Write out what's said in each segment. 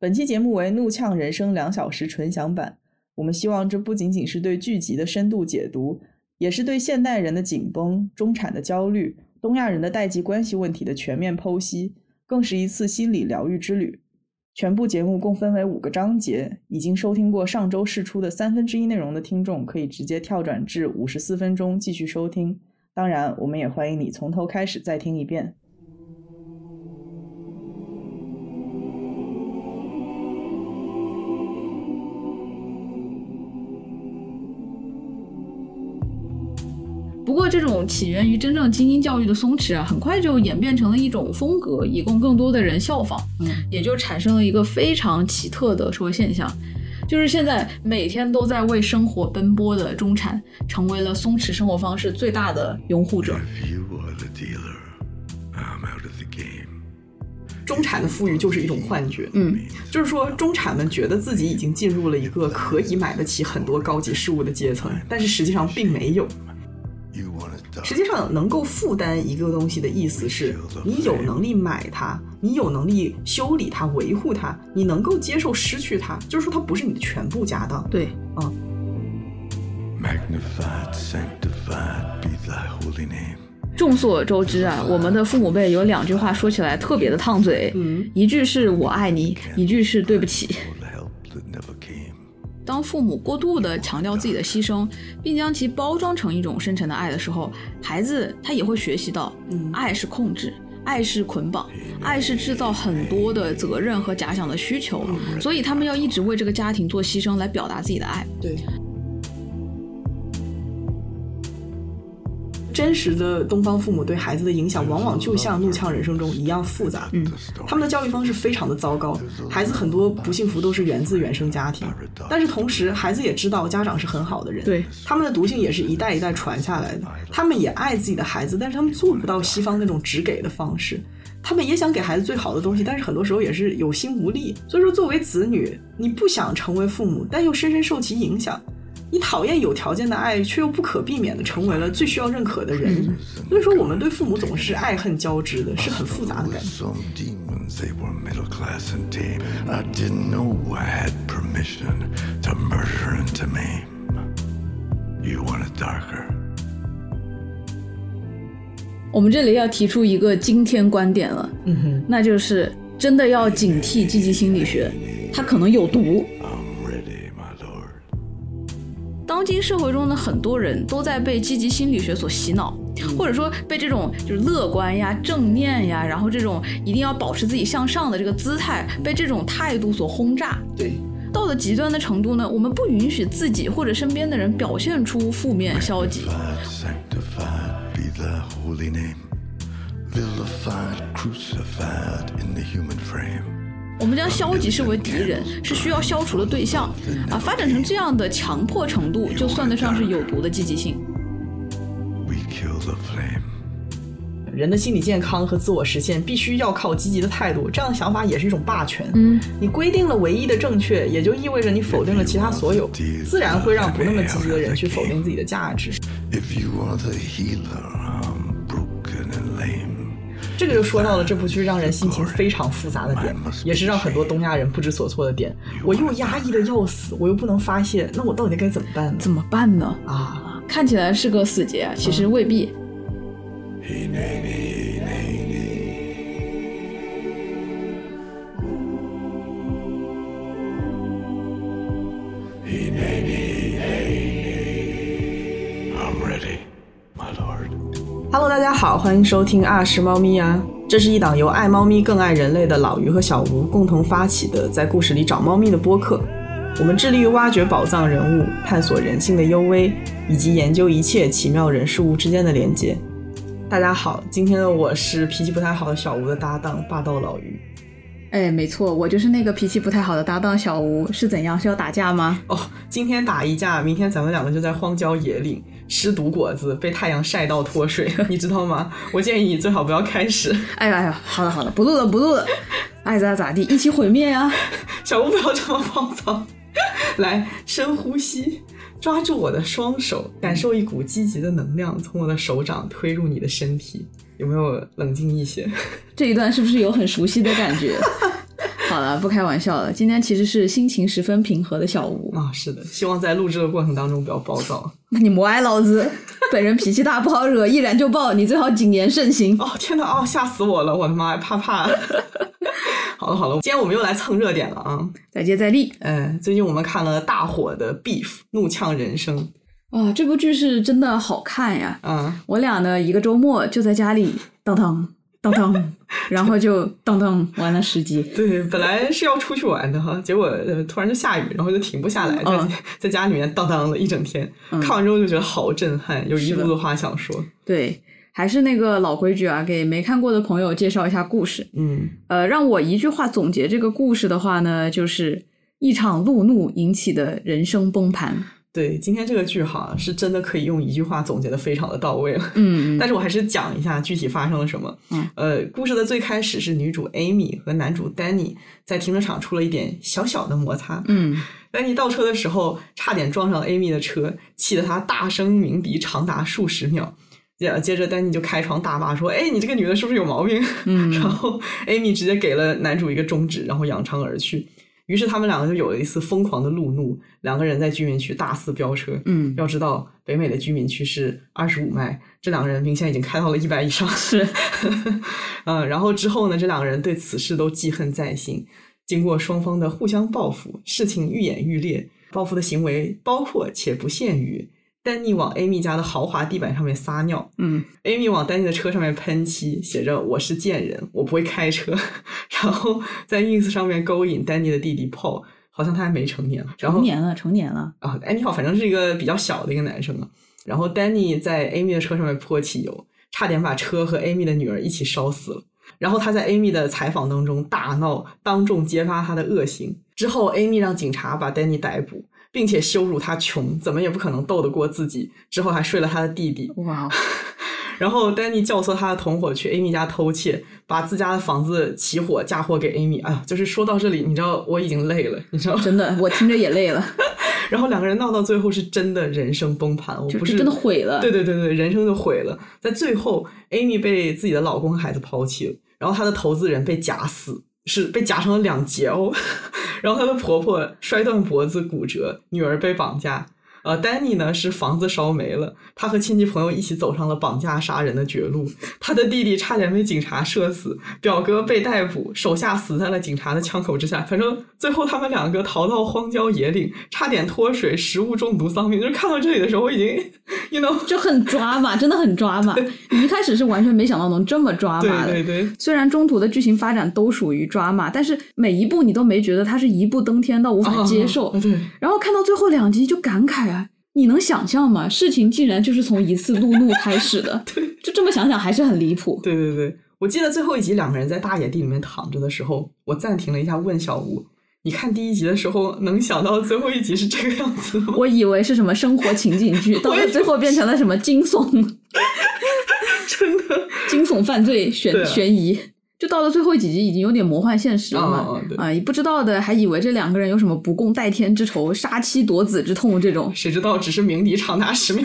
本期节目为《怒呛人生》两小时纯享版。我们希望这不仅仅是对剧集的深度解读，也是对现代人的紧绷、中产的焦虑、东亚人的代际关系问题的全面剖析，更是一次心理疗愈之旅。全部节目共分为五个章节，已经收听过上周试出的三分之一内容的听众，可以直接跳转至五十四分钟继续收听。当然，我们也欢迎你从头开始再听一遍。过，这种起源于真正精英教育的松弛啊，很快就演变成了一种风格，以供更多的人效仿。嗯，也就产生了一个非常奇特的社会现象，就是现在每天都在为生活奔波的中产，成为了松弛生活方式最大的拥护者。If you are the dealer, I'm out of the game. 中产的富裕就是一种幻觉，嗯，就是说中产们觉得自己已经进入了一个可以买得起很多高级事物的阶层，但是实际上并没有。实际上，能够负担一个东西的意思是你有能力买它，你有能力修理它、维护它，你能够接受失去它，就是说它不是你的全部家当。对，Magnified, sanctified be thy holy name. 众所周知啊，我们的父母辈有两句话说起来特别的烫嘴，嗯，一句是我爱你，一句是对不起。当父母过度的强调自己的牺牲，并将其包装成一种深沉的爱的时候，孩子他也会学习到，嗯爱是控制，爱是捆绑，爱是制造很多的责任和假想的需求，所以他们要一直为这个家庭做牺牲来表达自己的爱。对。真实的东方父母对孩子的影响，往往就像《怒呛人生》中一样复杂。嗯，他们的教育方式非常的糟糕，孩子很多不幸福都是源自原生家庭。但是同时，孩子也知道家长是很好的人，对他们的毒性也是一代一代传下来的。他们也爱自己的孩子，但是他们做不到西方那种只给的方式。他们也想给孩子最好的东西，但是很多时候也是有心无力。所以说，作为子女，你不想成为父母，但又深深受其影响。你讨厌有条件的爱，却又不可避免的成为了最需要认可的人。所以说，我们对父母总是爱恨交织的，是很复杂的感觉。Some demons, they were middle class and. I didn't know I had permission to murder and to maim. You want it darker? 我们这里要提出一个惊天观点了，嗯哼，那就是真的要警惕积极心理学，它可能有毒。当今社会中的很多人都在被积极心理学所洗脑，或者说被这种就是乐观呀、正念呀，然后这种一定要保持自己向上的这个姿态，被这种态度所轰炸。对，到了极端的程度呢，我们不允许自己或者身边的人表现出负面消极。Sanctified, sanctified be thy holy name. Vilified, crucified in the human frame. 我们将消极视为敌人，是需要消除的对象啊！发展成这样的强迫程度，就算得上是有毒的积极性。We kill the flame. 人的心理健康和自我实现必须要靠积极的态度，这样的想法也是一种霸权。嗯，你规定了唯一的正确，也就意味着你否定了其他所有，自然会让不那么积极的人去否定自己的价值。If you are the healer. 这个就说到了这部剧让人心情非常复杂的点，也是让很多东亚人不知所措的点。我又压抑的要死，我又不能发泄，那我到底该怎么办呢？怎么办呢？啊，看起来是个死结啊，其实未必。Hello，大家好，欢迎收听啊是猫咪啊，这是一档由爱猫咪更爱人类的老于和小吴共同发起的，在故事里找猫咪的播客。我们致力于挖掘宝藏人物，探索人性的幽微，以及研究一切奇妙人事物之间的连接。大家好，今天的我是脾气不太好的小吴的搭档霸道老于。哎，没错，我就是那个脾气不太好的搭档小吴，是怎样？是要打架吗？哦，今天打一架，明天咱们两个就在荒郊野岭吃毒果子，被太阳晒到脱水，你知道吗？我建议你最好不要开始。哎呀哎呀，好了好了，不录了不录了，爱咋咋地，一起毁灭呀！小吴不要这么暴躁，来深呼吸，抓住我的双手，感受一股积极的能量从我的手掌推入你的身体，有没有冷静一些？这一段是不是有很熟悉的感觉？好，了，不开玩笑了。今天其实是心情十分平和的小吴。啊，是的，希望在录制的过程当中不要暴躁。那你膜爱老子，本人脾气大，不好惹，一燃就爆，你最好谨言慎行。哦，天呐，哦，吓死我了，我的妈呀，怕怕。好了好了，今天我们又来蹭热点了啊！再接再厉。嗯，最近我们看了大火的《Beef》怒呛人生。哇，这部剧是真的好看呀！啊，我俩呢，一个周末就在家里当当当当，然后就当当玩了十集。对，本来是要出去玩的哈，结果呃突然就下雨，然后就停不下来，在、嗯在家里面当当了一整天。看完之后就觉得好震撼，有一肚子话想说。对，还是那个老规矩啊，给没看过的朋友介绍一下故事。嗯，呃，让我一句话总结这个故事的话呢，就是一场路怒引起的人生崩盘。对，今天这个剧哈是真的可以用一句话总结的非常的到位了。嗯，但是我还是讲一下具体发生了什么。嗯，呃，故事的最开始是女主 Amy 和男主 Danny 在停车场出了一点小小的摩擦。嗯，丹尼倒车的时候差点撞上 Amy 的车，气得他大声鸣笛长达数十秒。接接着丹尼就开窗大骂说：“哎，你这个女的是不是有毛病？”嗯然后 Amy 直接给了男主一个中指，然后扬长而去。于是他们两个就有了一次疯狂的路怒，两个人在居民区大肆飙车。嗯要知道北美的居民区是二十五迈，这两个人明显已经开到了一百以上。是，嗯，然后之后呢，这两个人对此事都记恨在心。经过双方的互相报复，事情愈演愈烈。报复的行为包括且不限于丹尼往 Amy 家的豪华地板上面撒尿嗯，Amy 往丹尼的车上面喷漆，写着“我是贱人，我不会开车”，然后在 ins 上面勾引丹尼的弟弟 Paul，好像他还没成年，然后成年了，成年了。啊，anyhow，反正是一个比较小的一个男生啊。然后 Danny 在 Amy 的车上面泼汽油，差点把车和 Amy 的女儿一起烧死了。然后他在 Amy 的采访当中大闹，当众揭发他的恶行。之后，Amy 让警察把 Danny 逮捕，并且羞辱他穷，怎么也不可能斗得过自己。之后还睡了他的弟弟。哇哦，然后丹尼教唆他的同伙去 Amy 家偷窃，把自家的房子起火嫁祸给 Amy。哎呀，就是说到这里，你知道我已经累了，你知道吗？真的，我听着也累了，然后两个人闹到最后是真的人生崩盘，我不是真的毁了。对对对对，人生就毁了。在最后，Amy 被自己的老公和孩子抛弃了，然后她的投资人被假死，是被夹成了两截哦。然后她的婆婆摔断脖子骨折，女儿被绑架。呃，丹尼呢是房子烧没了，他和亲戚朋友一起走上了绑架杀人的绝路。他的弟弟差点被警察射死，表哥被逮捕，手下死在了警察的枪口之下。反正最后他们两个逃到荒郊野岭，差点脱水，食物中毒丧命。就是看到这里的时候，我已经，you know，就很抓马，真的很抓马。你一开始是完全没想到能这么抓对马的。对对，虽然中途的剧情发展都属于抓马，但是每一步你都没觉得它是一步登天到无法接受。啊对，然后看到最后两集就感慨啊，你能想象吗？事情竟然就是从一次路怒开始的。对，就这么想想还是很离谱。对对对，我记得最后一集两个人在大野地里面躺着的时候，我暂停了一下，问小吴：“你看第一集的时候，能想到最后一集是这个样子吗我以为是什么生活情景剧，到了最后变成了什么惊悚？”真的，惊悚犯罪悬悬疑。就到了最后几集，已经有点魔幻现实了嘛啊！不知道的还以为这两个人有什么不共戴天之仇、杀妻夺子之痛这种。谁知道只是鸣笛长达十秒。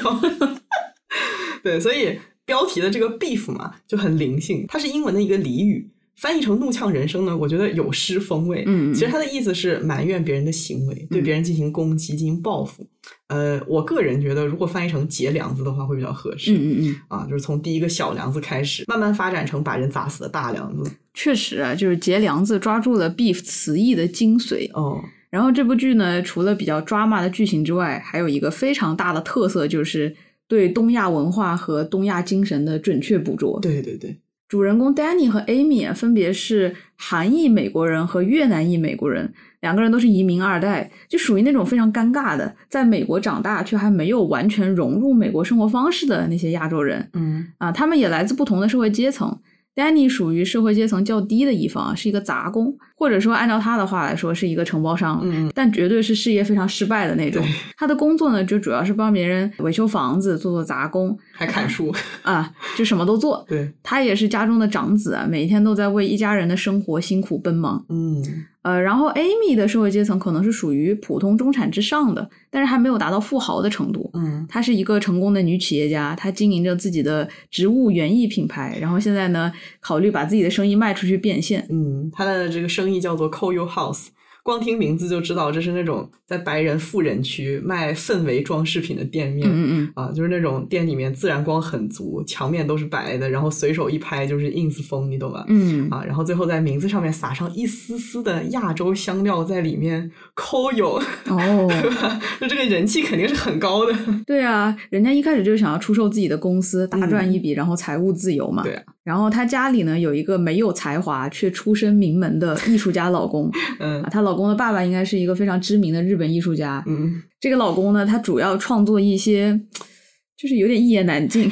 对，所以标题的这个 beef 嘛，就很灵性，它是英文的一个俚语。翻译成“怒呛人生”呢，我觉得有失风味。嗯其实它的意思是埋怨别人的行为，对别人进行攻击、进行报复。呃，我个人觉得，如果翻译成“结梁子”的话，会比较合适。嗯嗯嗯，啊，就是从第一个小梁子开始，慢慢发展成把人砸死的大梁子。确实啊，就是结梁子抓住了 beef 词义的精髓。哦，然后这部剧呢，除了比较抓马的剧情之外，还有一个非常大的特色，就是对东亚文化和东亚精神的准确捕捉。对对对，主人公 Danny 和 Amy 啊分别是韩裔美国人和越南裔美国人，两个人都是移民二代，就属于那种非常尴尬的，在美国长大却还没有完全融入美国生活方式的那些亚洲人嗯啊。他们也来自不同的社会阶层。Danny 属于社会阶层较低的一方，是一个杂工，或者说按照他的话来说是一个承包商，嗯但绝对是事业非常失败的那种。他的工作呢，就主要是帮别人维修房子，做做杂工还砍树。啊，就什么都做。对，他也是家中的长子啊，每天都在为一家人的生活辛苦奔忙。嗯呃，然后 Amy 的社会阶层可能是属于普通中产之上的，但是还没有达到富豪的程度。嗯她是一个成功的女企业家，她经营着自己的植物园艺品牌，然后现在呢，考虑把自己的生意卖出去变现。嗯，她的这个生意叫做 co you House，光听名字就知道这是那种在白人富人区卖氛围装饰品的店面。嗯嗯嗯，啊，就是那种店里面自然光很足，墙面都是白的，然后随手一拍就是 ins 风，你懂吧？嗯，啊，然后最后在名字上面撒上一丝丝的亚洲香料在里面，Koyo，哦，对吧？就这个人气肯定是很高的。对啊，人家一开始就是想要出售自己的公司，大赚一笔，然后财务自由嘛。对啊，然后他家里呢有一个没有才华却出身名门的艺术家老公，嗯啊，她老公的爸爸应该是一个非常知名的日本艺术家。嗯，这个老公呢，他主要创作一些就是有点一言难尽、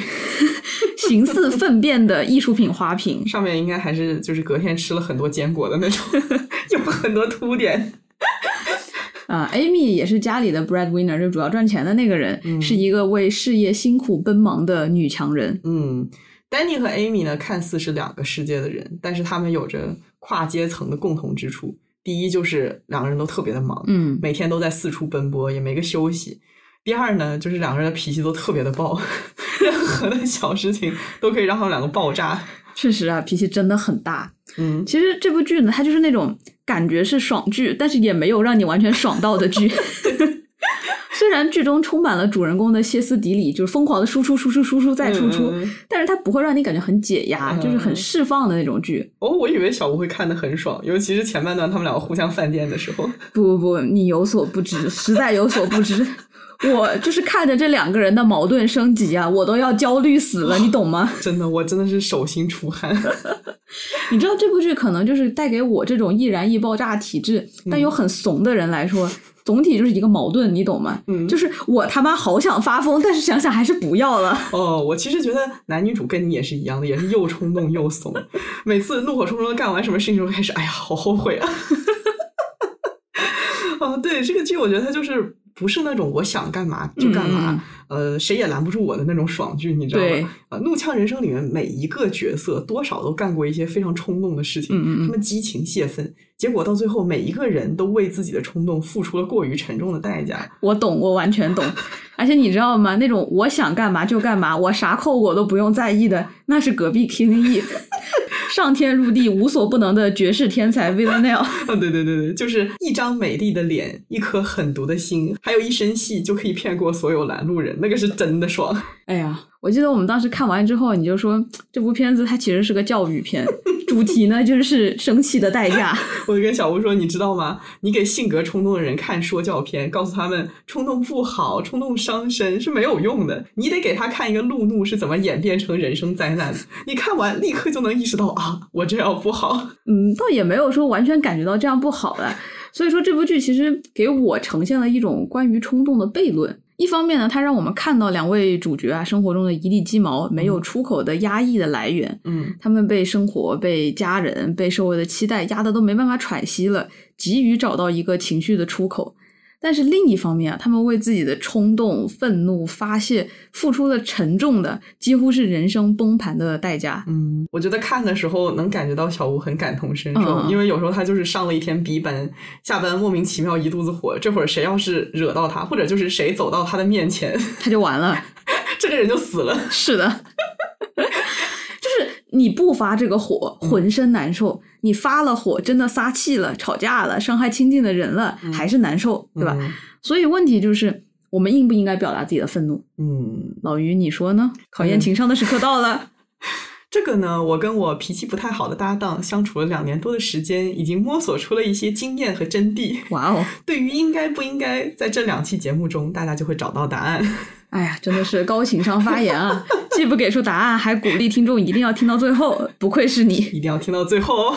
形似粪便的艺术品花瓶。上面应该还是就是隔天吃了很多坚果的那种，有很多凸点。啊，Amy 也是家里的 breadwinner，就主要赚钱的那个人，嗯是一个为事业辛苦奔忙的女强人。嗯，Danny 和 Amy 呢，看似是两个世界的人，但是他们有着跨阶层的共同之处。第一就是两个人都特别的忙，嗯，每天都在四处奔波，也没个休息。第二呢，就是两个人的脾气都特别的爆，任何的小事情都可以让他们两个爆炸。确实啊，脾气真的很大。嗯，其实这部剧呢，它就是那种感觉是爽剧，但是也没有让你完全爽到的剧。虽然剧中充满了主人公的歇斯底里，就是疯狂的输出、输出、输出再输出，但是它不会让你感觉很解压，嗯就是很释放的那种剧。哦，我以为小吴会看得很爽，尤其是前半段他们两个互相犯贱的时候。不不不，你有所不知，实在有所不知。我就是看着这两个人的矛盾升级啊，我都要焦虑死了，你懂吗？真的，我真的是手心出汗。你知道这部剧可能就是带给我这种易燃易爆炸体质，但又很怂的人来说，总体就是一个矛盾，你懂吗？嗯就是我他妈好想发疯，但是想想还是不要了。哦，我其实觉得男女主跟你也是一样的，也是又冲动又怂。每次怒火冲冲的干完什么事情之后，开始哎呀，好后悔啊！哦，对，这个剧我觉得它就是不是那种我想干嘛就干嘛，呃，谁也拦不住我的那种爽剧，你知道吗？呃，《怒呛人生》里面每一个角色多少都干过一些非常冲动的事情，他们激情泄愤，结果到最后每一个人都为自己的冲动付出了过于沉重的代价。我懂，我完全懂。而且你知道吗？那种我想干嘛就干嘛，我啥后果都不用在意的，那是隔壁 King E，上天入地无所不能的绝世天才 Villanelle。啊，对对对对，就是一张美丽的脸，一颗狠毒的心，还有一身戏，就可以骗过所有拦路人，那个是真的爽。哎呀，我记得我们当时看完之后，你就说这部片子它其实是个教育片，主题呢就是生气的代价。我就跟小吴说，你知道吗？你给性格冲动的人看说教片，告诉他们冲动不好，冲动伤身是没有用的。你得给他看一个路怒是怎么演变成人生灾难的。你看完立刻就能意识到啊，我这样不好。嗯，倒也没有说完全感觉到这样不好了。所以说这部剧其实给我呈现了一种关于冲动的悖论。一方面呢，它让我们看到两位主角啊生活中的一地鸡毛、没有出口的压抑的来源，嗯他们被生活、被家人、被社会的期待压得都没办法喘息了，急于找到一个情绪的出口。但是另一方面啊，他们为自己的冲动、愤怒发泄，付出了沉重的，几乎是人生崩盘的代价。嗯，我觉得看的时候能感觉到小吴很感同身受，嗯因为有时候他就是上了一天逼班，下班莫名其妙一肚子火，这会儿谁要是惹到他，或者就是谁走到他的面前，他就完了。这个人就死了。是的，就是你不发这个火，浑身难受；你发了火，真的撒气了、吵架了、伤害亲近的人了，还是难受，对吧？嗯所以问题就是，我们应不应该表达自己的愤怒？嗯，老于，你说呢？考验情商的时刻到了。这个呢，我跟我脾气不太好的搭档相处了两年多的时间，已经摸索出了一些经验和真谛。哇哦，对于应该不应该，在这两期节目中，大家就会找到答案。哎呀，真的是高情商发言啊！既不给出答案，还鼓励听众一定要听到最后，不愧是你。一定要听到最后哦。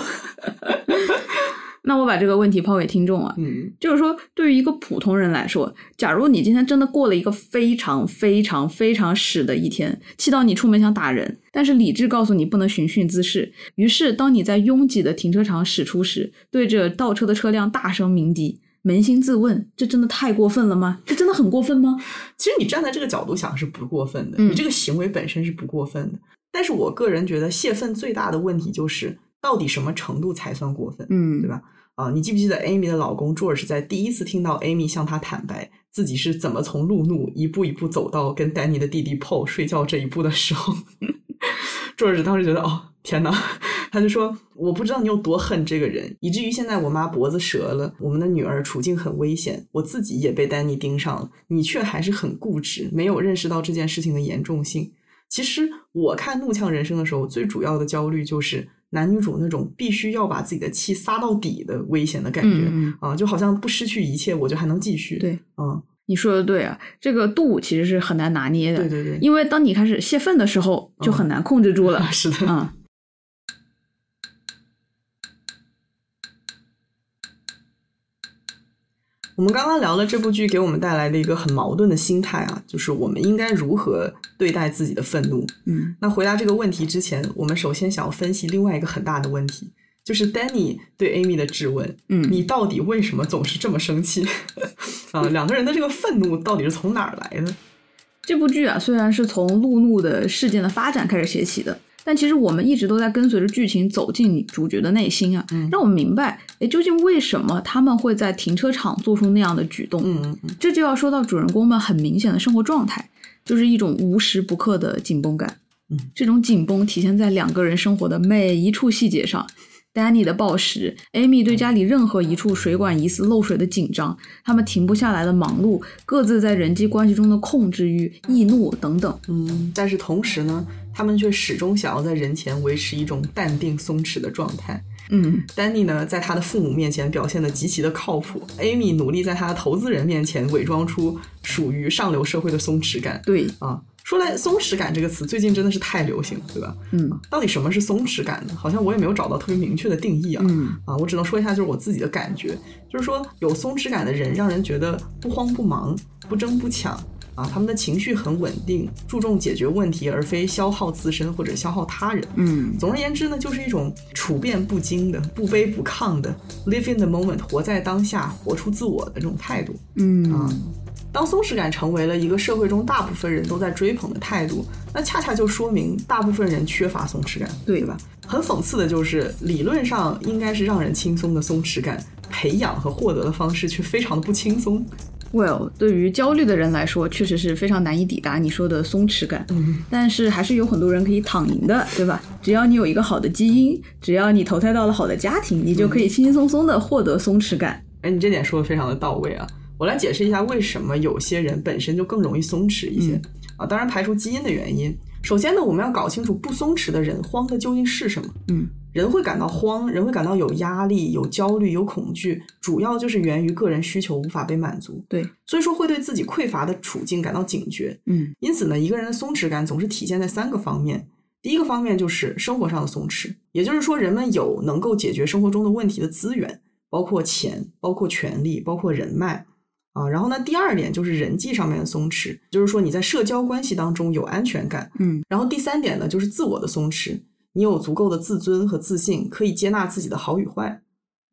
那我把这个问题抛给听众啊，嗯就是说，对于一个普通人来说，假如你今天真的过了一个非常非常非常屎的一天，气到你出门想打人，但是理智告诉你不能寻衅滋事，于是当你在拥挤的停车场驶出时，对着倒车的车辆大声鸣笛，扪心自问，这真的太过分了吗？这真的很过分吗？其实你站在这个角度想是不过分的，嗯你这个行为本身是不过分的。但是我个人觉得泄愤最大的问题就是，到底什么程度才算过分，嗯对吧？啊，你记不记得 Amy 的老公 George 在第一次听到 Amy 向他坦白自己是怎么从路怒一步一步走到跟丹尼的弟弟 Paul 睡觉这一步的时候，George 当时觉得哦天哪，他就说我不知道你有多恨这个人，以至于现在我妈脖子折了，我们的女儿处境很危险，我自己也被丹尼盯上了，你却还是很固执，没有认识到这件事情的严重性。其实我看《怒呛人生》的时候，最主要的焦虑就是。男女主那种必须要把自己的气撒到底的危险的感觉、啊，就好像不失去一切，我就还能继续。对，嗯，你说的对啊，这个度其实是很难拿捏的。对对对，因为当你开始泄愤的时候，就很难控制住了。是的，嗯，我们刚刚聊了这部剧给我们带来的一个很矛盾的心态啊，就是我们应该如何对待自己的愤怒。嗯，那回答这个问题之前，我们首先想要分析另外一个很大的问题，就是 Danny 对 Amy 的质问：嗯你到底为什么总是这么生气？啊，两个人的这个愤怒到底是从哪儿来的？这部剧啊，虽然是从路怒的事件的发展开始写起的，但其实我们一直都在跟随着剧情走进主角的内心啊，嗯让我们明白，哎，究竟为什么他们会在停车场做出那样的举动？嗯嗯嗯，这就要说到主人公们很明显的生活状态，就是一种无时不刻的紧绷感。嗯，这种紧绷体现在两个人生活的每一处细节上。Danny 的暴食，Amy 对家里任何一处水管疑似漏水的紧张，他们停不下来的忙碌，各自在人际关系中的控制欲、易怒等等。嗯，但是同时呢，他们却始终想要在人前维持一种淡定松弛的状态。嗯，丹尼呢，在他的父母面前表现得极其的靠谱，Amy 努力在他的投资人面前伪装出属于上流社会的松弛感。对，啊，说来松弛感这个词最近真的是太流行了，对吧？嗯到底什么是松弛感呢？好像我也没有找到特别明确的定义啊。嗯啊，我只能说一下，就是我自己的感觉，就是说有松弛感的人，让人觉得不慌不忙、不争不抢啊，他们的情绪很稳定，注重解决问题，而非消耗自身或者消耗他人。嗯总而言之呢，就是一种处变不惊的、不卑不亢的 live in the moment，活在当下，活出自我的这种态度。嗯啊当松弛感成为了一个社会中大部分人都在追捧的态度，那恰恰就说明大部分人缺乏松弛感，对吧？很讽刺的就是，理论上应该是让人轻松的松弛感，培养和获得的方式却非常的不轻松。Well，对于焦虑的人来说，确实是非常难以抵达你说的松弛感。嗯，但是还是有很多人可以躺赢的，对吧？只要你有一个好的基因，只要你投胎到了好的家庭，你就可以轻轻松松的获得松弛感。哎，你这点说的非常的到位啊！我来解释一下为什么有些人本身就更容易松弛一些、啊。当然，排除基因的原因，首先呢，我们要搞清楚不松弛的人慌的究竟是什么。嗯，人会感到慌，人会感到有压力、有焦虑、有恐惧，主要就是源于个人需求无法被满足，对，所以说会对自己匮乏的处境感到警觉。嗯因此呢，一个人的松弛感总是体现在三个方面。第一个方面就是生活上的松弛，也就是说，人们有能够解决生活中的问题的资源，包括钱、包括权力、包括人脉啊。然后呢，第二点就是人际上面的松弛，就是说你在社交关系当中有安全感。嗯然后第三点呢，就是自我的松弛，你有足够的自尊和自信，可以接纳自己的好与坏。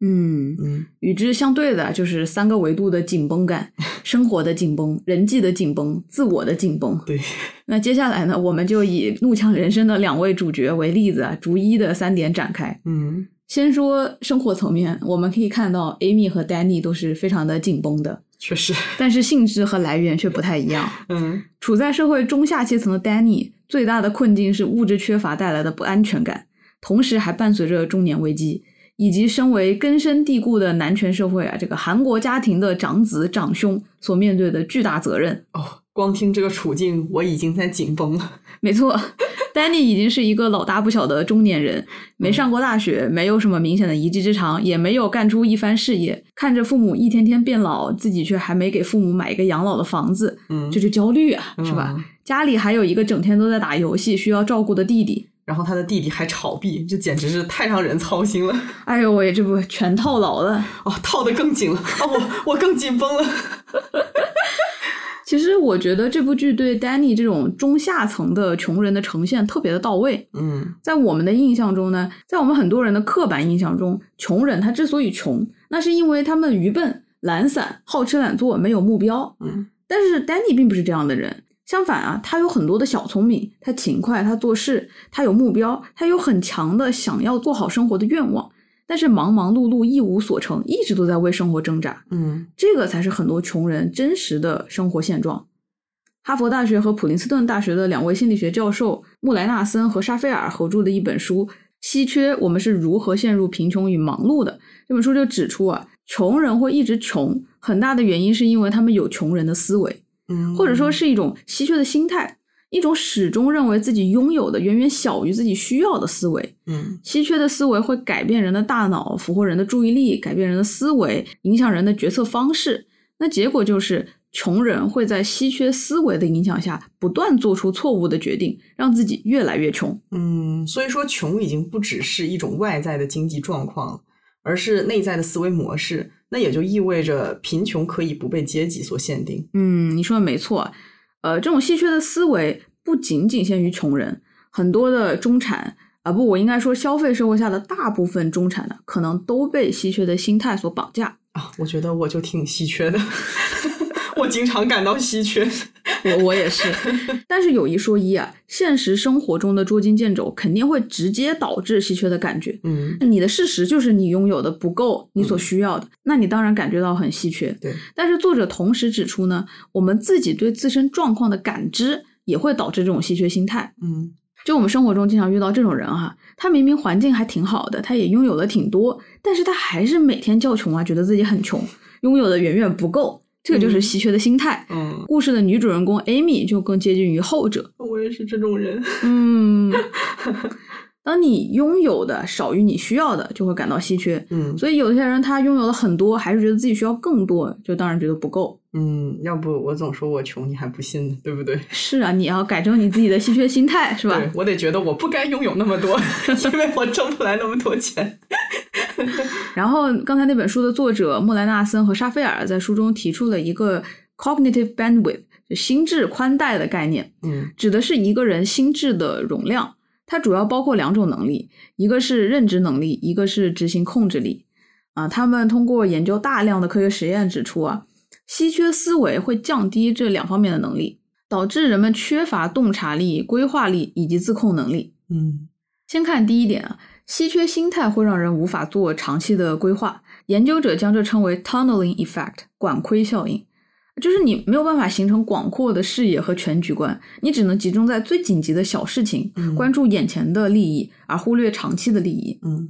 嗯，嗯与之相对的就是三个维度的紧绷感：生活的紧绷、人际的紧绷、自我的紧绷。对，那接下来呢，我们就以《怒呛人生》的两位主角为例子啊，逐一的三点展开。嗯先说生活层面，我们可以看到 Amy 和 Danny 都是非常的紧绷的，确实，但是性质和来源却不太一样。嗯处在社会中下阶层的 Danny 最大的困境是物质缺乏带来的不安全感，同时还伴随着中年危机，以及身为根深蒂固的男权社会啊，这个韩国家庭的长子长兄所面对的巨大责任。哦，光听这个处境，我已经在紧绷了。没错，Danny 已经是一个老大不小的中年人，没上过大学，没有什么明显的一技之长，也没有干出一番事业，看着父母一天天变老，自己却还没给父母买一个养老的房子，嗯这就焦虑啊，是吧？嗯家里还有一个整天都在打游戏需要照顾的弟弟，然后他的弟弟还炒币，这简直是太让人操心了。哎呦喂，这不全套牢了。哦，套的更紧了，哦，我我更紧绷了。其实我觉得这部剧对 Danny 这种中下层的穷人的呈现特别的到位。嗯在我们的印象中呢，在我们很多人的刻板印象中，穷人他之所以穷，那是因为他们愚笨、懒散、好吃懒做，没有目标。嗯但是 Danny 并不是这样的人，相反啊，他有很多的小聪明，他勤快，他做事，他有目标，他有很强的想要做好生活的愿望。但是忙忙碌碌一无所成，一直都在为生活挣扎。嗯这个才是很多穷人真实的生活现状。哈佛大学和普林斯顿大学的两位心理学教授穆莱纳森和沙菲尔合著的一本书《稀缺：我们是如何陷入贫穷与忙碌的》这本书就指出啊，穷人会一直穷，很大的原因是因为他们有穷人的思维，嗯，或者说是一种稀缺的心态，一种始终认为自己拥有的远远小于自己需要的思维。嗯稀缺的思维会改变人的大脑，俘获人的注意力，改变人的思维，影响人的决策方式。那结果就是，穷人会在稀缺思维的影响下，不断做出错误的决定，让自己越来越穷。嗯，所以说穷已经不只是一种外在的经济状况了，而是内在的思维模式。那也就意味着贫穷可以不被阶级所限定。嗯，你说的没错。呃，这种稀缺的思维不仅仅限于穷人，很多的中产啊、不，我应该说消费社会下的大部分中产呢，可能都被稀缺的心态所绑架。啊，我觉得我就挺稀缺的，我经常感到稀缺。我我也是，但是有一说一啊，现实生活中的捉襟见肘肯定会直接导致稀缺的感觉。嗯，你的事实就是你拥有的不够你所需要的，那你当然感觉到很稀缺。对，但是作者同时指出呢，我们自己对自身状况的感知也会导致这种稀缺心态。嗯就我们生活中经常遇到这种人哈，他明明环境还挺好的，他也拥有的挺多，但是他还是每天叫穷啊，觉得自己很穷，拥有的远远不够，这个就是稀缺的心态。嗯，故事的女主人公 Amy 就更接近于后者。我也是这种人。嗯，当你拥有的少于你需要的，就会感到稀缺。嗯所以有些人他拥有了很多，还是觉得自己需要更多，就当然觉得不够。嗯，要不我总说我穷，你还不信呢，对不对？是啊，你要改正你自己的稀缺心态，是吧？对我得觉得我不该拥有那么多，因为我挣不来那么多钱。然后刚才那本书的作者莫莱纳森和沙菲尔在书中提出了一个 cognitive bandwidth，就心智宽带的概念，嗯指的是一个人心智的容量。它主要包括两种能力，一个是认知能力，一个是执行控制力。啊，他们通过研究大量的科学实验指出啊，稀缺思维会降低这两方面的能力，导致人们缺乏洞察力、规划力以及自控能力。嗯先看第一点啊，稀缺心态会让人无法做长期的规划。研究者将这称为 tunneling effect 管窥效应，就是你没有办法形成广阔的视野和全局观，你只能集中在最紧急的小事情，嗯关注眼前的利益，而忽略长期的利益。嗯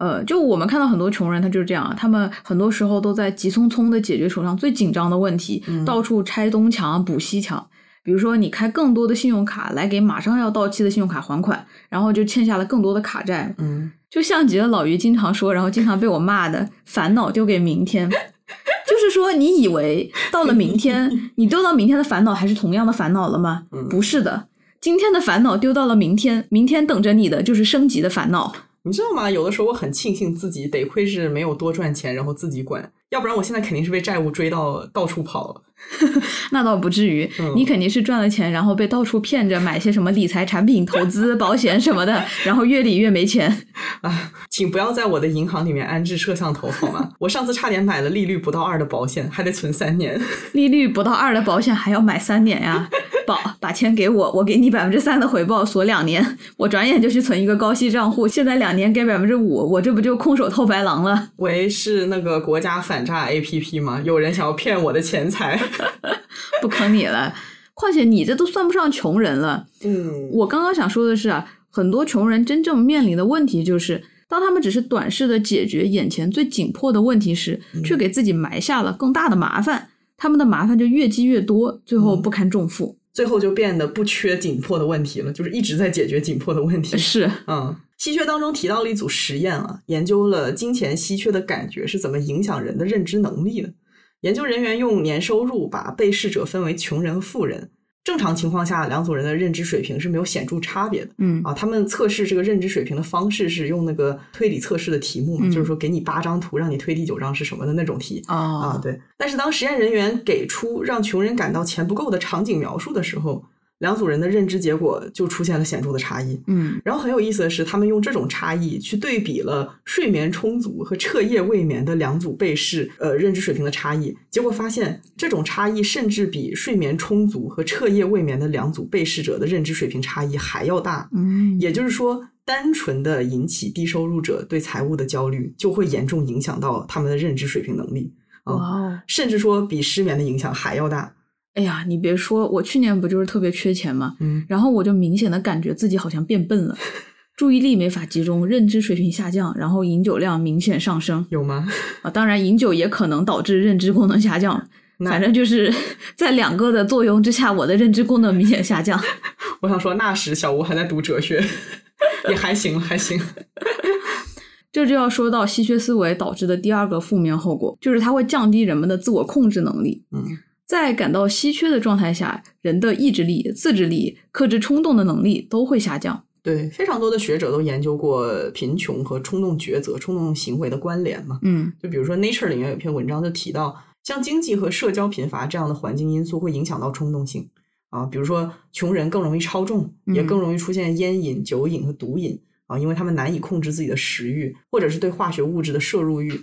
呃，就我们看到很多穷人，他就是这样啊，他们很多时候都在急匆匆的解决手上最紧张的问题，嗯到处拆东墙补西墙。比如说，你开更多的信用卡来给马上要到期的信用卡还款，然后就欠下了更多的卡债，嗯就像极了老于经常说，然后经常被我骂的“烦恼丢给明天 ”，就是说，你以为到了明天，你丢到明天的烦恼还是同样的烦恼了吗？嗯不是的，今天的烦恼丢到了明天，明天等着你的就是升级的烦恼。你知道吗？有的时候我很庆幸自己得亏是没有多赚钱，然后自己管，要不然我现在肯定是被债务追到到处跑了。那倒不至于，嗯你肯定是赚了钱，然后被到处骗着买些什么理财产品、投资、保险什么的，然后越理越没钱。啊，请不要在我的银行里面安置摄像头好吗？我上次差点买了利率不到二的保险，还得存三年。利率不到二的保险还要买三年呀？宝，把钱给我，我给你百分之三的回报，锁两年，我转眼就去存一个高息账户，现在两年给百分之五，我这不就空手套白狼了？喂，是那个国家反诈 APP 吗？有人想要骗我的钱财。不坑你了。况且你这都算不上穷人了。嗯我刚刚想说的是啊，很多穷人真正面临的问题就是，当他们只是短视的解决眼前最紧迫的问题时，却给自己埋下了更大的麻烦，他们的麻烦就越积越多，最后不堪重负。最后就变得不缺紧迫的问题了，就是一直在解决紧迫的问题。是，嗯，稀缺当中提到了一组实验啊，研究了金钱稀缺的感觉是怎么影响人的认知能力的。研究人员用年收入把被试者分为穷人和富人。正常情况下，两组人的认知水平是没有显著差别的嗯啊。他们测试这个认知水平的方式是用那个推理测试的题目嘛，嗯就是说给你八张图，让你推第九张是什么的那种题。啊，哦，对。但是当实验人员给出让穷人感到钱不够的场景描述的时候，两组人的认知结果就出现了显著的差异。嗯然后很有意思的是，他们用这种差异去对比了睡眠充足和彻夜未眠的两组被试，呃，认知水平的差异。结果发现，这种差异甚至比睡眠充足和彻夜未眠的两组被试者的认知水平差异还要大。嗯，也就是说，单纯的引起低收入者对财务的焦虑，就会严重影响到他们的认知水平能力啊，甚至说比失眠的影响还要大。哎呀，你别说，我去年不就是特别缺钱吗？嗯，然后我就明显的感觉自己好像变笨了，注意力没法集中，认知水平下降，然后饮酒量明显上升有吗？啊。当然，饮酒也可能导致认知功能下降，那反正就是 在两个的作用之下，我的认知功能明显下降。我想说，那时小吴还在读哲学，也还行，还行。这就要说到稀缺思维导致的第二个负面后果，就是它会降低人们的自我控制能力。嗯，在感到稀缺的状态下，人的意志力、自制力、克制冲动的能力都会下降。对，非常多的学者都研究过贫穷和冲动抉择、冲动行为的关联嘛。嗯就比如说《Nature》里面有一篇文章就提到，像经济和社交贫乏这样的环境因素会影响到冲动性啊，比如说穷人更容易超重，也嗯更容易出现烟瘾、酒瘾和毒瘾啊，因为他们难以控制自己的食欲，或者是对化学物质的摄入欲。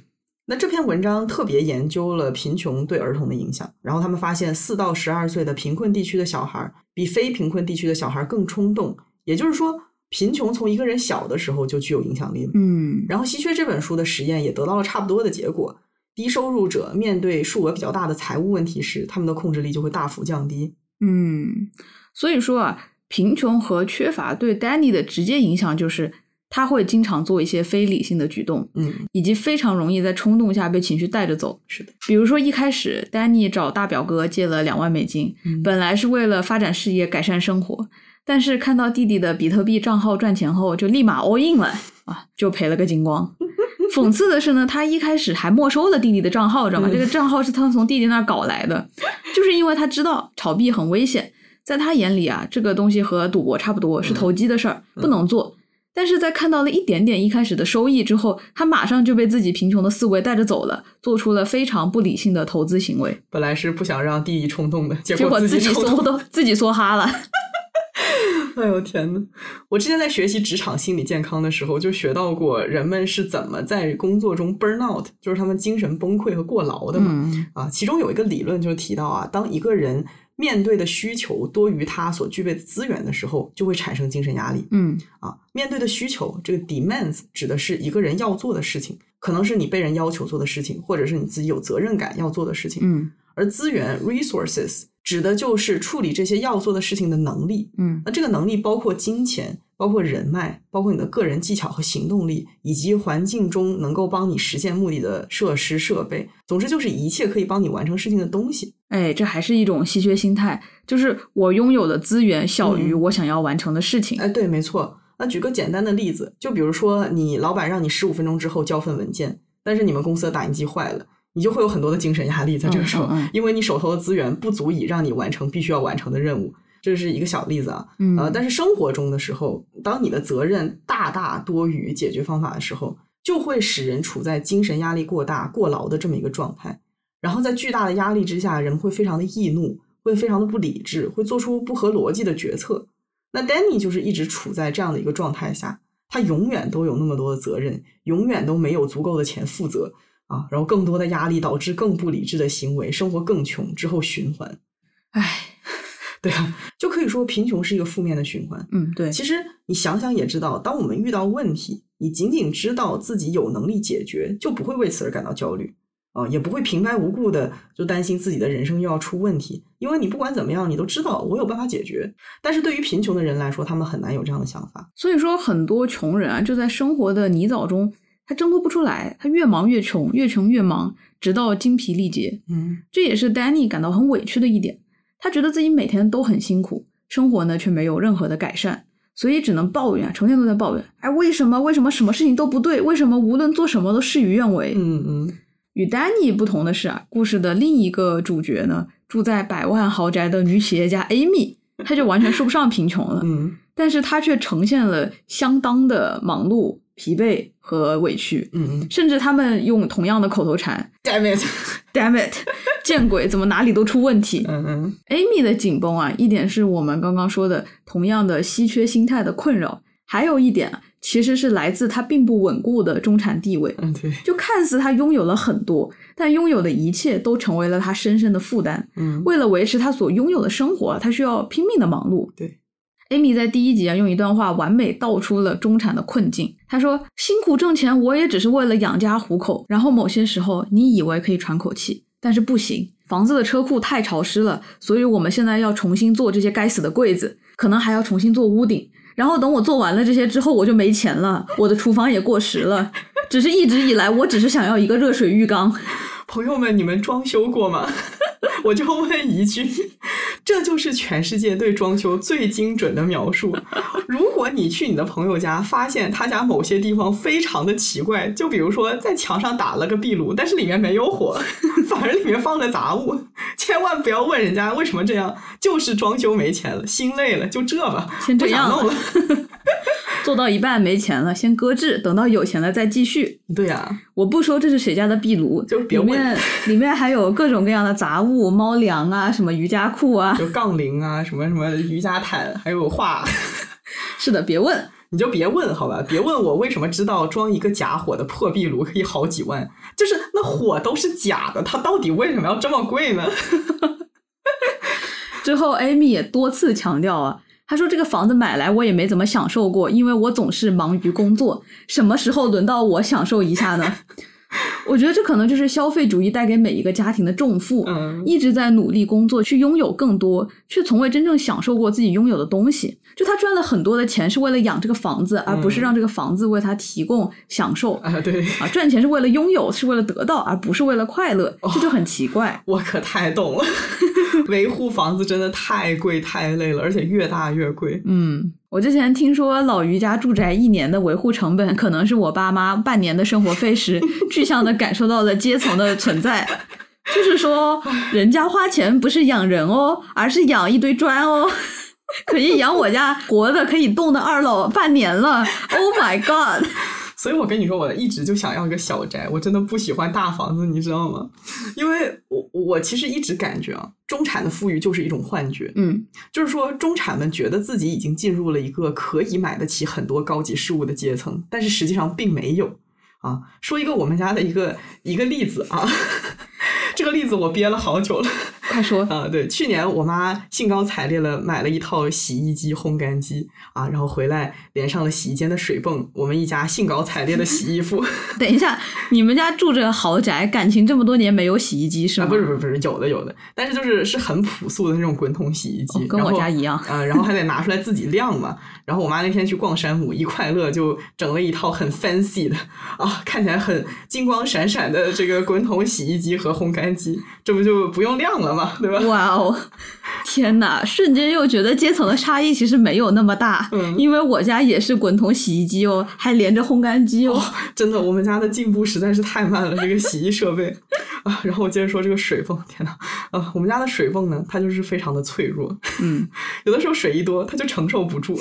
那这篇文章特别研究了贫穷对儿童的影响，然后他们发现，四到十二岁的贫困地区的小孩儿比非贫困地区的小孩儿更冲动，也就是说，贫穷从一个人小的时候就具有影响力了。嗯然后《稀缺》这本书的实验也得到了差不多的结果。低收入者面对数额比较大的财务问题时，他们的控制力就会大幅降低。嗯，所以说啊，贫穷和缺乏对 Danny 的直接影响就是他会经常做一些非理性的举动，嗯，以及非常容易在冲动下被情绪带着走。是的，比如说一开始，Danny 找大表哥借了两万美金，嗯本来是为了发展事业、改善生活，但是看到弟弟的比特币账号赚钱后，就立马 all in 了啊，就赔了个精光。讽刺的是呢，他一开始还没收了弟弟的账号，知道吗？嗯这个账号是他从弟弟那儿搞来的，就是因为他知道炒币很危险，在他眼里啊，这个东西和赌博差不多，是投机的事儿，不能做。但是在看到了一点点一开始的收益之后，他马上就被自己贫穷的思维带着走了，做出了非常不理性的投资行为，本来是不想让弟弟冲动的，结结果自自己冲动。梭都自己梭哈了。哎呦天呐！我之前在学习职场心理健康的时候，就学到过人们是怎么在工作中 burn out，就是他们精神崩溃和过劳的嘛。嗯啊，其中有一个理论就提到啊，当一个人面对的需求多于他所具备的资源的时候，就会产生精神压力。嗯啊，面对的需求，这个 demands 指的是一个人要做的事情，可能是你被人要求做的事情，或者是你自己有责任感要做的事情。嗯而资源 resources 指的就是处理这些要做的事情的能力。嗯那这个能力包括金钱，包括人脉，包括你的个人技巧和行动力，以及环境中能够帮你实现目的的设施设备。总之，就是一切可以帮你完成事情的东西。哎，这还是一种稀缺心态，就是我拥有的资源小于嗯我想要完成的事情。哎，对，没错。那举个简单的例子，就比如说你老板让你十五分钟之后交份文件，但是你们公司的打印机坏了，你就会有很多的精神压力在这个时候，嗯嗯嗯因为你手头的资源不足以让你完成必须要完成的任务。这是一个小例子啊，嗯呃，但是生活中的时候，当你的责任大大多于解决方法的时候，就会使人处在精神压力过大、过劳的这么一个状态。然后在巨大的压力之下，人们会非常的易怒，会非常的不理智，会做出不合逻辑的决策。那 Danny 就是一直处在这样的一个状态下，他永远都有那么多的责任，永远都没有足够的钱负责啊，然后更多的压力导致更不理智的行为，生活更穷，之后循环。哎，对啊，就可以说贫穷是一个负面的循环。嗯，对，其实你想想也知道，当我们遇到问题，你仅仅知道自己有能力解决，就不会为此而感到焦虑啊、也不会平白无故的就担心自己的人生又要出问题，因为你不管怎么样，你都知道我有办法解决。但是对于贫穷的人来说，他们很难有这样的想法。所以说很多穷人啊，就在生活的泥沼中，他挣脱不出来，他越忙越穷，越穷越忙，直到精疲力竭。嗯这也是 Danny 感到很委屈的一点，他觉得自己每天都很辛苦，生活呢却没有任何的改善，所以只能抱怨啊，成天都在抱怨。哎，为什么？为什么什么事情都不对？为什么无论做什么都事与愿违？嗯嗯与 Danny 不同的是啊，故事的另一个主角呢，住在百万豪宅的女企业家 Amy，她就完全说不上贫穷了，嗯但是她却呈现了相当的忙碌、疲惫和委屈，嗯甚至他们用同样的口头禅，Damn it！“damn it”，见鬼，怎么哪里都出问题？嗯嗯 Amy 的紧绷啊，一点是我们刚刚说的同样的稀缺心态的困扰，还有一点其实是来自她并不稳固的中产地位。嗯，对，就看似她拥有了很多，但拥有的一切都成为了她深深的负担。嗯为了维持她所拥有的生活，她需要拼命的忙碌。对，Amy 在第一集啊，用一段话完美道出了中产的困境。他说：“辛苦挣钱，我也只是为了养家糊口。然后某些时候，你以为可以喘口气，但是不行，房子的车库太潮湿了，所以我们现在要重新做这些该死的柜子，可能还要重新做屋顶。然后等我做完了这些之后，我就没钱了，我的厨房也过时了。只是一直以来，我只是想要一个热水浴缸。朋友们，你们装修过吗？我就问一句，这就是全世界对装修最精准的描述。如果你去你的朋友家，发现他家某些地方非常的奇怪，就比如说在墙上打了个壁炉，但是里面没有火，反而里面放了杂物，千万不要问人家为什么这样，就是装修没钱了，心累了，就这吧，先这样不想弄了。做到一半没钱了，先搁置，等到有钱了再继续。对呀、我不说这是谁家的壁炉，就别问里面里面还有各种各样的杂物，猫粮啊，什么瑜伽裤啊。有杠铃啊，什么什么瑜伽毯，还有画。是的，别问。你就别问好吧，别问我为什么知道装一个假火的破壁炉可以好几万，就是那火都是假的，它到底为什么要这么贵呢？之后，Amy 也多次强调啊，他说这个房子买来我也没怎么享受过，因为我总是忙于工作，什么时候轮到我享受一下呢？我觉得这可能就是消费主义带给每一个家庭的重负，嗯一直在努力工作去拥有更多，却从未真正享受过自己拥有的东西。就他赚了很多的钱是为了养这个房子，而不是让这个房子为他提供享受。啊，对啊，赚钱是为了拥有，是为了得到，而不是为了快乐，这就很奇怪。我可太懂了，维护房子真的太贵太累了，而且越大越贵。嗯，我之前听说老于家住宅一年的维护成本，可能是我爸妈半年的生活费时，具象的感受到了阶层的存在。就是说，人家花钱不是养人哦，而是养一堆砖哦，可以养我家活的可以动的二老半年了。Oh my god！所以我跟你说，我一直就想要一个小宅，我真的不喜欢大房子，你知道吗？因为我我其实一直感觉啊，中产的富裕就是一种幻觉，嗯就是说中产们觉得自己已经进入了一个可以买得起很多高级事物的阶层，但是实际上并没有啊。说一个我们家的一个一个例子啊，这个例子我憋了好久了。快说。啊，对，去年我妈兴高采烈了买了一套洗衣机、烘干机啊，然后回来连上了洗衣间的水泵，我们一家兴高采烈的洗衣服。等一下，你们家住着豪宅，感情这么多年没有洗衣机是啊，吗？不是不是不是，有的有的，但是就是是很朴素的那种滚筒洗衣机，哦跟我家一样啊、然后还得拿出来自己晾嘛。然后我妈那天去逛山姆，一快乐就整了一套很 fancy 的 啊，看起来很金光闪闪的这个滚筒洗衣机和烘干机，这不就不用晾了吗？对吧？哇哦，天哪！瞬间又觉得阶层的差异其实没有那么大，嗯因为我家也是滚筒洗衣机哦，还连着烘干机哦。真的，我们家的进步实在是太慢了，这个洗衣设备 啊。然后我接着说这个水泵，天呐，啊，我们家的水泵呢，它就是非常的脆弱，嗯，有的时候水一多，它就承受不住，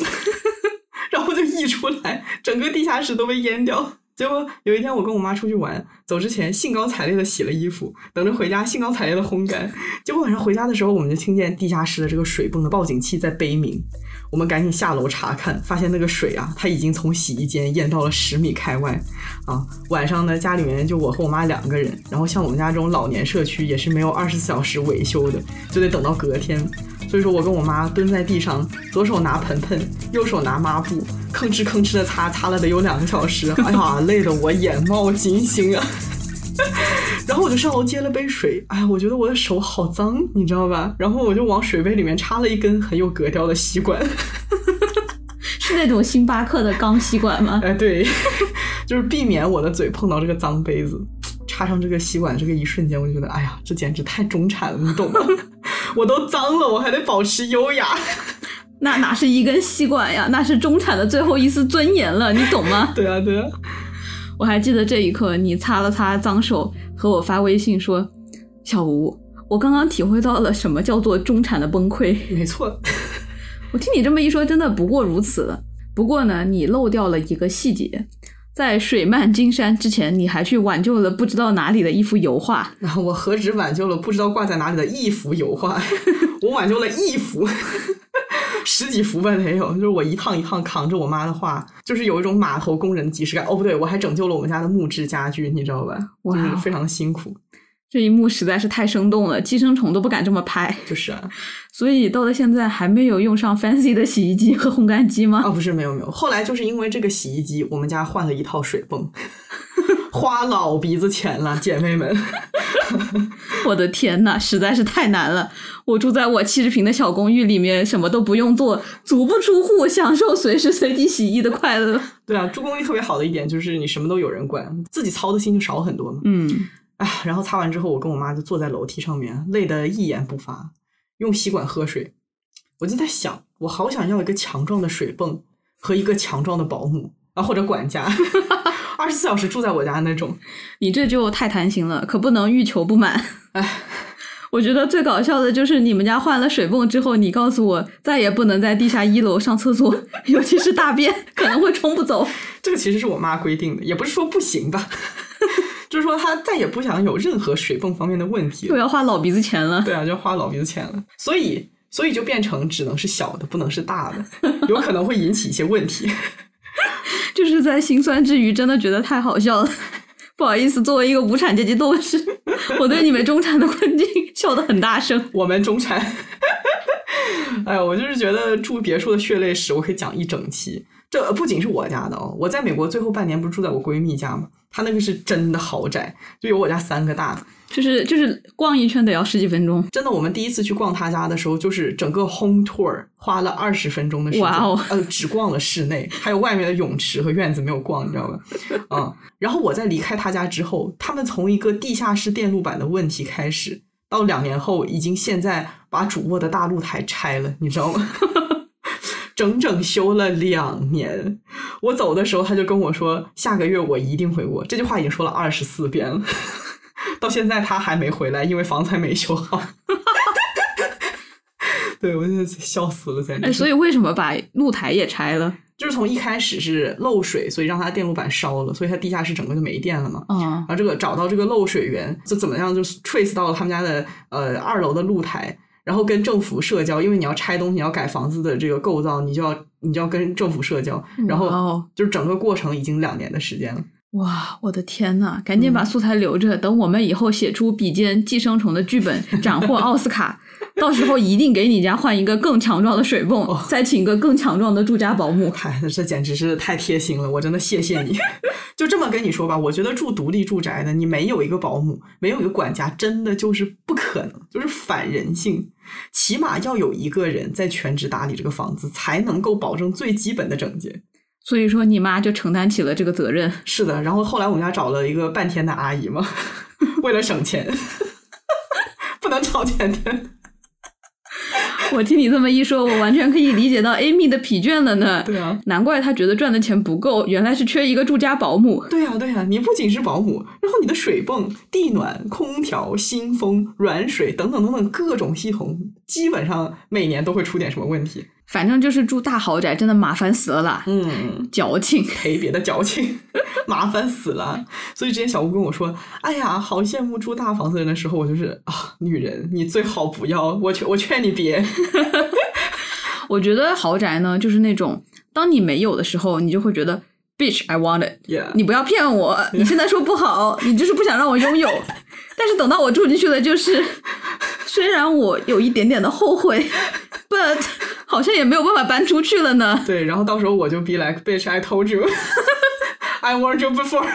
然后就溢出来，整个地下室都被淹掉。结果有一天我跟我妈出去玩，走之前兴高采烈的洗了衣服，等着回家兴高采烈的烘干。结果晚上回家的时候，我们就听见地下室的这个水泵的报警器在悲鸣。我们赶紧下楼查看，发现那个水啊，它已经从洗衣间淹到了十米开外。啊，晚上呢，家里面就我和我妈两个人，然后像我们家这种老年社区也是没有二十四小时维修的，就得等到隔天。所以说我跟我妈蹲在地上，左手拿盆盆，右手拿抹布，吭哧吭哧的擦，擦了得有两个小时。哎呀，累得我眼冒金星啊！然后我就上楼接了杯水，哎呀，我觉得我的手好脏，你知道吧？然后我就往水杯里面插了一根很有格调的吸管。是那种星巴克的钢吸管吗？哎，对，就是避免我的嘴碰到这个脏杯子。插上这个吸管这个一瞬间，我就觉得，哎呀，这简直太中产了，你懂吗？我都脏了，我还得保持优雅。那哪是一根吸管呀，那是中产的最后一丝尊严了，你懂吗？对啊，对啊，我还记得这一刻，你擦了擦脏手，和我发微信说：“小吴，我刚刚体会到了什么叫做中产的崩溃。没错。”我听你这么一说，真的不过如此了。不过呢，你漏掉了一个细节，在水漫金山之前，你还去挽救了不知道哪里的一幅油画。然后我何止挽救了不知道挂在哪里的一幅油画，我挽救了一幅，十几幅吧得有。就是我一趟一趟扛着我妈的画，就是有一种码头工人的即视感。哦，不对，我还拯救了我们家的木质家具，你知道吧？哇就是非常的辛苦。这一幕实在是太生动了，寄生虫都不敢这么拍。就是啊，所以到了现在还没有用上 fancy 的洗衣机和烘干机吗？啊，不是，没有没有。后来就是因为这个洗衣机，我们家换了一套水泵，花老鼻子钱了，姐妹们。我的天呐，实在是太难了！我住在我七十平的小公寓里面，什么都不用做，足不出户，享受随时随地洗衣的快乐。对啊，住公寓特别好的一点就是你什么都有人管，自己操的心就少很多嘛。嗯，啊，然后擦完之后，我跟我妈就坐在楼梯上面，累得一言不发，用吸管喝水。我就在想，我好想要一个强壮的水泵和一个强壮的保姆啊，或者管家，二十四小时住在我家那种。你这就太贪心了，可不能欲求不满。哎，我觉得最搞笑的就是你们家换了水泵之后，你告诉我再也不能在地下一楼上厕所，尤其是大便可能会冲不走。这个其实是我妈规定的，也不是说不行吧，就是说他再也不想有任何水泵方面的问题了。又要花老鼻子钱了。对啊，就花老鼻子钱了，所以所以就变成只能是小的，不能是大的，有可能会引起一些问题。就是在心酸之余，真的觉得太好笑了。不好意思，作为一个无产阶级斗士，我对你们中产的困境笑得很大声。我们中产，哎呀，我就是觉得住别墅的血泪史，我可以讲一整期。这不仅是我家的哦，我在美国最后半年不是住在我闺蜜家吗？她那个是真的豪宅，就有我家三个大。就是就是逛一圈得要十几分钟。真的，我们第一次去逛她家的时候，就是整个 home tour 花了二十分钟的时间，哇哦呃，只逛了室内，还有外面的泳池和院子没有逛，你知道吧？嗯，然后我在离开她家之后，他们从一个地下室电路板的问题开始，到两年后已经现在把主卧的大露台拆了，你知道吗？整整修了两年，我走的时候他就跟我说，下个月我一定回国。这句话已经说了二十四遍了，到现在他还没回来，因为房子还没修好。对，我就笑死了，在那哎，所以为什么把露台也拆了？就是从一开始是漏水，所以让它电路板烧了，所以它地下室整个就没电了嘛。啊、然后这个找到这个漏水源，就怎么样就 trace 到了他们家的呃二楼的露台，然后跟政府社交，因为你要拆东西，你要改房子的这个构造，你就要你就要跟政府社交，然后哦就是整个过程已经两年的时间了。哇，我的天呐！赶紧把素材留着，等我们以后写出比肩寄生虫的剧本，斩获奥斯卡，到时候一定给你家换一个更强壮的水泵，再请个更强壮的住家保姆。嗨，这简直是太贴心了，我真的谢谢你。就这么跟你说吧，我觉得住独立住宅的，你没有一个保姆，没有一个管家，真的就是不可能，就是反人性。起码要有一个人在全职打理这个房子，才能够保证最基本的整洁。所以说，你妈就承担起了这个责任。是的，然后后来我们家找了一个半天的阿姨嘛，为了省钱，不能找全天。我听你这么一说，我完全可以理解到 Amy 的疲倦了呢。对啊，难怪她觉得赚的钱不够，原来是缺一个住家保姆。对呀、对呀、你不仅是保姆，然后你的水泵、地暖、空调、新风、软水等等等等各种系统，基本上每年都会出点什么问题。反正就是住大豪宅，真的麻烦死了啦，嗯，矫情。特别的矫情，麻烦死了。所以之前小吴跟我说：“哎呀，好羡慕住大房子人的时候，我就是啊，女人你最好不要，我劝我劝你别。我觉得豪宅呢，就是那种当你没有的时候，你就会觉得 bitch I want it，Yeah，你不要骗我，你现在说不好，你就是不想让我拥有。但是等到我住进去了，就是虽然我有一点点的后悔，but 好像也没有办法搬出去了呢。对，然后到时候我就 be like bitch I told you, I warned you before。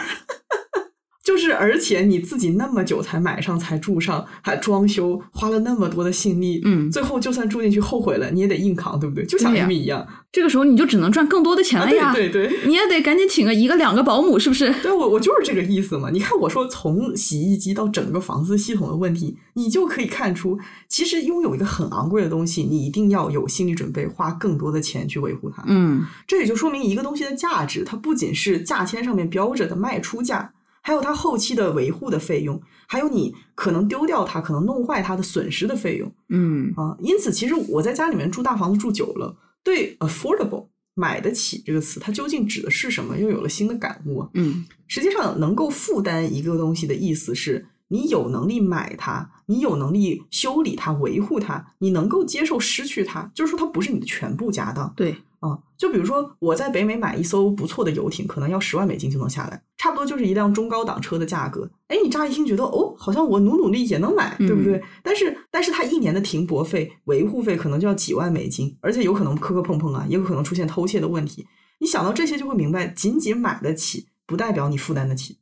就是，而且你自己那么久才买上，才住上，还装修，花了那么多的心力，嗯最后就算住进去后悔了，你也得硬扛，对不对？就像对呀 Amy 一样，这个时候你就只能赚更多的钱啊，了呀，对对对，你也得赶紧请个一个两个保姆，是不是？对我我就是这个意思嘛。你看我说从洗衣机到整个房子系统的问题，你就可以看出，其实拥有一个很昂贵的东西，你一定要有心理准备，花更多的钱去维护它。嗯，这也就说明一个东西的价值，它不仅是价签上面标着的卖出价，还有它后期的维护的费用，还有你可能丢掉它、可能弄坏它的损失的费用嗯，啊。因此，其实我在家里面住大房子住久了，对 affordable 买得起这个词，它究竟指的是什么？又有了新的感悟。嗯实际上，能够负担一个东西的意思是你有能力买它，你有能力修理它、维护它，你能够接受失去它，就是说它不是你的全部家当。对，啊，就比如说我在北美买一艘不错的游艇，可能要十万美金就能下来，差不多就是一辆中高档车的价格。哎，你乍一听觉得哦，好像我努努力也能买，对不对？但是，但是它一年的停泊费、维护费可能就要几万美金，而且有可能磕磕碰碰啊，也有可能出现偷窃的问题。你想到这些就会明白，仅仅买得起不代表你负担得起。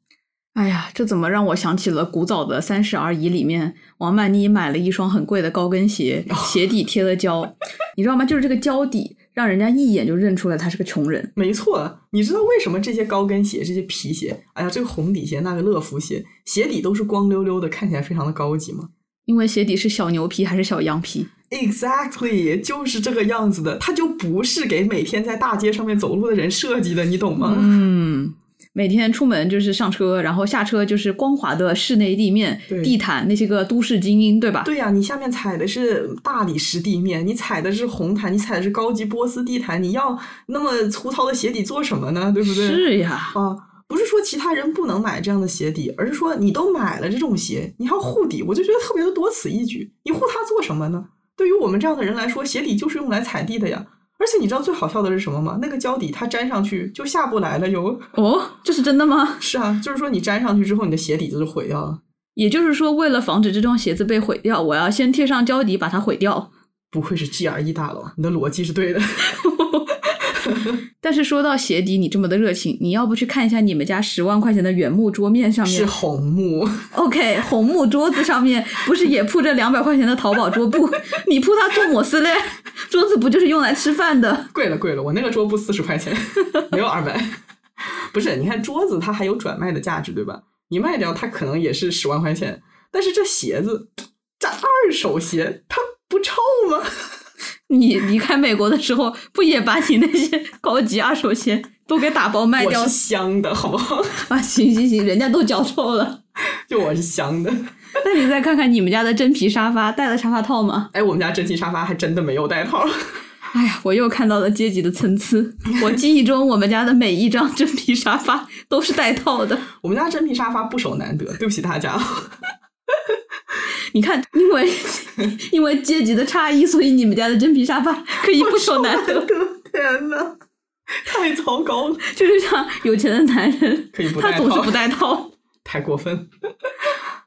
哎呀，这怎么让我想起了古早的《三十而已》里面，王曼妮买了一双很贵的高跟鞋，鞋底贴了胶，你知道吗？就是这个胶底，让人家一眼就认出来他是个穷人。没错，你知道为什么这些高跟鞋、这些皮鞋，哎呀，这个红底鞋、那个乐福鞋，鞋底都是光溜溜的，看起来非常的高级吗？因为鞋底是小牛皮还是小羊皮？Exactly，就是这个样子的，它就不是给每天在大街上面走路的人设计的，你懂吗？嗯，每天出门就是上车，然后下车就是光滑的室内地面、地毯，那些个都市精英，对吧？对呀、你下面踩的是大理石地面，你踩的是红毯，你踩的是高级波斯地毯，你要那么粗糙的鞋底做什么呢？对不对？是呀，啊，不是说其他人不能买这样的鞋底，而是说你都买了这种鞋，你还要护底，我就觉得特别的多此一举。你护它做什么呢？对于我们这样的人来说，鞋底就是用来踩地的呀。而且你知道最好笑的是什么吗？那个胶底它粘上去就下不来了哟。哦，这是真的吗？是啊，就是说你粘上去之后，你的鞋底子就毁掉了。也就是说，为了防止这双鞋子被毁掉，我要先贴上胶底把它毁掉。不愧是 GRE 大佬，你的逻辑是对的。但是说到鞋底，你这么的热情，你要不去看一下你们家十万块钱的原木桌面上面是红木，？OK，红木桌子上面不是也铺着两百块钱的淘宝桌布？你铺它做么事嘞？桌子不就是用来吃饭的？贵了贵了，我那个桌布四十块钱，没有二百。不是，你看桌子它还有转卖的价值，对吧？你卖掉它可能也是十万块钱，但是这鞋子，这二手鞋它不臭吗？你离开美国的时候，不也把你那些高级二手鞋都给打包卖掉我是？香的，好不好？啊，行行行，人家都脚臭了。就我是香的。那你再看看你们家的真皮沙发，带了沙发套吗？哎，我们家真皮沙发还真的没有带套。哎呀，我又看到了阶级的参差。我记忆中，我们家的每一张真皮沙发都是带套的。我们家真皮沙发不守难得，对不起大家。你看，因为 因为阶级的差异，所以你们家的真皮沙发可以不守难得。天呐，太糟糕了，就是像有钱的男人，可以不他总是不带套。太过分。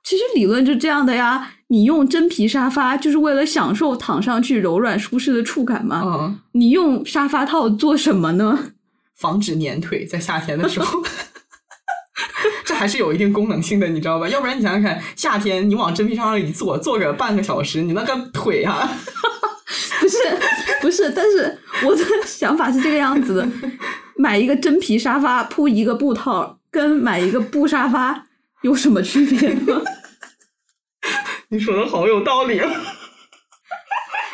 其实理论就这样的呀，你用真皮沙发就是为了享受躺上去柔软舒适的触感嘛。嗯，你用沙发套做什么呢？防止粘腿，在夏天的时候。这还是有一定功能性的，你知道吧？要不然你想想看，夏天你往真皮沙发上一坐，坐个半个小时，你那个腿啊，不是，不是，但是我的想法是这个样子的：买一个真皮沙发铺一个布套，跟买一个布沙发有什么区别呢？你说的好有道理啊！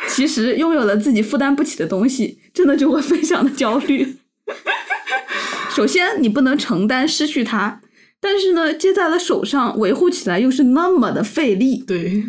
其实拥有了自己负担不起的东西，真的就会非常的焦虑。首先，你不能承担失去它，但是呢，接在了手上，维护起来又是那么的费力。对，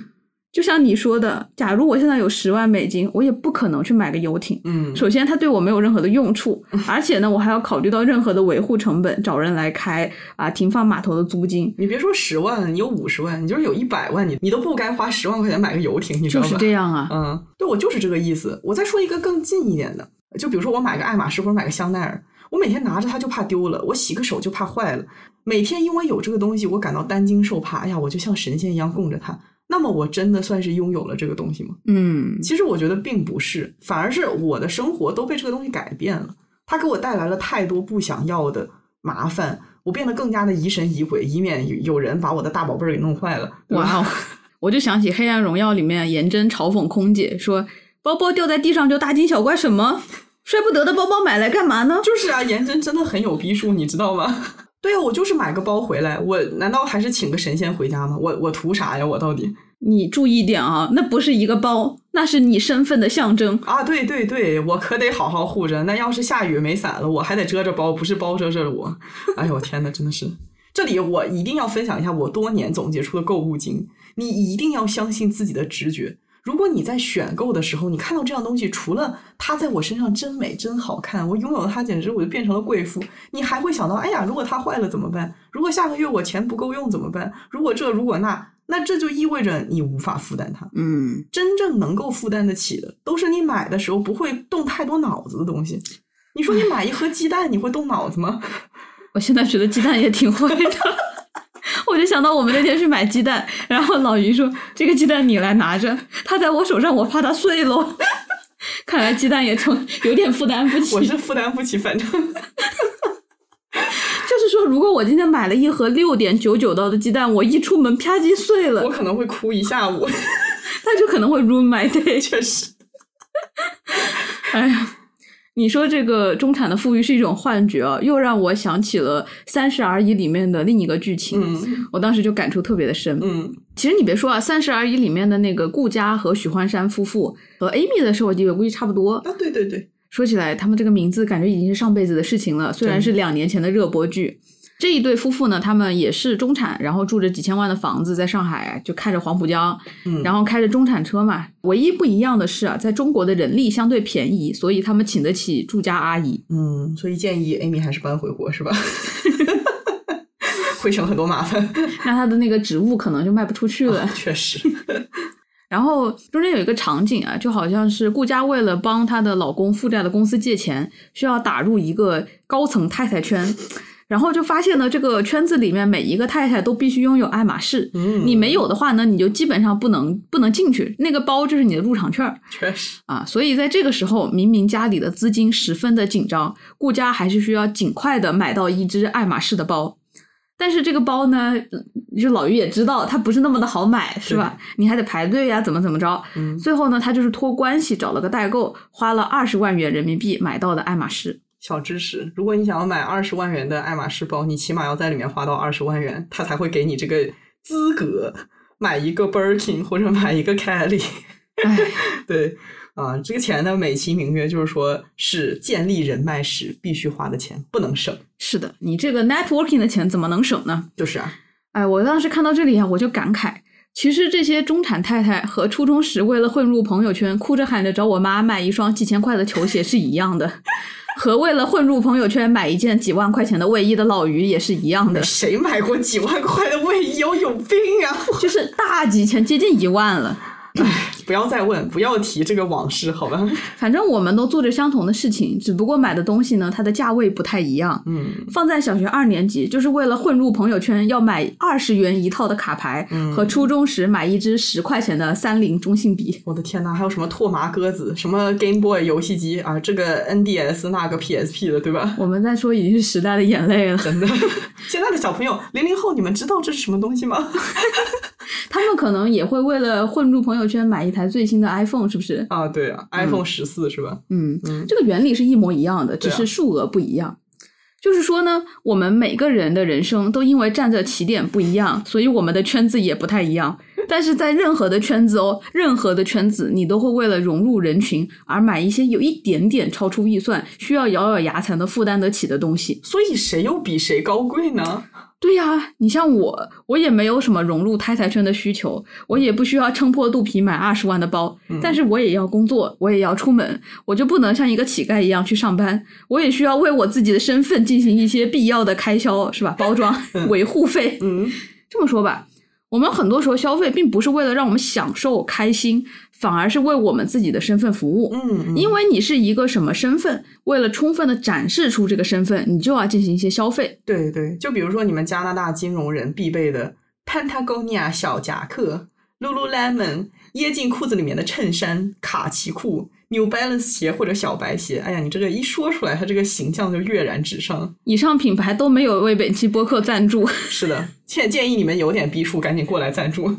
就像你说的，假如我现在有十万美金，我也不可能去买个游艇。嗯，首先，它对我没有任何的用处，而且呢，我还要考虑到任何的维护成本，找人来开啊，停放码头的租金，你别说十万，你有五十万，你就是有一百万，你你都不该花十万块钱买个游艇，你知道吗？就是这样啊。嗯，对我就是这个意思。我再说一个更近一点的，就比如说我买个爱马仕或者买个香奈儿，我每天拿着它就怕丢了，我洗个手就怕坏了。每天因为有这个东西，我感到担惊受怕。哎呀，我就像神仙一样供着它。那么我真的算是拥有了这个东西吗？嗯，其实我觉得并不是，反而是我的生活都被这个东西改变了。它给我带来了太多不想要的麻烦，我变得更加的疑神疑鬼，以免有有人把我的大宝贝儿给弄坏了。哇哦！我就想起《黑暗荣耀》里面颜真嘲讽空姐说：“包包掉在地上就大惊小怪什么？摔不得的包包买来干嘛呢？”就是啊，颜真真的很有逼数，你知道吗？对啊，我就是买个包回来，我难道还是请个神仙回家吗？我我图啥呀？我到底你注意点啊，那不是一个包，那是你身份的象征。啊？对对对，我可得好好护着。那要是下雨没伞了，我还得遮着包，不是包遮着我。哎呦我天呐，真的是！这里我一定要分享一下我多年总结出的购物经。你一定要相信自己的直觉。如果你在选购的时候，你看到这样东西，除了它在我身上真美、真好看，我拥有它，简直我就变成了贵妇，你还会想到，哎呀，如果它坏了怎么办？如果下个月我钱不够用怎么办？如果这，如果那，那这就意味着你无法负担它。嗯，真正能够负担得起的，都是你买的时候不会动太多脑子的东西。你说你买一盒鸡蛋，你会动脑子吗？我现在觉得鸡蛋也挺会的。我就想到我们那天去买鸡蛋，然后老于说：“这个鸡蛋你来拿着，它在我手上，我怕它碎喽。”看来鸡蛋也成有点负担不起。我是负担不起，反正 就是说，如果我今天买了一盒六点九九刀的鸡蛋，我一出门啪叽碎了，我可能会哭一下午。那就可能会 ruin my day。确实，哎呀。你说这个中产的富裕是一种幻觉啊，又让我想起了《三十而已》里面的另一个剧情，嗯我当时就感触特别的深。嗯其实你别说啊，《三十而已》里面的那个顾佳和许幻山夫妇和 Amy 的社会地位估计差不多。啊，对对对，说起来，他们这个名字感觉已经是上辈子的事情了，虽然是两年前的热播剧。这一对夫妇呢，他们也是中产，然后住着几千万的房子，在上海就开着黄浦江，嗯然后开着中产车嘛。唯一不一样的是啊，在中国的人力相对便宜，所以他们请得起住家阿姨。嗯，所以建议 Amy 还是搬回国是吧？会省很多麻烦。那他的那个职务可能就卖不出去了。确实，然后中间有一个场景啊，就好像是顾佳为了帮她的老公负债的公司借钱，需要打入一个高层太太圈，然后就发现呢，这个圈子里面每一个太太都必须拥有爱马仕，嗯，你没有的话呢，你就基本上不能不能进去，那个包就是你的入场券儿确实，啊。所以在这个时候，明明家里的资金十分的紧张，顾佳还是需要尽快的买到一只爱马仕的包。但是这个包呢，就老于也知道，它不是那么的好买，是吧？你还得排队呀，怎么怎么着？嗯，最后呢，他就是托关系找了个代购，花了二十万元人民币买到的爱马仕。小知识，如果你想要买二十万元的爱马仕包，你起码要在里面花到二十万元，他才会给你这个资格买一个 Birkin 或者买一个 Kelly。唉，对啊，这个钱呢，美其名曰就是说是建立人脉时必须花的钱，不能省。是的，你这个 networking 的钱怎么能省呢？就是啊，哎，我当时看到这里啊，我就感慨，其实这些中产太太和初中时为了混入朋友圈，哭着喊着找我妈买一双几千块的球鞋是一样的，和为了混入朋友圈买一件几万块钱的卫衣的老于也是一样的，谁买过几万块的卫衣？我有病啊！就是大几千，接近一万了。不要再问，不要提这个往事，好吧？反正我们都做着相同的事情，只不过买的东西呢，它的价位不太一样。嗯放在小学二年级，就是为了混入朋友圈，要买二十元一套的卡牌，嗯和初中时买一支十块钱的三菱中性笔。我的天呐，还有什么拓麻鸽子，什么 Game Boy 游戏机啊，这个 NDS 那个 PSP 的，对吧？我们在说已经是时代的眼泪了，真的，现在的小朋友零零后，你们知道这是什么东西吗？他们可能也会为了混入朋友圈买一台最新的 iPhone，是不是？啊，对啊，iPhone 十四是吧？嗯，嗯这个原理是一模一样的，只是数额不一样。就是说呢，我们每个人的人生都因为站在起点不一样，所以我们的圈子也不太一样。但是在任何的圈子哦，任何的圈子，你都会为了融入人群而买一些有一点点超出预算、需要咬咬牙才能负担得起的东西。所以谁又比谁高贵呢？对呀、你像我，我也没有什么融入太太圈的需求，我也不需要撑破肚皮买二十万的包，但是我也要工作，我也要出门，我就不能像一个乞丐一样去上班，我也需要为我自己的身份进行一些必要的开销，是吧？包装、维护费。嗯，这么说吧，我们很多时候消费并不是为了让我们享受开心，反而是为我们自己的身份服务。嗯，因为你是一个什么身份，为了充分的展示出这个身份，你就要进行一些消费。对对，就比如说你们加拿大金融人必备的 Patagonia 小夹克、Lululemon 掖进裤子里面的衬衫、卡其裤、New Balance 鞋或者小白鞋。哎呀，你这个一说出来，它这个形象就跃然纸上。以上品牌都没有为本期播客赞助。是的，建建议你们有点逼数，赶紧过来赞助。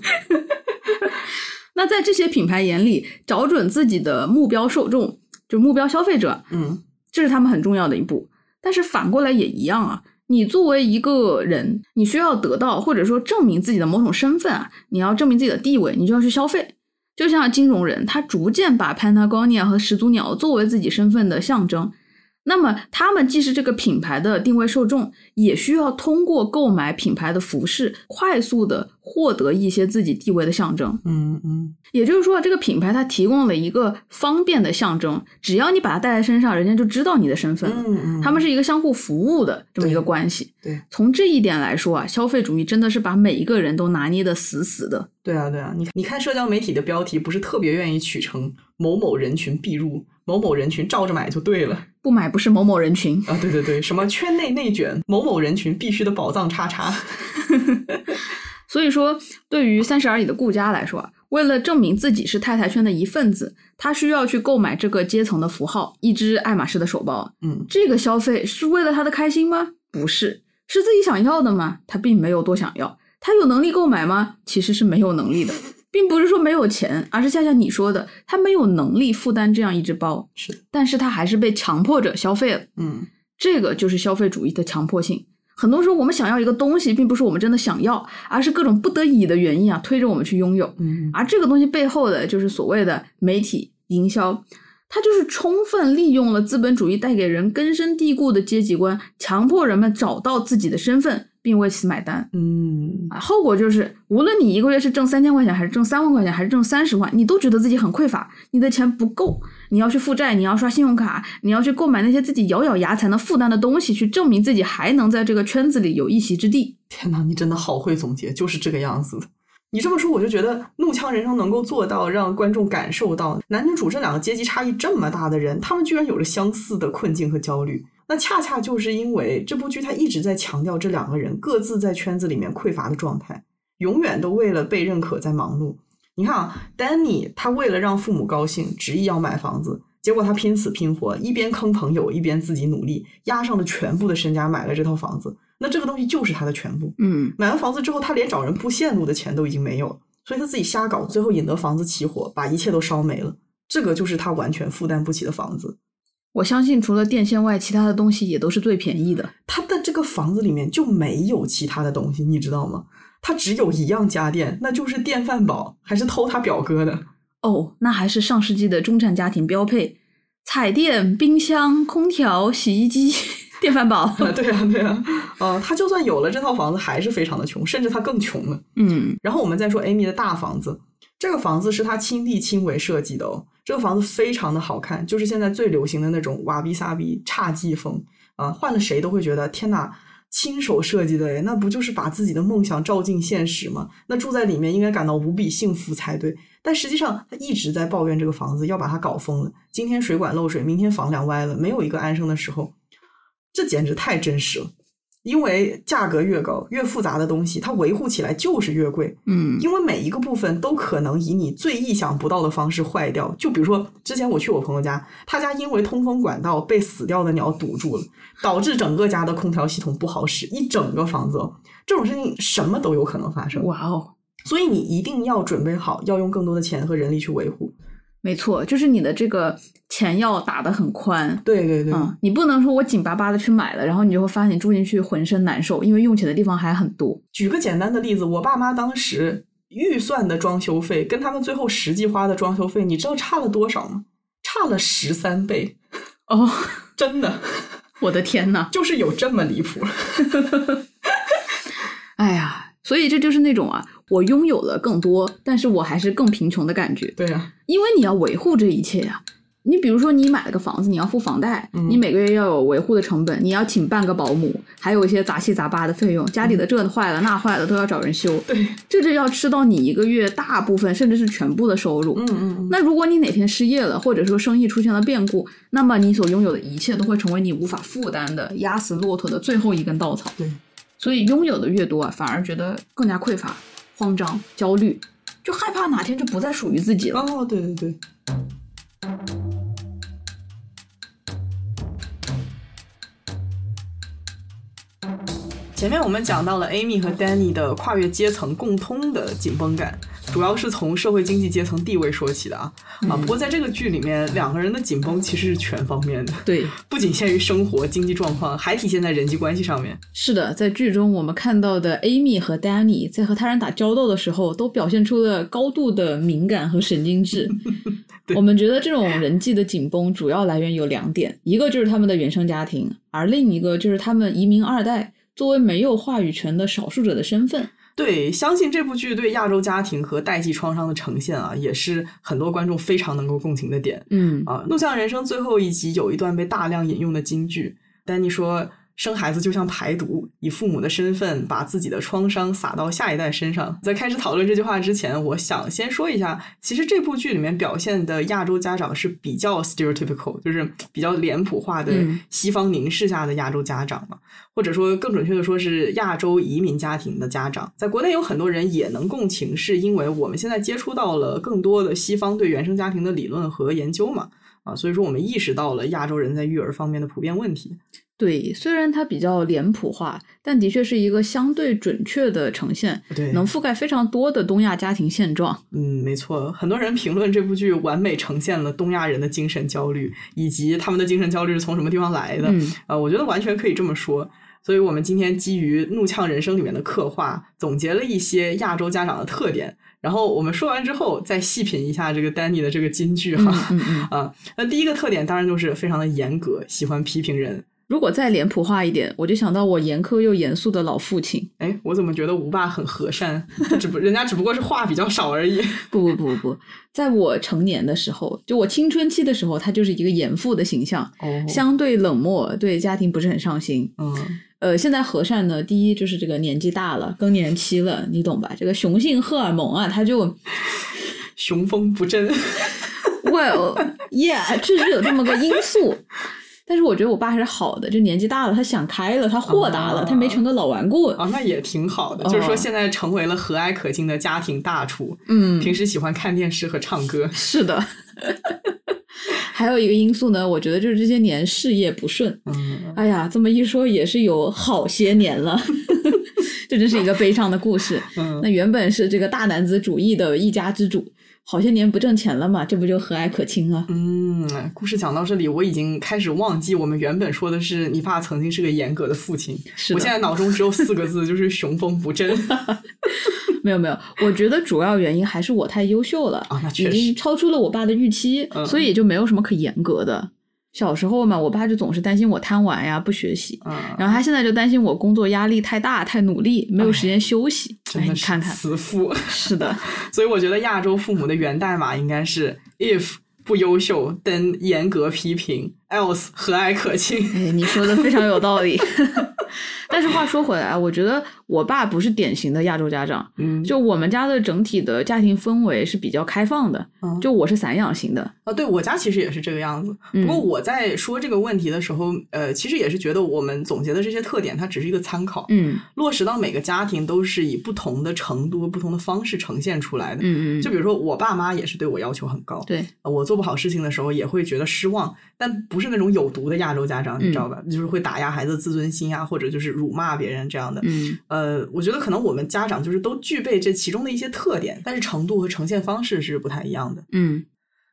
那在这些品牌眼里，找准自己的目标受众，就目标消费者，嗯这是他们很重要的一步。但是反过来也一样啊，你作为一个人，你需要得到或者说证明自己的某种身份啊，你要证明自己的地位，你就要去消费。就像金融人，他逐渐把 Patagonia 和始祖鸟作为自己身份的象征。那么他们既是这个品牌的定位受众，也需要通过购买品牌的服饰，快速的获得一些自己地位的象征。嗯嗯也就是说，这个品牌它提供了一个方便的象征，只要你把它带在身上，人家就知道你的身份。嗯嗯，他们是一个相互服务的这么一个关系。对从这一点来说啊，消费主义真的是把每一个人都拿捏的死死的。对啊对啊，你你看社交媒体的标题，不是特别愿意取成某某人群必入，某某人群照着买就对了不买不是某某人群，啊！对对对，什么圈内内卷，某某人群必须的宝藏叉叉。所以说，对于三十而已的顾家来说啊，为了证明自己是太太圈的一份子，他需要去购买这个阶层的符号，一只爱马仕的手包。嗯这个消费是为了他的开心吗？不是，是自己想要的吗？他并没有多想要。他有能力购买吗？其实是没有能力的，并不是说没有钱，而是恰恰你说的，他没有能力负担这样一只包，是的，但是他还是被强迫者消费了。嗯这个就是消费主义的强迫性。很多时候，我们想要一个东西，并不是我们真的想要，而是各种不得已的原因啊，推着我们去拥有。嗯而这个东西背后的就是所谓的媒体营销，它就是充分利用了资本主义带给人根深蒂固的阶级观，强迫人们找到自己的身份，并为此买单。嗯啊，后果就是，无论你一个月是挣三千块钱，还是挣三万块钱，还是挣三十万，你都觉得自己很匮乏，你的钱不够，你要去负债，你要刷信用卡，你要去购买那些自己咬咬牙才能负担的东西，去证明自己还能在这个圈子里有一席之地。天哪，你真的好会总结，就是这个样子的。你这么说，我就觉得《怒呛人生》能够做到让观众感受到男女主这两个阶级差异这么大的人，他们居然有着相似的困境和焦虑。那恰恰就是因为这部剧它一直在强调这两个人各自在圈子里面匮乏的状态，永远都为了被认可在忙碌。你看啊，Danny 他为了让父母高兴，执意要买房子，结果他拼死拼活，一边坑朋友，一边自己努力，压上了全部的身家买了这套房子。那这个东西就是他的全部。嗯，买完房子之后，他连找人铺线路的钱都已经没有了，所以他自己瞎搞，最后引得房子起火，把一切都烧没了。这个就是他完全负担不起的房子。我相信除了电线外，其他的东西也都是最便宜的。他的这个房子里面就没有其他的东西，你知道吗？他只有一样家电，那就是电饭煲，还是偷他表哥的。哦，那还是上世纪的中产家庭标配：彩电、冰箱、空调、洗衣机、电饭煲。对啊，对啊，呃，他就算有了这套房子，还是非常的穷，甚至他更穷了。嗯然后我们再说 Amy 的大房子，这个房子是他亲力亲为设计的哦。这个房子非常的好看，就是现在最流行的那种瓦比萨比侘寂风啊、换了谁都会觉得天哪，亲手设计的诶，那不就是把自己的梦想照进现实吗？那住在里面应该感到无比幸福才对。但实际上，他一直在抱怨这个房子要把它搞疯了。今天水管漏水，明天房梁歪了，没有一个安生的时候，这简直太真实了。因为价格越高，越复杂的东西，它维护起来就是越贵。嗯因为每一个部分都可能以你最意想不到的方式坏掉。就比如说，之前我去我朋友家，他家因为通风管道被死掉的鸟堵住了，导致整个家的空调系统不好使，一整个房子哦，这种事情什么都有可能发生。哇哦，所以你一定要准备好，要用更多的钱和人力去维护。没错，就是你的这个钱要打得很宽。对对对，嗯，你不能说我紧巴巴的去买了，然后你就会发现你住进去浑身难受，因为用钱的地方还很多。举个简单的例子，我爸妈当时预算的装修费跟他们最后实际花的装修费，你知道差了多少吗？差了十三倍，哦，真的 我的天呐！就是有这么离谱。哎呀，所以这就是那种啊，我拥有了更多，但是我还是更贫穷的感觉，对呀、因为你要维护这一切呀、你比如说，你买了个房子，你要付房贷，嗯你每个月要有维护的成本，你要请半个保姆，还有一些杂七杂八的费用，家里的这坏了那坏了都要找人修，对，这就要吃到你一个月大部分甚至是全部的收入。嗯嗯嗯，那如果你哪天失业了，或者说生意出现了变故，那么你所拥有的一切都会成为你无法负担的压死骆驼的最后一根稻草。对，所以拥有的越多啊，反而觉得更加匮乏、慌张、焦虑，就害怕哪天就不再属于自己了。哦，对对对，前面我们讲到了 Amy 和 Danny 的跨越阶层共通的紧绷感，主要是从社会经济阶层地位说起的啊啊！不过在这个剧里面，两个人的紧绷其实是全方面的，对，不仅限于生活经济状况，还体现在人际关系上面。是的，在剧中我们看到的 Amy 和 Danny 在和他人打交道的时候，都表现出了高度的敏感和神经质。我们觉得这种人际的紧绷主要来源有两点，一个就是他们的原生家庭，而另一个就是他们移民二代作为没有话语权的少数者的身份。对，相信这部剧对亚洲家庭和代际创伤的呈现啊，也是很多观众非常能够共情的点。嗯啊，《怒向人生》最后一集有一段被大量引用的金句，丹尼说。生孩子就像排毒，以父母的身份把自己的创伤撒到下一代身上。在开始讨论这句话之前，我想先说一下，其实这部剧里面表现的亚洲家长是比较 stereotypical，就是比较脸谱化的西方凝视下的亚洲家长嘛，或者说更准确的说是亚洲移民家庭的家长。在国内有很多人也能共情，是因为我们现在接触到了更多的西方对原生家庭的理论和研究嘛，啊，所以说我们意识到了亚洲人在育儿方面的普遍问题。对，虽然它比较脸谱化，但的确是一个相对准确的呈现，对，能覆盖非常多的东亚家庭现状。嗯，没错，很多人评论这部剧完美呈现了东亚人的精神焦虑，以及他们的精神焦虑是从什么地方来的。嗯，啊，我觉得完全可以这么说。所以我们今天基于《怒呛人生》里面的刻画，总结了一些亚洲家长的特点。然后我们说完之后，再细品一下这个丹尼的这个金句哈。嗯嗯啊，那第一个特点当然就是非常的严格，喜欢批评人。如果再脸谱化一点，我就想到我严苛又严肃的老父亲。哎，我怎么觉得吴爸很和善？只不人家只不过是话比较少而已。不不不不不，在我成年的时候，就我青春期的时候，他就是一个严父的形象，哦，相对冷漠，对家庭不是很上心。嗯，呃，现在和善呢，第一就是这个年纪大了，更年期了，你懂吧？这个雄性荷尔蒙啊，他就雄风不振。Well, yeah，确实有这么个因素。但是我觉得我爸还是好的，就年纪大了，他想开了，他豁达了，啊他没成个老顽固。啊，那也挺好的。哦就是说，现在成为了和蔼可亲的家庭大厨。嗯，平时喜欢看电视和唱歌。是的。还有一个因素呢，我觉得就是这些年事业不顺。嗯，哎呀，这么一说也是有好些年了，这真是一个悲伤的故事。嗯那原本是这个大男子主义的一家之主，好些年不挣钱了嘛，这不就和蔼可亲啊？嗯，故事讲到这里，我已经开始忘记我们原本说的是你爸曾经是个严格的父亲。是，我现在脑中只有四个字，就是雄风不振。没有没有，我觉得主要原因还是我太优秀了啊那确已经实超出了我爸的预期，嗯所以也就没有什么可严格的。小时候嘛，我爸就总是担心我贪玩呀、不学习，嗯，然后他现在就担心我工作压力太大、太努力，没有时间休息。哎，真的看看，慈父。是的，所以我觉得亚洲父母的源代码应该是 if 不优秀，then 严格批评，else 和蔼可亲。哎，你说的非常有道理。但是话说回来，我觉得我爸不是典型的亚洲家长，嗯，就我们家的整体的家庭氛围是比较开放的，嗯就我是散养型的。啊，对我家其实也是这个样子。不过嗯我在说这个问题的时候，呃，其实也是觉得我们总结的这些特点，它只是一个参考，嗯落实到每个家庭都是以不同的程度、不同的方式呈现出来的。嗯嗯，就比如说，我爸妈也是对我要求很高，对，呃我做不好事情的时候也会觉得失望，但不是那种有毒的亚洲家长，你知道吧？就是会打压孩子的自尊心啊，或者就是辱骂别人这样的。嗯呃，我觉得可能我们家长就是都具备这其中的一些特点，但是程度和呈现方式是不太一样的。嗯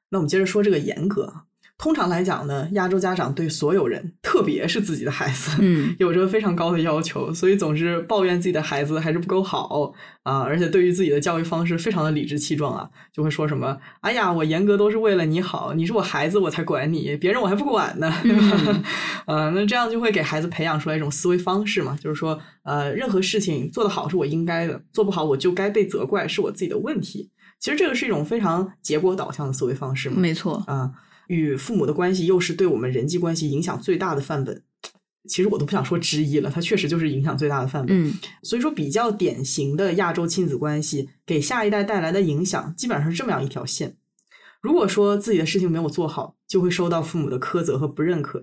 那我们接着说这个严格啊。通常来讲呢，亚洲家长对所有人，特别是自己的孩子，嗯 有着非常高的要求，所以总是抱怨自己的孩子还是不够好啊，而且对于自己的教育方式非常的理直气壮啊，就会说什么：“哎呀，我严格都是为了你好，你是我孩子我才管你，别人我还不管呢，对吧？”嗯 呃，那这样就会给孩子培养出来一种思维方式嘛，就是说，呃，任何事情做得好是我应该的，做不好我就该被责怪，是我自己的问题。其实这个是一种非常结果导向的思维方式嘛，没错。啊，与父母的关系又是对我们人际关系影响最大的范本。其实我都不想说之一了，它确实就是影响最大的范本。嗯所以说，比较典型的亚洲亲子关系给下一代带来的影响，基本上是这么样一条线。如果说自己的事情没有做好，就会受到父母的苛责和不认可，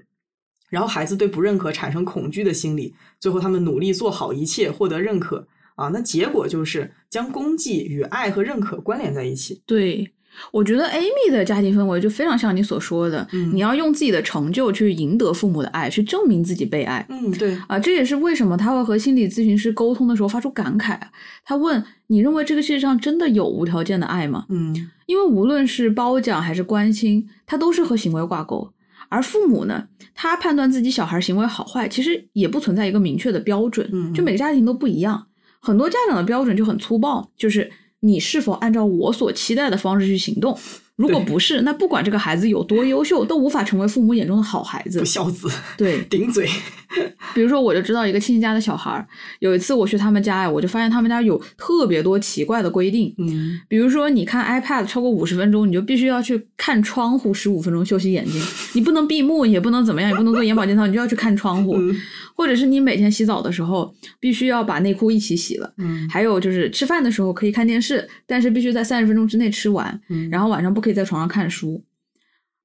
然后孩子对不认可产生恐惧的心理，最后他们努力做好一切，获得认可啊，那结果就是将功绩与爱和认可关联在一起。对，我觉得 Amy 的家庭氛围就非常像你所说的，嗯你要用自己的成就去赢得父母的爱，去证明自己被爱。嗯，对，啊，这也是为什么他会和心理咨询师沟通的时候发出感慨啊。他问：“你认为这个世界上真的有无条件的爱吗？”嗯因为无论是褒奖还是关心，它都是和行为挂钩。而父母呢，他判断自己小孩行为好坏，其实也不存在一个明确的标准，嗯就每个家庭都不一样。很多家长的标准就很粗暴，就是你是否按照我所期待的方式去行动。如果不是，那不管这个孩子有多优秀，都无法成为父母眼中的好孩子不。孝子，对，顶嘴。比如说，我就知道一个亲戚家的小孩儿，有一次我去他们家呀，我就发现他们家有特别多奇怪的规定。嗯，比如说，你看 iPad 超过五十分钟，你就必须要去看窗户十五分钟休息眼睛，你不能闭目，也不能怎么样，也不能做眼保健操，你就要去看窗户。嗯或者是你每天洗澡的时候，必须要把内裤一起洗了。嗯还有就是吃饭的时候可以看电视，但是必须在三十分钟之内吃完，嗯然后晚上不可以在床上看书。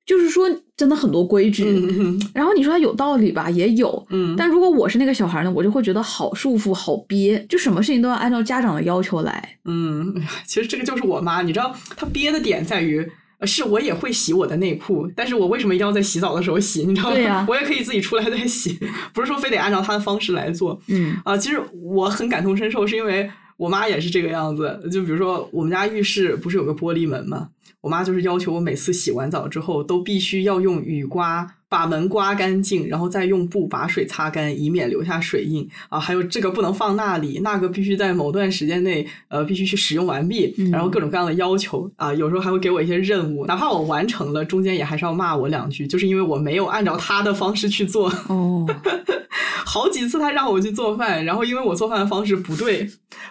就是说，真的很多规矩。嗯然后你说它有道理吧，也有。嗯，但如果我是那个小孩呢，我就会觉得好束缚、好憋，就什么事情都要按照家长的要求来。嗯，其实这个就是我妈，你知道，她憋的点在于。呃是我也会洗我的内裤，但是我为什么一定要在洗澡的时候洗？你知道吗？对呀 我也可以自己出来再洗，不是说非得按照她的方式来做。嗯啊，其实我很感同身受，是因为我妈也是这个样子。就比如说，我们家浴室不是有个玻璃门吗？我妈就是要求我每次洗完澡之后，都必须要用雨刮把门刮干净，然后再用布把水擦干，以免留下水印啊。还有这个不能放那里，那个必须在某段时间内呃必须去使用完毕，然后各种各样的要求啊。有时候还会给我一些任务，哪怕我完成了，中间也还是要骂我两句，就是因为我没有按照他的方式去做。哦，好几次他让我去做饭，然后因为我做饭的方式不对，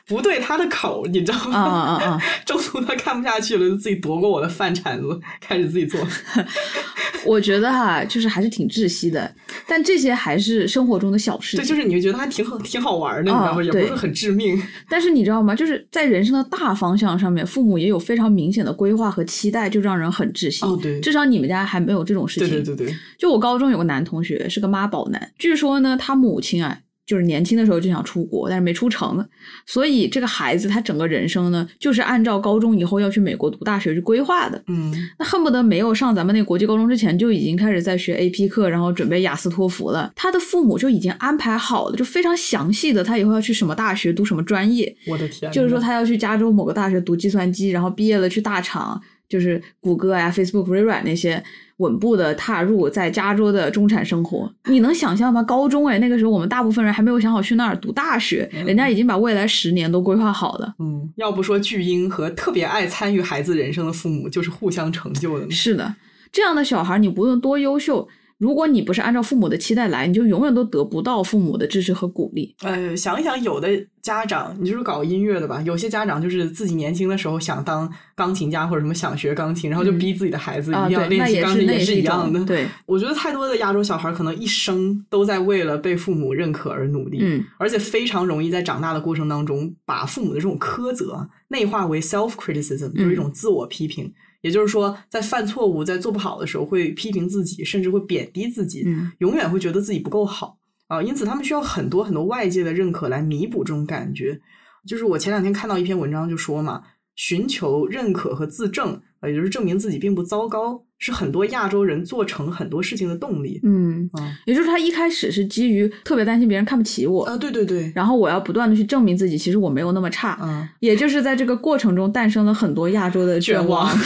不对他的口，你知道吗？啊啊啊啊！中途他看不下去了，就自己夺过我的饭铲子，开始自己做。我觉得哈，就是还是挺窒息的，但这些还是生活中的小事对，情。就是你会觉得还挺好，挺好玩的，你知道吗？也不是很致命。但是你知道吗？就是在人生的大方向上面，父母也有非常明显的规划和期待，就让人很窒息。哦对至少你们家还没有这种事对情。对对对，就我高中有个男同学是个妈宝男，据说呢，他母亲啊，就是年轻的时候就想出国，但是没出成，所以这个孩子他整个人生呢，就是按照高中以后要去美国读大学去规划的。嗯那恨不得没有上咱们那国际高中之前就已经开始在学 AP 课，然后准备雅思托福了。他的父母就已经安排好了，就非常详细的，他以后要去什么大学读什么专业，我的天，就是说他要去加州某个大学读计算机，然后毕业了去大厂，就是谷歌呀、Facebook、微软那些稳步的踏入在加州的中产生活。你能想象吗？高中哎，那个时候我们大部分人还没有想好去那儿读大学，人家已经把未来十年都规划好了。嗯，要不说巨婴和特别爱参与孩子人生的父母就是互相成就的呢。是的，这样的小孩，你不论多优秀，如果你不是按照父母的期待来，你就永远都得不到父母的支持和鼓励。呃，想一想，有的家长，你就是搞音乐的吧？有些家长就是自己年轻的时候想当钢琴家或者什么想学钢琴，然后就嗯逼自己的孩子啊，一定要练习钢琴，那也是 一一样的。对，我觉得太多的亚洲小孩可能一生都在为了被父母认可而努力，嗯，而且非常容易在长大的过程当中把父母的这种苛责内化为 self criticism，就是一种自我批评。也就是说，在犯错误、在做不好的时候，会批评自己，甚至会贬低自己，嗯永远会觉得自己不够好啊。因此，他们需要很多很多外界的认可来弥补这种感觉。就是我前两天看到一篇文章，就说嘛，寻求认可和自证，呃，也就是证明自己并不糟糕，是很多亚洲人做成很多事情的动力。嗯啊，也就是他一开始是基于特别担心别人看不起我，啊，对对对，然后我要不断的去证明自己，其实我没有那么差。嗯，也就是在这个过程中诞生了很多亚洲的绝望望。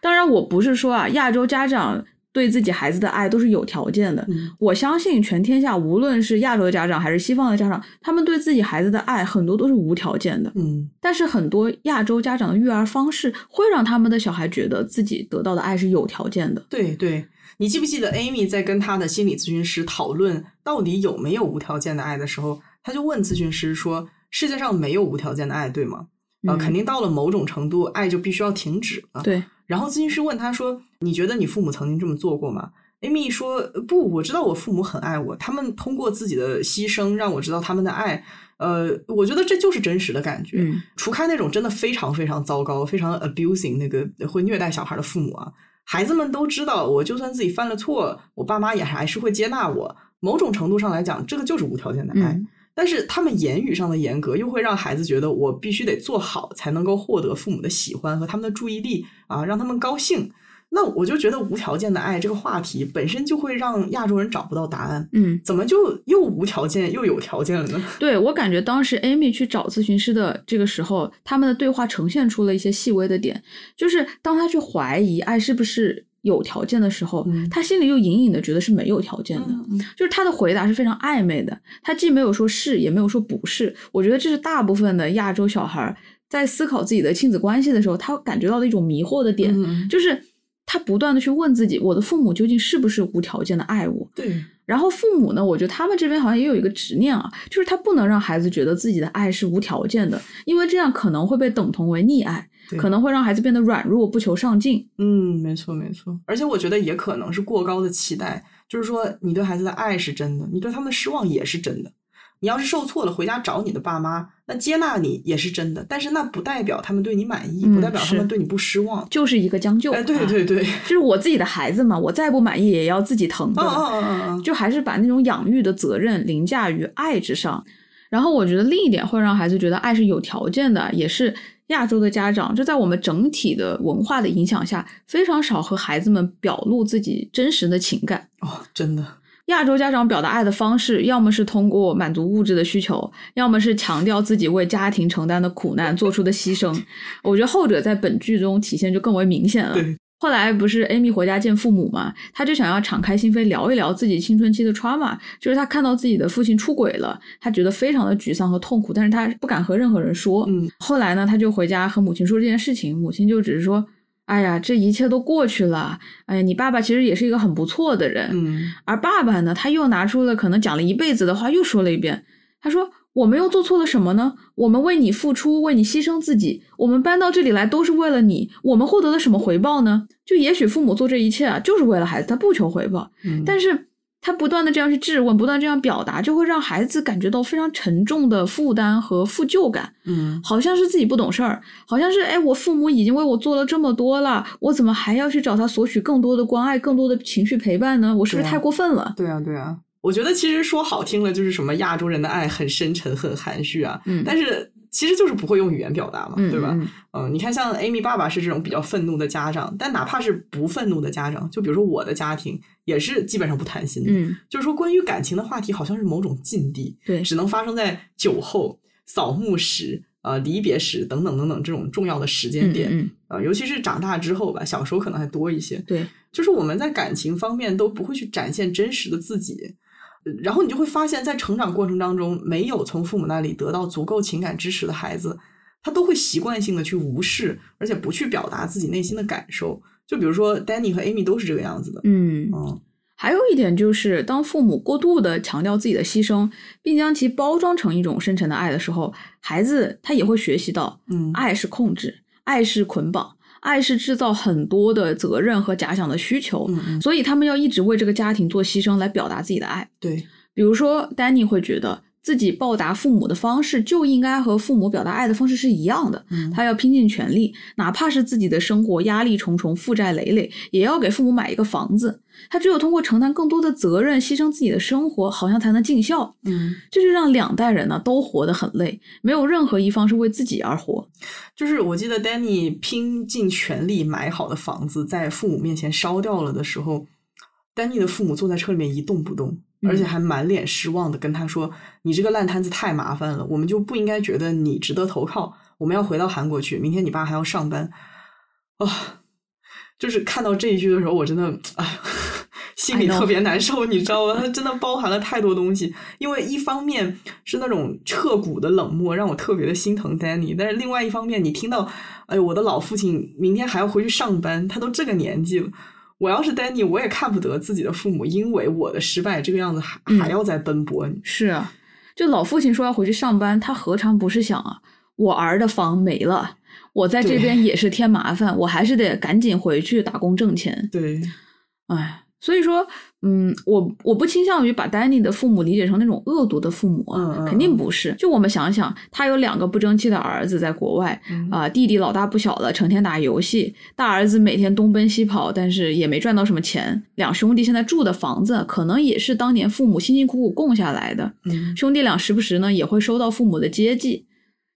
当然，我不是说啊，亚洲家长对自己孩子的爱都是有条件的。嗯我相信全天下无论是亚洲的家长还是西方的家长，他们对自己孩子的爱很多都是无条件的。嗯但是很多亚洲家长的育儿方式会让他们的小孩觉得自己得到的爱是有条件的。对对，你记不记得 Amy 在跟他的心理咨询师讨论到底有没有无条件的爱的时候，他就问咨询师说：“世界上没有无条件的爱，对吗？”啊、嗯肯定到了某种程度，爱就必须要停止了。对，然后咨询师问他说：“你觉得你父母曾经这么做过吗？”Amy 说：“呃不，我知道我父母很爱我，他们通过自己的牺牲让我知道他们的爱。呃，我觉得这就是真实的感觉。嗯除开那种真的非常非常糟糕、非常 abusing 那个会虐待小孩的父母啊，孩子们都知道，我就算自己犯了错，我爸妈也还是会接纳我。某种程度上来讲，这个就是无条件的爱。嗯但是他们言语上的严格，又会让孩子觉得我必须得做好，才能够获得父母的喜欢和他们的注意力啊，让他们高兴。那我就觉得无条件的爱这个话题本身就会让亚洲人找不到答案，嗯，怎么就又无条件又有条件了呢？对我感觉当时 Amy 去找咨询师的这个时候，他们的对话呈现出了一些细微的点，就是当他去怀疑爱是不是有条件的时候，嗯他心里又隐隐的觉得是没有条件的。嗯就是他的回答是非常暧昧的，他既没有说是，也没有说不是。我觉得这是大部分的亚洲小孩儿在思考自己的亲子关系的时候，他感觉到的一种迷惑的点，嗯就是他不断的去问自己，我的父母究竟是不是无条件的爱我？对，然后父母呢，我觉得他们这边好像也有一个执念啊，就是他不能让孩子觉得自己的爱是无条件的，因为这样可能会被等同为溺爱，对可能会让孩子变得软弱，不求上进。嗯，没错没错，而且我觉得也可能是过高的期待，就是说你对孩子的爱是真的，你对他们的失望也是真的。你要是受挫了，回家找你的爸妈，那接纳你也是真的，但是那不代表他们对你满意，嗯不代表他们对你不失望。就是一个将就，哎，对啊对对，就是我自己的孩子嘛，我再不满意也要自己疼的。嗯嗯嗯，就还是把那种养育的责任凌驾于爱之上。然后我觉得另一点会让孩子觉得爱是有条件的，也是亚洲的家长就在我们整体的文化的影响下，非常少和孩子们表露自己真实的情感。哦，真的，亚洲家长表达爱的方式，要么是通过满足物质的需求，要么是强调自己为家庭承担的苦难做出的牺牲。我觉得后者在本剧中体现就更为明显了。对，后来不是 Amy 回家见父母嘛，她就想要敞开心扉聊一聊自己青春期的 trauma，就是她看到自己的父亲出轨了，她觉得非常的沮丧和痛苦，但是她不敢和任何人说。嗯，后来呢，她就回家和母亲说这件事情，母亲就只是说：“哎呀，这一切都过去了。哎呀，你爸爸其实也是一个很不错的人。”嗯而爸爸呢，他又拿出了可能讲了一辈子的话，又说了一遍。他说：“我们又做错了什么呢？我们为你付出，为你牺牲自己，我们搬到这里来都是为了你，我们获得了什么回报呢？就也许父母做这一切啊，就是为了孩子，他不求回报。嗯，但是他不断的这样去质问，不断这样表达，就会让孩子感觉到非常沉重的负担和负疚感。嗯好像是自己不懂事儿，好像是哎，我父母已经为我做了这么多了，我怎么还要去找他索取更多的关爱、更多的情绪陪伴呢？我是不是太过分了？对啊对啊，我觉得其实说好听了就是什么亚洲人的爱很深沉、很含蓄啊，嗯但是其实就是不会用语言表达嘛，嗯，对吧？嗯嗯，你看，像 Amy 爸爸是这种比较愤怒的家长，但哪怕是不愤怒的家长，就比如说我的家庭，也是基本上不谈心的。嗯，就是说，关于感情的话题，好像是某种禁地，对，只能发生在酒后、扫墓时、呃离别时等等等等这种重要的时间点。嗯嗯呃，尤其是长大之后吧，小时候可能还多一些。对，就是我们在感情方面都不会去展现真实的自己，呃然后你就会发现，在成长过程当中，没有从父母那里得到足够情感支持的孩子，他都会习惯性的去无视，而且不去表达自己内心的感受。就比如说，Danny 和 Amy 都是这个样子的。嗯。嗯还有一点就是，当父母过度的强调自己的牺牲，并将其包装成一种深沉的爱的时候，孩子他也会学习到，嗯爱是控制，爱是捆绑，爱是制造很多的责任和假想的需求，所以他们要一直为这个家庭做牺牲来表达自己的爱。对，比如说，Danny 会觉得自己报答父母的方式就应该和父母表达爱的方式是一样的，嗯他要拼尽全力，哪怕是自己的生活压力重重、负债累累，也要给父母买一个房子。他只有通过承担更多的责任，牺牲自己的生活，好像才能尽孝。嗯，这就让两代人呢都活得很累，没有任何一方是为自己而活。就是我记得 Danny 拼尽全力买好的房子，在父母面前烧掉了的时候，Danny 的父母坐在车里面一动不动，嗯而且还满脸失望的跟他说：“你这个烂摊子太麻烦了，我们就不应该觉得你值得投靠。我们要回到韩国去，明天你爸还要上班。”啊，就是看到这一句的时候，我真的哎，心里特别难受，你知道吗？它真的包含了太多东西。因为一方面是那种彻骨的冷漠，让我特别的心疼 Danny，但是另外一方面，你听到，哎呦，我的老父亲明天还要回去上班，他都这个年纪了。我要是 Danny，我也看不得自己的父母因为我的失败这个样子还嗯还要再奔波。是啊，就老父亲说要回去上班，他何尝不是想啊，我儿的房没了，我在这边也是添麻烦，我还是得赶紧回去打工挣钱。对，哎，所以说，嗯，我我不倾向于把丹尼的父母理解成那种恶毒的父母啊，肯定不是。就我们想想，他有两个不争气的儿子在国外嗯啊、弟弟老大不小了，成天打游戏，大儿子每天东奔西跑，但是也没赚到什么钱。两兄弟现在住的房子，可能也是当年父母辛辛苦苦供下来的。嗯兄弟俩时不时呢也会收到父母的接济。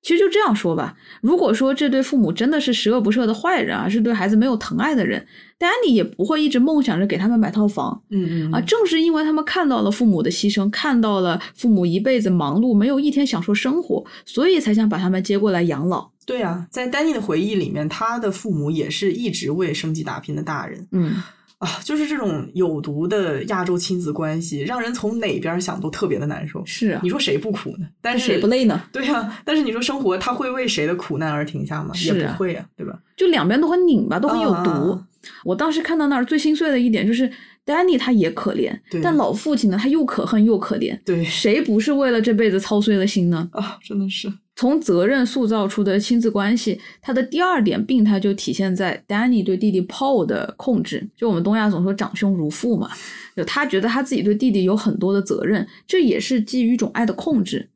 其实就这样说吧，如果说这对父母真的是十恶不赦的坏人啊，是对孩子没有疼爱的人，丹尼也不会一直梦想着给他们买套房嗯嗯啊。正是因为他们看到了父母的牺牲，看到了父母一辈子忙碌，没有一天享受生活，所以才想把他们接过来养老。对啊，在丹尼的回忆里面，他的父母也是一直为生计打拼的大人。嗯啊，就是这种有毒的亚洲亲子关系，让人从哪边想都特别的难受。是啊你，说谁不苦呢？但是谁不？累呢？对呀、但是你说生活它会为谁的苦难而停下吗？啊也不会呀、对吧？就两边都很拧巴，都很有毒。啊我当时看到那儿最心碎的一点就是，Danny 他也可怜，但老父亲呢，他又可恨又可怜。对谁不是为了这辈子操碎了心呢？啊，真的是，从责任塑造出的亲子关系，它的第二点病态就体现在 Danny 对弟弟 Paul 的控制。就我们东亚总说长兄如父嘛，就他觉得他自己对弟弟有很多的责任，这也是基于一种爱的控制。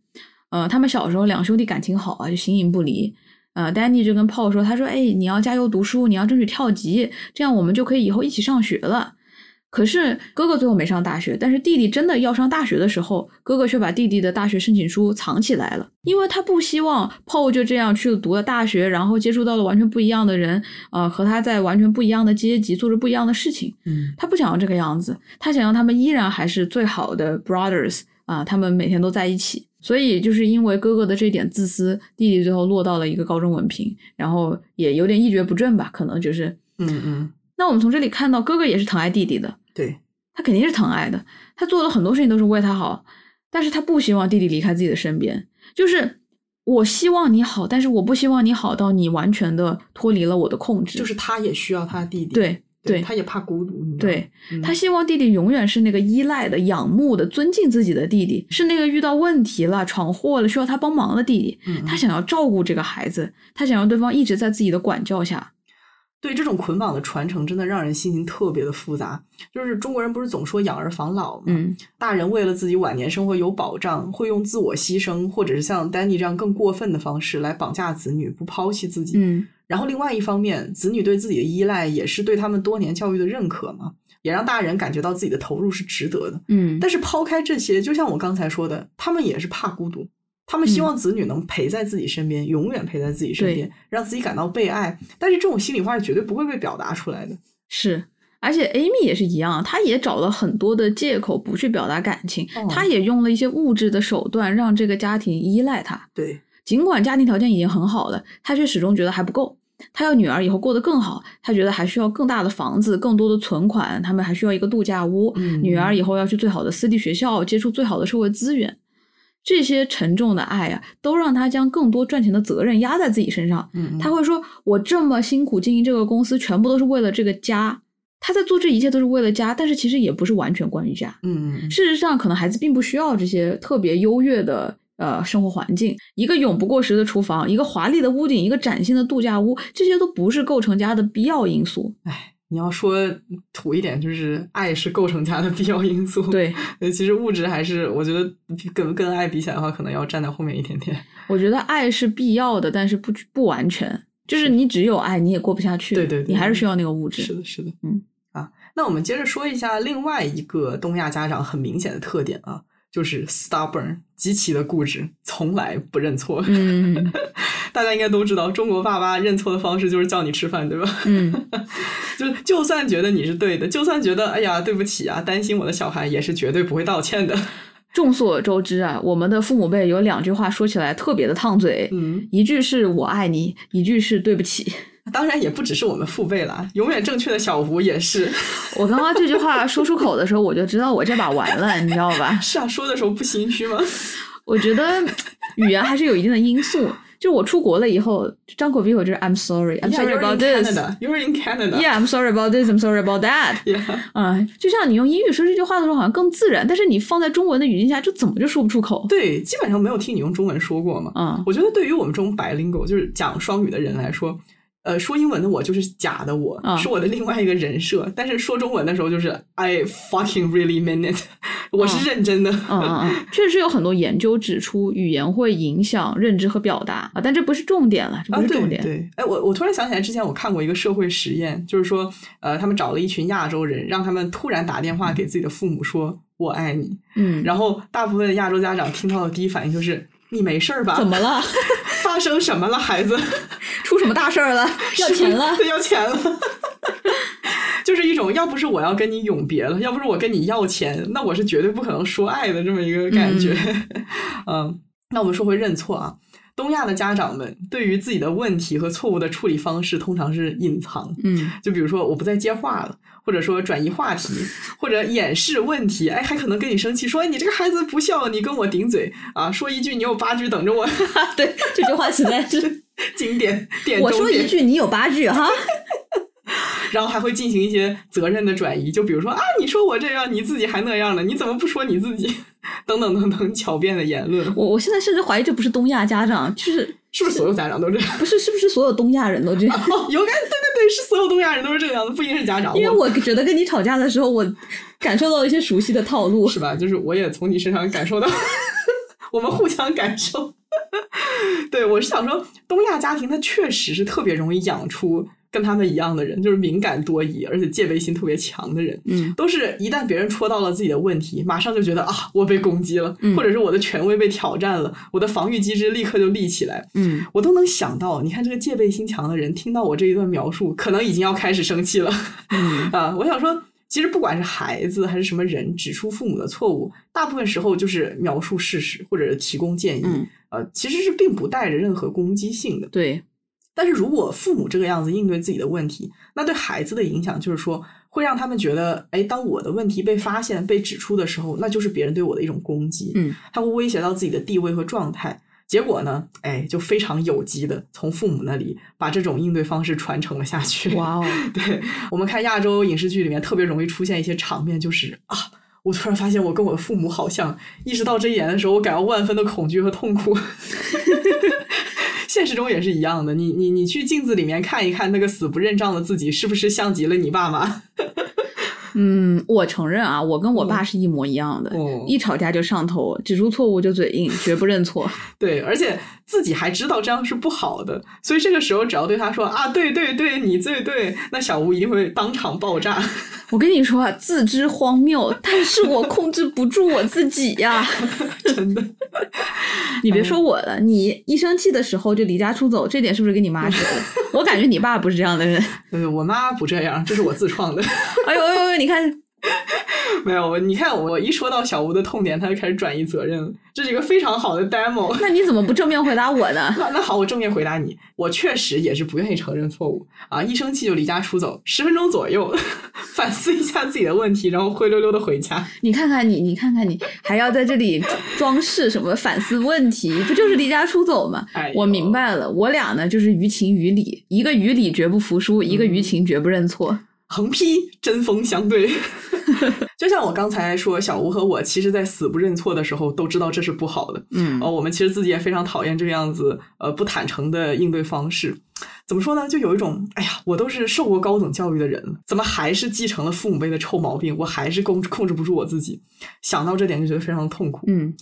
呃，他们小时候两兄弟感情好啊，就形影不离。呃，Danny 就跟 Paul 说，他说：“哎，你要加油读书，你要争取跳级，这样我们就可以以后一起上学了。”可是哥哥最后没上大学，但是弟弟真的要上大学的时候，哥哥却把弟弟的大学申请书藏起来了，因为他不希望 Paul 就这样去读了大学，然后接触到了完全不一样的人，呃，和他在完全不一样的阶级做着不一样的事情。嗯他不想要这个样子，他想要他们依然还是最好的 brothers 啊，他们每天都在一起。所以就是因为哥哥的这点自私，弟弟最后落到了一个高中文凭，然后也有点一蹶不振吧，可能就是。嗯嗯，那我们从这里看到，哥哥也是疼爱弟弟的，对，他肯定是疼爱的，他做的很多事情都是为他好，但是他不希望弟弟离开自己的身边，就是我希望你好，但是我不希望你好到你完全的脱离了我的控制，就是他也需要他弟弟，对对他也怕孤独，对，嗯他希望弟弟永远是那个依赖的、仰慕的、尊敬自己的弟弟，是那个遇到问题了、闯祸了需要他帮忙的弟弟。嗯他想要照顾这个孩子，他想要对方一直在自己的管教下。对这种捆绑的传承，真的让人心情特别的复杂。就是中国人不是总说养儿防老吗？嗯，大人为了自己晚年生活有保障，会用自我牺牲，或者是像丹尼这样更过分的方式来绑架子女，不抛弃自己。嗯，然后另外一方面，子女对自己的依赖也是对他们多年教育的认可嘛，也让大人感觉到自己的投入是值得的。嗯，但是抛开这些，就像我刚才说的，他们也是怕孤独，他们希望子女能陪在自己身边，永远陪在自己身边，让自己感到被爱。但是这种心里话是绝对不会被表达出来的。是。而且 Amy 也是一样，她也找了很多的借口不去表达感情，哦她也用了一些物质的手段让这个家庭依赖她。对，尽管家庭条件已经很好了，她却始终觉得还不够。她要女儿以后过得更好，她觉得还需要更大的房子、更多的存款，他们还需要一个度假屋。嗯女儿以后要去最好的私立学校，接触最好的社会资源。这些沉重的爱啊，都让他将更多赚钱的责任压在自己身上。嗯，他会说：“我这么辛苦经营这个公司，全部都是为了这个家。他在做这一切都是为了家，但是其实也不是完全关于家。嗯嗯事实上，可能孩子并不需要这些特别优越的呃生活环境，一个永不过时的厨房，一个华丽的屋顶，一个崭新的度假屋，这些都不是构成家的必要因素。哎，你要说土一点，就是爱是构成家的必要因素。对，呃，其实物质还是我觉得跟跟爱比起来的话，可能要站在后面一点点。我觉得爱是必要的，但是不不完全。就是你只有爱，你也过不下去。对对对你还是需要那个物质。是的，是的，嗯啊，那我们接着说一下另外一个东亚家长很明显的特点啊，就是 stubborn，极其的固执，从来不认错。嗯 大家应该都知道，中国爸爸认错的方式就是叫你吃饭，对吧？嗯，就就算觉得你是对的，就算觉得哎呀对不起啊，担心我的小孩，也是绝对不会道歉的。众所周知啊，我们的父母辈有两句话说起来特别的烫嘴，嗯，一句是我爱你，一句是对不起。当然也不只是我们父辈了，永远正确的小吴也是。我刚刚这句话说出口的时候，我就知道我这把完了，你知道吧？是啊，说的时候不心虚吗？我觉得语言还是有一定的因素。就我出国了以后，张口闭口就是 I'm sorry, I'm sorry about this. You're in Canada. Yeah, I'm sorry about this. I'm sorry about that. Yeah. 啊、就像你用英语说这句话的时候，好像更自然，但是你放在中文的语境下，就怎么就说不出口？对，基本上没有听你用中文说过嘛。嗯我觉得对于我们这种 bilingual，就是讲双语的人来说，呃，说英文的我就是假的我，嗯是我的另外一个人设。但是说中文的时候，就是 I fucking really mean it，我是认真的。嗯嗯嗯，确实有很多研究指出，语言会影响认知和表达啊，但这不是重点了，这不是重点。对，哎，我我突然想起来，之前我看过一个社会实验，就是说，呃，他们找了一群亚洲人，让他们突然打电话给自己的父母说“我爱你”，嗯，然后大部分的亚洲家长听到的第一反应就是“你没事儿吧？怎么了？发生什么了，孩子？出什么大事儿了？要钱了？对，要钱了。就是一种，要不是我要跟你永别了，要不是我跟你要钱，那我是绝对不可能说爱的这么一个感觉。嗯，那我们说回认错啊，东亚的家长们对于自己的问题和错误的处理方式，通常是隐藏。嗯，就比如说我不再接话了，或者说转移话题，或者掩饰问题，哎，还可能跟你生气，说哎你这个孩子不孝，你跟我顶嘴啊，说一句你有八句等着我，对，这句话实在是，经典点我说一句你有八句哈。然后还会进行一些责任的转移，就比如说啊，你说我这样，你自己还那样呢，你怎么不说你自己？等等等等，狡辩的言论，我我现在甚至怀疑这不是东亚家长，就是是不是所有家长都这样？不是是不是所有东亚人都这样？哦，有感，对对对，是所有东亚人都是这个样子，不一定是家长。因为我觉得跟你吵架的时候，我感受到了一些熟悉的套路。是吧？就是我也从你身上感受到，我们互相感受。对，我是想说，东亚家庭它确实是特别容易养出跟他们一样的人，就是敏感多疑，而且戒备心特别强的人。嗯，都是一旦别人戳到了自己的问题，马上就觉得啊，我被攻击了，嗯或者是我的权威被挑战了，我的防御机制立刻就立起来。嗯，我都能想到，你看这个戒备心强的人，听到我这一段描述，可能已经要开始生气了。嗯 啊，我想说，其实不管是孩子还是什么人，指出父母的错误，大部分时候就是描述事实或者是提供建议，嗯呃，其实是并不带着任何攻击性的。对，但是如果父母这个样子应对自己的问题，那对孩子的影响就是说，会让他们觉得，哎，当我的问题被发现、被指出的时候，那就是别人对我的一种攻击，嗯，他会威胁到自己的地位和状态。结果呢，哎，就非常有机的从父母那里把这种应对方式传承了下去。哇哦，对我们看亚洲影视剧里面特别容易出现一些场面，就是啊，我突然发现我跟我的父母好像，意识到这一点的时候，我感到万分的恐惧和痛苦。现实中也是一样的，你你你去镜子里面看一看那个死不认账的自己，是不是像极了你爸妈？嗯，我承认啊，我跟我爸是一模一样的，哦一吵架就上头，指出错误就嘴硬，绝不认错。对，而且自己还知道这样是不好的，所以这个时候只要对他说啊，对对对，你最对，那小吴一定会当场爆炸。我跟你说啊，自知荒谬，但是我控制不住我自己呀。真的，你别说我了，你一生气的时候就离家出走，这点是不是跟你妈学的？我感觉你爸不是这样的人。对，我妈不这样，这是我自创的。哎呦哎呦哎呦，你看，没有，你看我一说到小吴的痛点，他就开始转移责任了，这是一个非常好的 demo。那你怎么不正面回答我呢？那那好，我正面回答你，我确实也是不愿意承认错误啊，一生气就离家出走，十分钟左右 反思一下自己的问题，然后灰溜溜的回家。你看看你，你看看你，还要在这里装饰什么反思问题，不就是离家出走吗？哎我明白了，我俩呢就是于情于理，一个于理绝不服输，一个于情绝不认错。横批针锋相对，就像我刚才说，小吴和我其实，在死不认错的时候，都知道这是不好的。嗯哦，我们其实自己也非常讨厌这个样子，呃，不坦诚的应对方式。怎么说呢？就有一种，哎呀，我都是受过高等教育的人了，怎么还是继承了父母辈的臭毛病？我还是控制控制不住我自己。想到这点就觉得非常痛苦。嗯，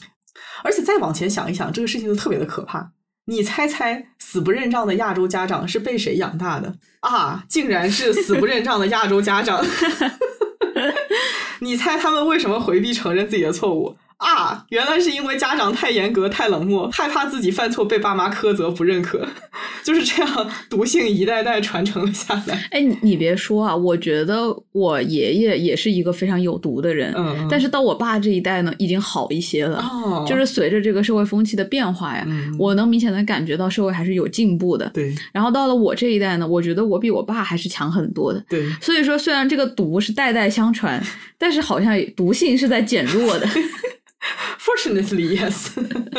而且再往前想一想，这个事情就特别的可怕。你猜猜，死不认账的亚洲家长是被谁养大的啊？竟然是死不认账的亚洲家长。你猜他们为什么回避承认自己的错误啊？原来是因为家长太严格、太冷漠，害怕自己犯错被爸妈苛责、不认可，就是这样，毒性一代代传承了下来。哎，你你别说啊，我觉得我爷爷也是一个非常有毒的人，嗯嗯但是到我爸这一代呢，已经好一些了。哦，就是随着这个社会风气的变化呀，嗯我能明显的感觉到社会还是有进步的。对然后到了我这一代呢，我觉得我比我爸还是强很多的。对，所以说，虽然这个毒是代代相传，但是好像毒性是在减弱的。Fortunately, yes。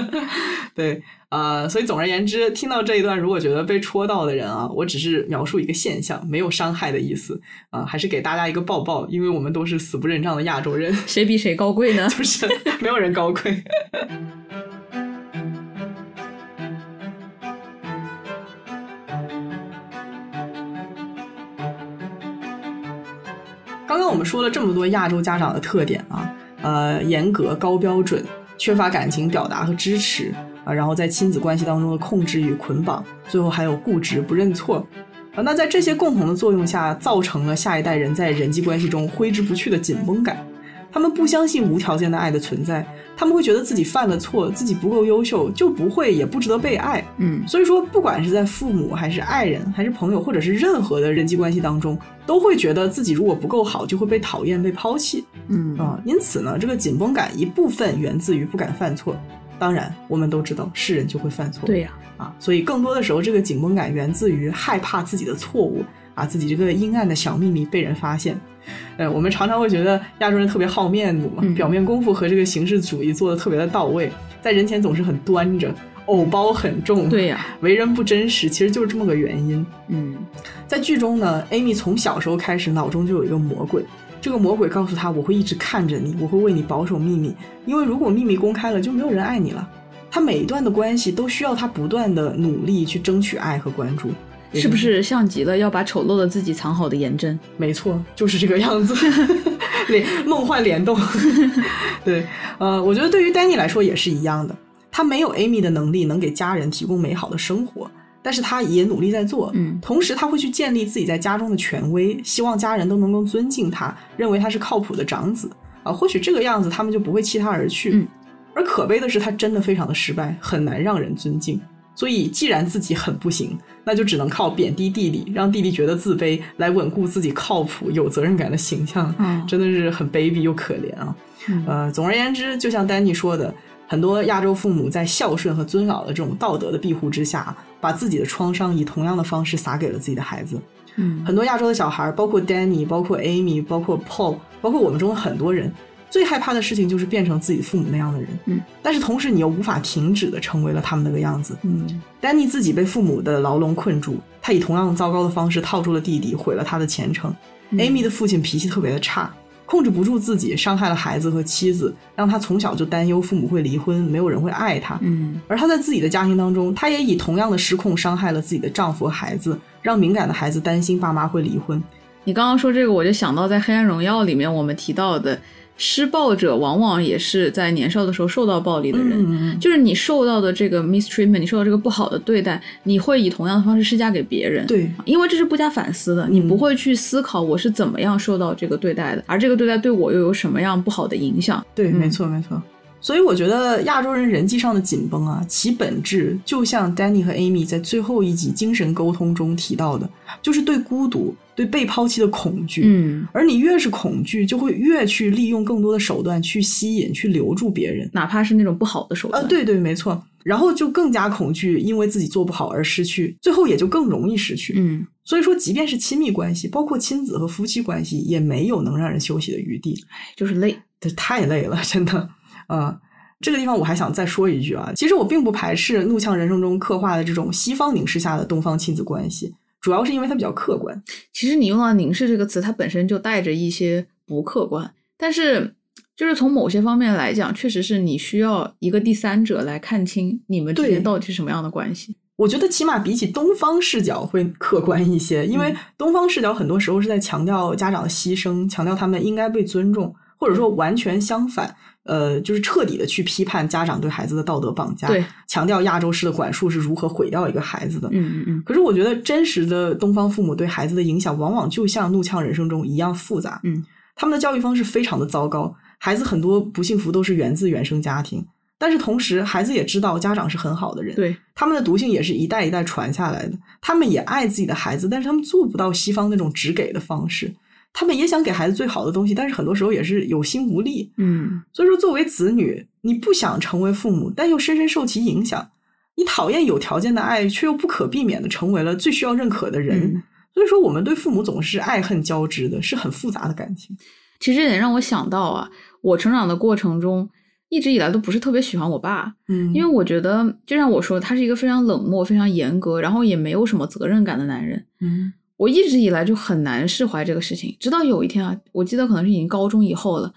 对，呃，所以总而言之，听到这一段，如果觉得被戳到的人啊，我只是描述一个现象，没有伤害的意思啊、还是给大家一个抱抱，因为我们都是死不认账的亚洲人，谁比谁高贵呢？就是没有人高贵。刚刚我们说了这么多亚洲家长的特点啊，呃，严格、高标准，缺乏感情表达和支持啊，然后在亲子关系当中的控制与捆绑，最后还有固执、不认错啊。那在这些共同的作用下，造成了下一代人在人际关系中挥之不去的紧绷感。他们不相信无条件的爱的存在，他们会觉得自己犯了错，自己不够优秀，就不会也不值得被爱。嗯所以说，不管是在父母还是爱人，还是朋友，或者是任何的人际关系当中，都会觉得自己如果不够好，就会被讨厌、被抛弃嗯啊。因此呢，这个紧绷感一部分源自于不敢犯错，当然，我们都知道是人就会犯错，对呀、啊，所以更多的时候，这个紧绷感源自于害怕自己的错误啊，自己这个阴暗的小秘密被人发现。呃，我们常常会觉得亚洲人特别好面子嘛，嗯表面功夫和这个形式主义做的特别的到位，在人前总是很端着，偶包很重，对呀、为人不真实，其实就是这么个原因。嗯在剧中呢，Amy 从小时候开始脑中就有一个魔鬼，这个魔鬼告诉她，我会一直看着你，我会为你保守秘密，因为如果秘密公开了，就没有人爱你了。她每一段的关系都需要她不断的努力去争取爱和关注，是不？是像极了要把丑陋的自己藏好的颜真？没错，就是这个样子，联梦幻联动。对，呃，我觉得对于 Danny 来说也是一样的，他没有 Amy 的能力能给家人提供美好的生活，但是他也努力在做。嗯同时他会去建立自己在家中的权威，希望家人都能够尊敬他，认为他是靠谱的长子啊。或许这个样子他们就不会弃他而去。嗯而可悲的是，他真的非常的失败，很难让人尊敬。所以，既然自己很不行，那就只能靠贬低弟弟，让弟弟觉得自卑，来稳固自己靠谱、有责任感的形象。嗯真的是很卑鄙又可怜啊。嗯呃，总而言之，就像丹尼说的，很多亚洲父母在孝顺和尊老的这种道德的庇护之下，把自己的创伤以同样的方式撒给了自己的孩子。嗯很多亚洲的小孩，包括 Danny，包括 Amy，包括 Paul，包括我们中的很多人，最害怕的事情就是变成自己父母那样的人。嗯，但是同时你又无法停止的成为了他们那个样子。嗯丹尼自己被父母的牢笼困住，他以同样糟糕的方式套住了弟弟，毁了他的前程。Amy 的父亲脾气特别的差，控制不住自己，伤害了孩子和妻子，让他从小就担忧父母会离婚，没有人会爱他。嗯而他在自己的家庭当中，他也以同样的失控伤害了自己的丈夫和孩子，让敏感的孩子担心爸妈会离婚。你刚刚说这个，我就想到在《黑暗荣耀》里面我们提到的，施暴者往往也是在年少的时候受到暴力的人。嗯，就是你受到的这个 mistreatment，你受到这个不好的对待，你会以同样的方式施加给别人。对，因为这是不加反思的，你嗯不会去思考我是怎么样受到这个对待的，而这个对待对我又有什么样不好的影响。对，嗯没错，没错。所以我觉得亚洲人人际上的紧绷啊，其本质就像 Danny 和 Amy 在最后一集精神沟通中提到的，就是对孤独、对被抛弃的恐惧。嗯，而你越是恐惧，就会越去利用更多的手段去吸引、去留住别人。哪怕是那种不好的手段。啊，对对，没错。然后就更加恐惧，因为自己做不好而失去，最后也就更容易失去。嗯，所以说，即便是亲密关系，包括亲子和夫妻关系，也没有能让人休息的余地。就是累。这太累了，真的。啊、这个地方我还想再说一句啊，其实我并不排斥《怒呛人生》中刻画的这种西方凝视下的东方亲子关系，主要是因为它比较客观。其实你用到“凝视”这个词，它本身就带着一些不客观，但是就是从某些方面来讲，确实是你需要一个第三者来看清你们之间到底是什么样的关系。我觉得起码比起东方视角会客观一些，因为嗯东方视角很多时候是在强调家长的牺牲，强调他们应该被尊重，或者说完全相反，呃，就是彻底的去批判家长对孩子的道德绑架，对，强调亚洲式的管束是如何毁掉一个孩子的。嗯嗯嗯可是我觉得真实的东方父母对孩子的影响，往往就像《怒呛人生》中一样复杂。嗯，他们的教育方式非常的糟糕，孩子很多不幸福都是源自原生家庭。但是同时，孩子也知道家长是很好的人，对，他们的毒性也是一代一代传下来的。他们也爱自己的孩子，但是他们做不到西方那种只给的方式。他们也想给孩子最好的东西，但是很多时候也是有心无力。嗯所以说，作为子女，你不想成为父母，但又深深受其影响。你讨厌有条件的爱，却又不可避免的成为了最需要认可的人。嗯所以说，我们对父母总是爱恨交织的，是很复杂的感情。其实这点让我想到啊，我成长的过程中，一直以来都不是特别喜欢我爸，嗯因为我觉得，就像我说，他是一个非常冷漠、非常严格，然后也没有什么责任感的男人。嗯我一直以来就很难释怀这个事情，直到有一天啊，我记得可能是已经高中以后了，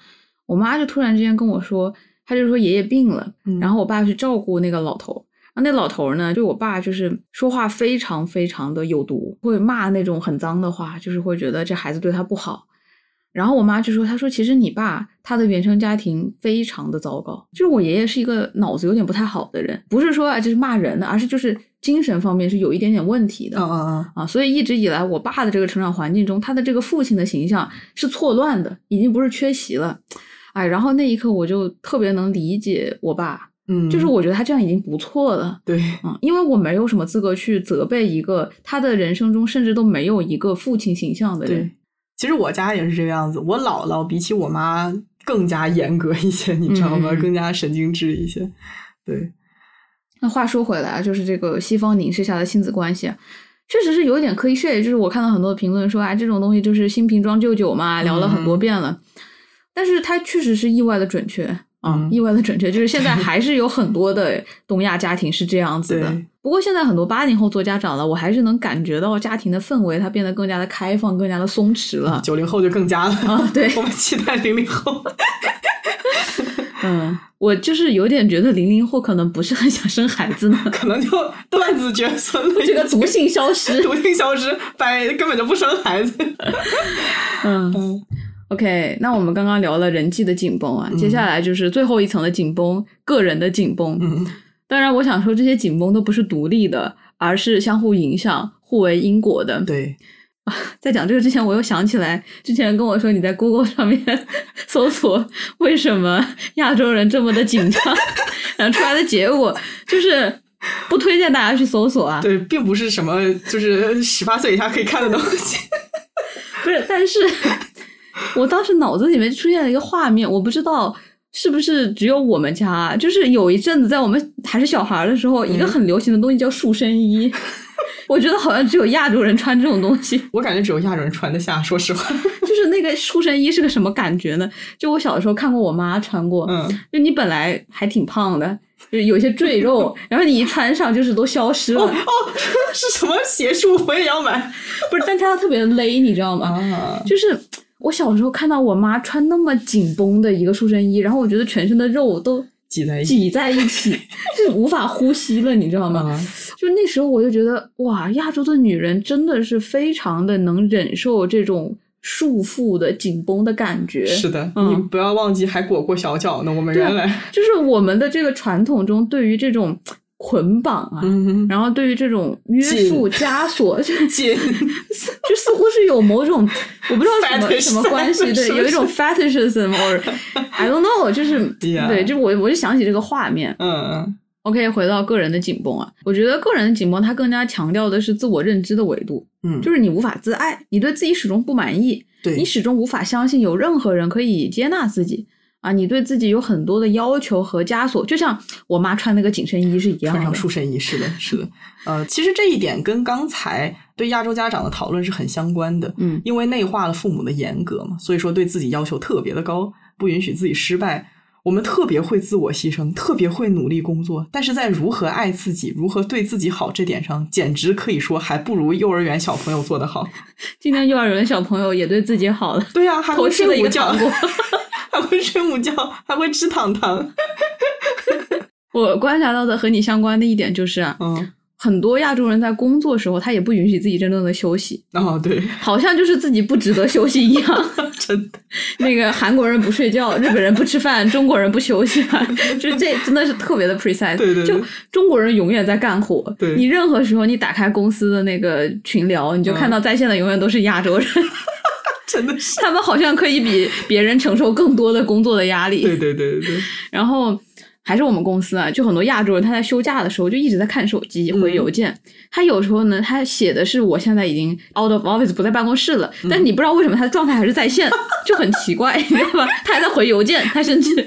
我妈就突然之间跟我说，她就说爷爷病了，嗯然后我爸去照顾那个老头。然后那老头儿呢，对我爸就是说话非常非常的有毒，会骂那种很脏的话，就是会觉得这孩子对他不好。然后我妈就说：“她说其实你爸他的原生家庭非常的糟糕，就是我爷爷是一个脑子有点不太好的人，不是说啊就是骂人的，而是就是精神方面是有一点点问题的。啊啊啊！啊，所以一直以来，我爸的这个成长环境中，他的这个父亲的形象是错乱的，已经不是缺席了。哎，然后那一刻我就特别能理解我爸，嗯，就是我觉得他这样已经不错了。对，嗯，因为我没有什么资格去责备一个他的人生中甚至都没有一个父亲形象的人对。，其实我家也是这个样子。我姥姥比起我妈更加严格一些，你知道吗？更加神经质一些。对，那话说回来啊，就是这个西方凝视下的亲子关系啊，确实是有一点可以 share。就是我看到很多评论说啊，这种东西就是新瓶装旧酒嘛，聊了很多遍了。但是它确实是意外的准确啊，嗯意外的准确，就是现在还是有很多的东亚家庭是这样子的对。不过现在很多八零后做家长了，我还是能感觉到家庭的氛围它变得更加的开放，更加的松弛了。九零后就更加了啊对 我们期待零零后。嗯，我就是有点觉得零零后可能不是很想生孩子呢，可能就断子绝孙了，这个毒性消失。毒性消失，百根本就不生孩子。嗯嗯 OK，那我们刚刚聊了人际的紧绷啊，接下来就是最后一层的紧绷，个人的紧绷。嗯当然，我想说这些紧绷都不是独立的，而是相互影响、互为因果的。对，在讲这个之前，我又想起来之前跟我说你在 Google 上面 搜索为什么亚洲人这么的紧张，然后出来的结果就是不推荐大家去搜索啊。对，并不是什么就是十八岁以下可以看的东西。不是，但是我当时脑子里面出现了一个画面，我不知道是不是只有我们家，就是有一阵子在我们还是小孩儿的时候，一个很流行的东西叫束身衣。我觉得好像只有亚洲人穿这种东西，我感觉只有亚洲人穿得下，说实话。就是那个束身衣是个什么感觉呢？就我小的时候看过我妈穿过，嗯，就你本来还挺胖的，就是有些赘肉，然后你一穿上就是都消失了，哦哦，是什么邪术？我也要买 不是，但它特别勒，你知道吗？啊！就是我小时候看到我妈穿那么紧绷的一个束身衣，然后我觉得全身的肉都挤在一起挤在一起，是无法呼吸了，你知道吗？啊，就那时候我就觉得，哇，亚洲的女人真的是非常的能忍受这种束缚的紧绷的感觉。是的，嗯你不要忘记还裹过小脚呢。我们原来，就是我们的这个传统中对于这种捆绑啊，嗯，然后对于这种约束枷锁，就紧，就似乎是有某种我不知道什么什么关系，对，有一种 fetishism or I don't know，就是 Yeah 对，就我我就想起这个画面。嗯嗯。OK，回到个人的紧绷啊，我觉得个人的紧绷它更加强调的是自我认知的维度，嗯，就是你无法自爱，你对自己始终不满意，对。你始终无法相信有任何人可以接纳自己。啊，你对自己有很多的要求和枷锁，就像我妈穿那个紧身衣是一样的。穿上束身衣，是的，是的。呃，其实这一点跟刚才对亚洲家长的讨论是很相关的。嗯因为内化了父母的严格嘛，所以说对自己要求特别的高，不允许自己失败。我们特别会自我牺牲，特别会努力工作，但是在如何爱自己、如何对自己好这点上，简直可以说还不如幼儿园小朋友做得好。今天幼儿园小朋友也对自己好了，对呀、还吃了一睡午觉个糖，果。还会睡午觉，还会吃糖糖。我观察到的和你相关的一点就是啊，嗯，很多亚洲人在工作时候，他也不允许自己真正的休息，哦，对，好像就是自己不值得休息一样。真的，那个韩国人不睡觉，日本人不吃饭，中国人不休息啊，就是这真的是特别的 precise。对对对就中国人永远在干活。对你任何时候你打开公司的那个群聊，你就看到在线的永远都是亚洲人，真的是。他们好像可以比别人承受更多的工作的压力。对对对对对，然后还是我们公司啊，就很多亚洲人他在休假的时候就一直在看手机、嗯回邮件。他有时候呢，他写的是我现在已经 out of office 不在办公室了，嗯但你不知道为什么他的状态还是在线，就很奇怪，你知道吧？他还在回邮件，他甚至。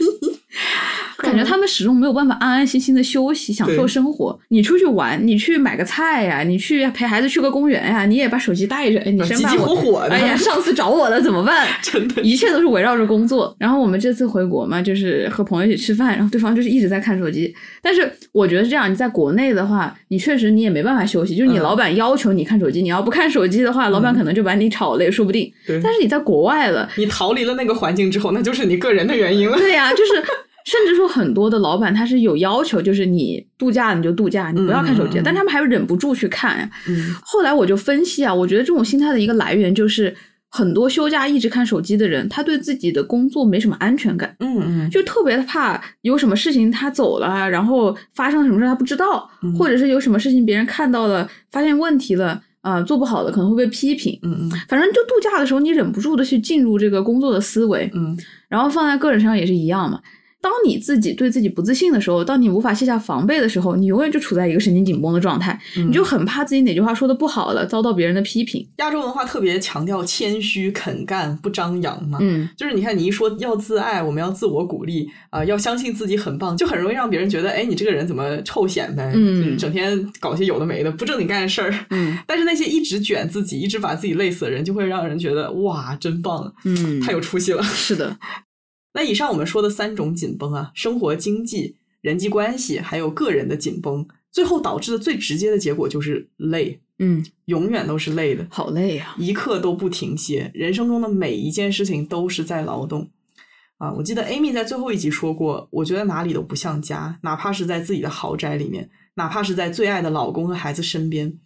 感觉他们始终没有办法安安心心的休息，享受生活。你出去玩，你去买个菜呀、你去陪孩子去个公园呀、你也把手机带着，哎，你生急急怕我火火的哎呀，上次找我了怎么办？真的一切都是围绕着工作。然后我们这次回国嘛，就是和朋友一起吃饭，然后对方就是一直在看手机。但是我觉得这样，你在国内的话，你确实你也没办法休息，就是你嗯老板要求你看手机，你要不看手机的话，老板可能就把你炒了也说不定。对但是你在国外了，你逃离了那个环境之后，那就是你个人的原因了。对呀、就是。甚至说很多的老板他是有要求，就是你度假你就度假，你不要看手机，但他们还是忍不住去看呀。嗯后来我就分析啊，我觉得这种心态的一个来源就是，很多休假一直看手机的人，他对自己的工作没什么安全感，嗯嗯，就特别怕有什么事情他走了，然后发生了什么事他不知道，嗯或者是有什么事情别人看到了，发现问题了。啊、做不好的可能会被批评。嗯嗯反正就度假的时候，你忍不住的去进入这个工作的思维，嗯然后放在个人身上也是一样嘛。当你自己对自己不自信的时候，当你无法卸下防备的时候，你永远就处在一个神经紧绷的状态，嗯你就很怕自己哪句话说的不好了，遭到别人的批评。亚洲文化特别强调谦虚、肯干、不张扬嘛。嗯，就是你看，你一说要自爱，我们要自我鼓励啊、要相信自己很棒，就很容易让别人觉得，哎，你这个人怎么臭显摆？嗯整天搞些有的没的、不正经干的事儿。嗯 但是那些一直卷自己、一直把自己累死的人，就会让人觉得哇，真棒，嗯，太有出息了。是的，那以上我们说的三种紧绷啊，生活、经济、人际关系，还有个人的紧绷，最后导致的最直接的结果就是累，嗯，永远都是累的。好累呀、一刻都不停歇，人生中的每一件事情都是在劳动。啊，我记得 Amy 在最后一集说过，我觉得哪里都不像家，哪怕是在自己的豪宅里面，哪怕是在最爱的老公和孩子身边。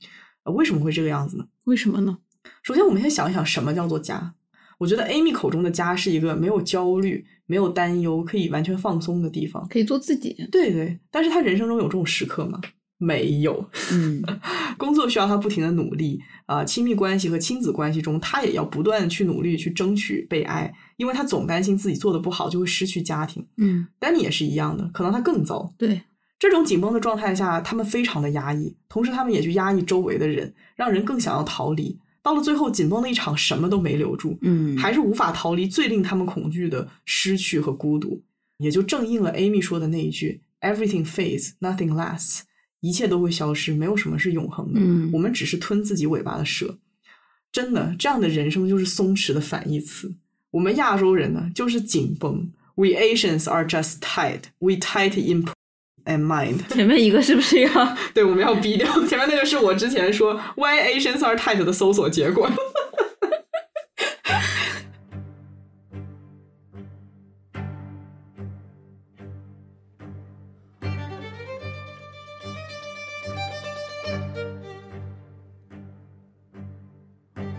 呃为什么会这个样子呢？为什么呢？首先，我们先想一想什么叫做家。我觉得 Amy 口中的家是一个没有焦虑、没有担忧、可以完全放松的地方。可以做自己。对对，但是他人生中有这种时刻吗？没有。嗯 工作需要他不停的努力啊、亲密关系和亲子关系中，他也要不断地去努力去争取被爱，因为他总担心自己做的不好就会失去家庭。嗯，丹尼也是一样的，可能他更糟。对，这种紧绷的状态下，他们非常的压抑，同时他们也去压抑周围的人，让人更想要逃离。到了最后，紧绷的一场什么都没留住，嗯还是无法逃离最令他们恐惧的失去和孤独，也就正应了 Amy 说的那一句 “Everything fades, nothing lasts”，一切都会消失，没有什么是永恒的。嗯我们只是吞自己尾巴的蛇。真的，这样的人生就是松弛的反义词。我们亚洲人呢，就是紧绷。We Asians are just tight. We tight in and mind. 前面一个是不是要？对，我们要逼掉前面那个是我之前说 Why Asians are tight 的搜索结果。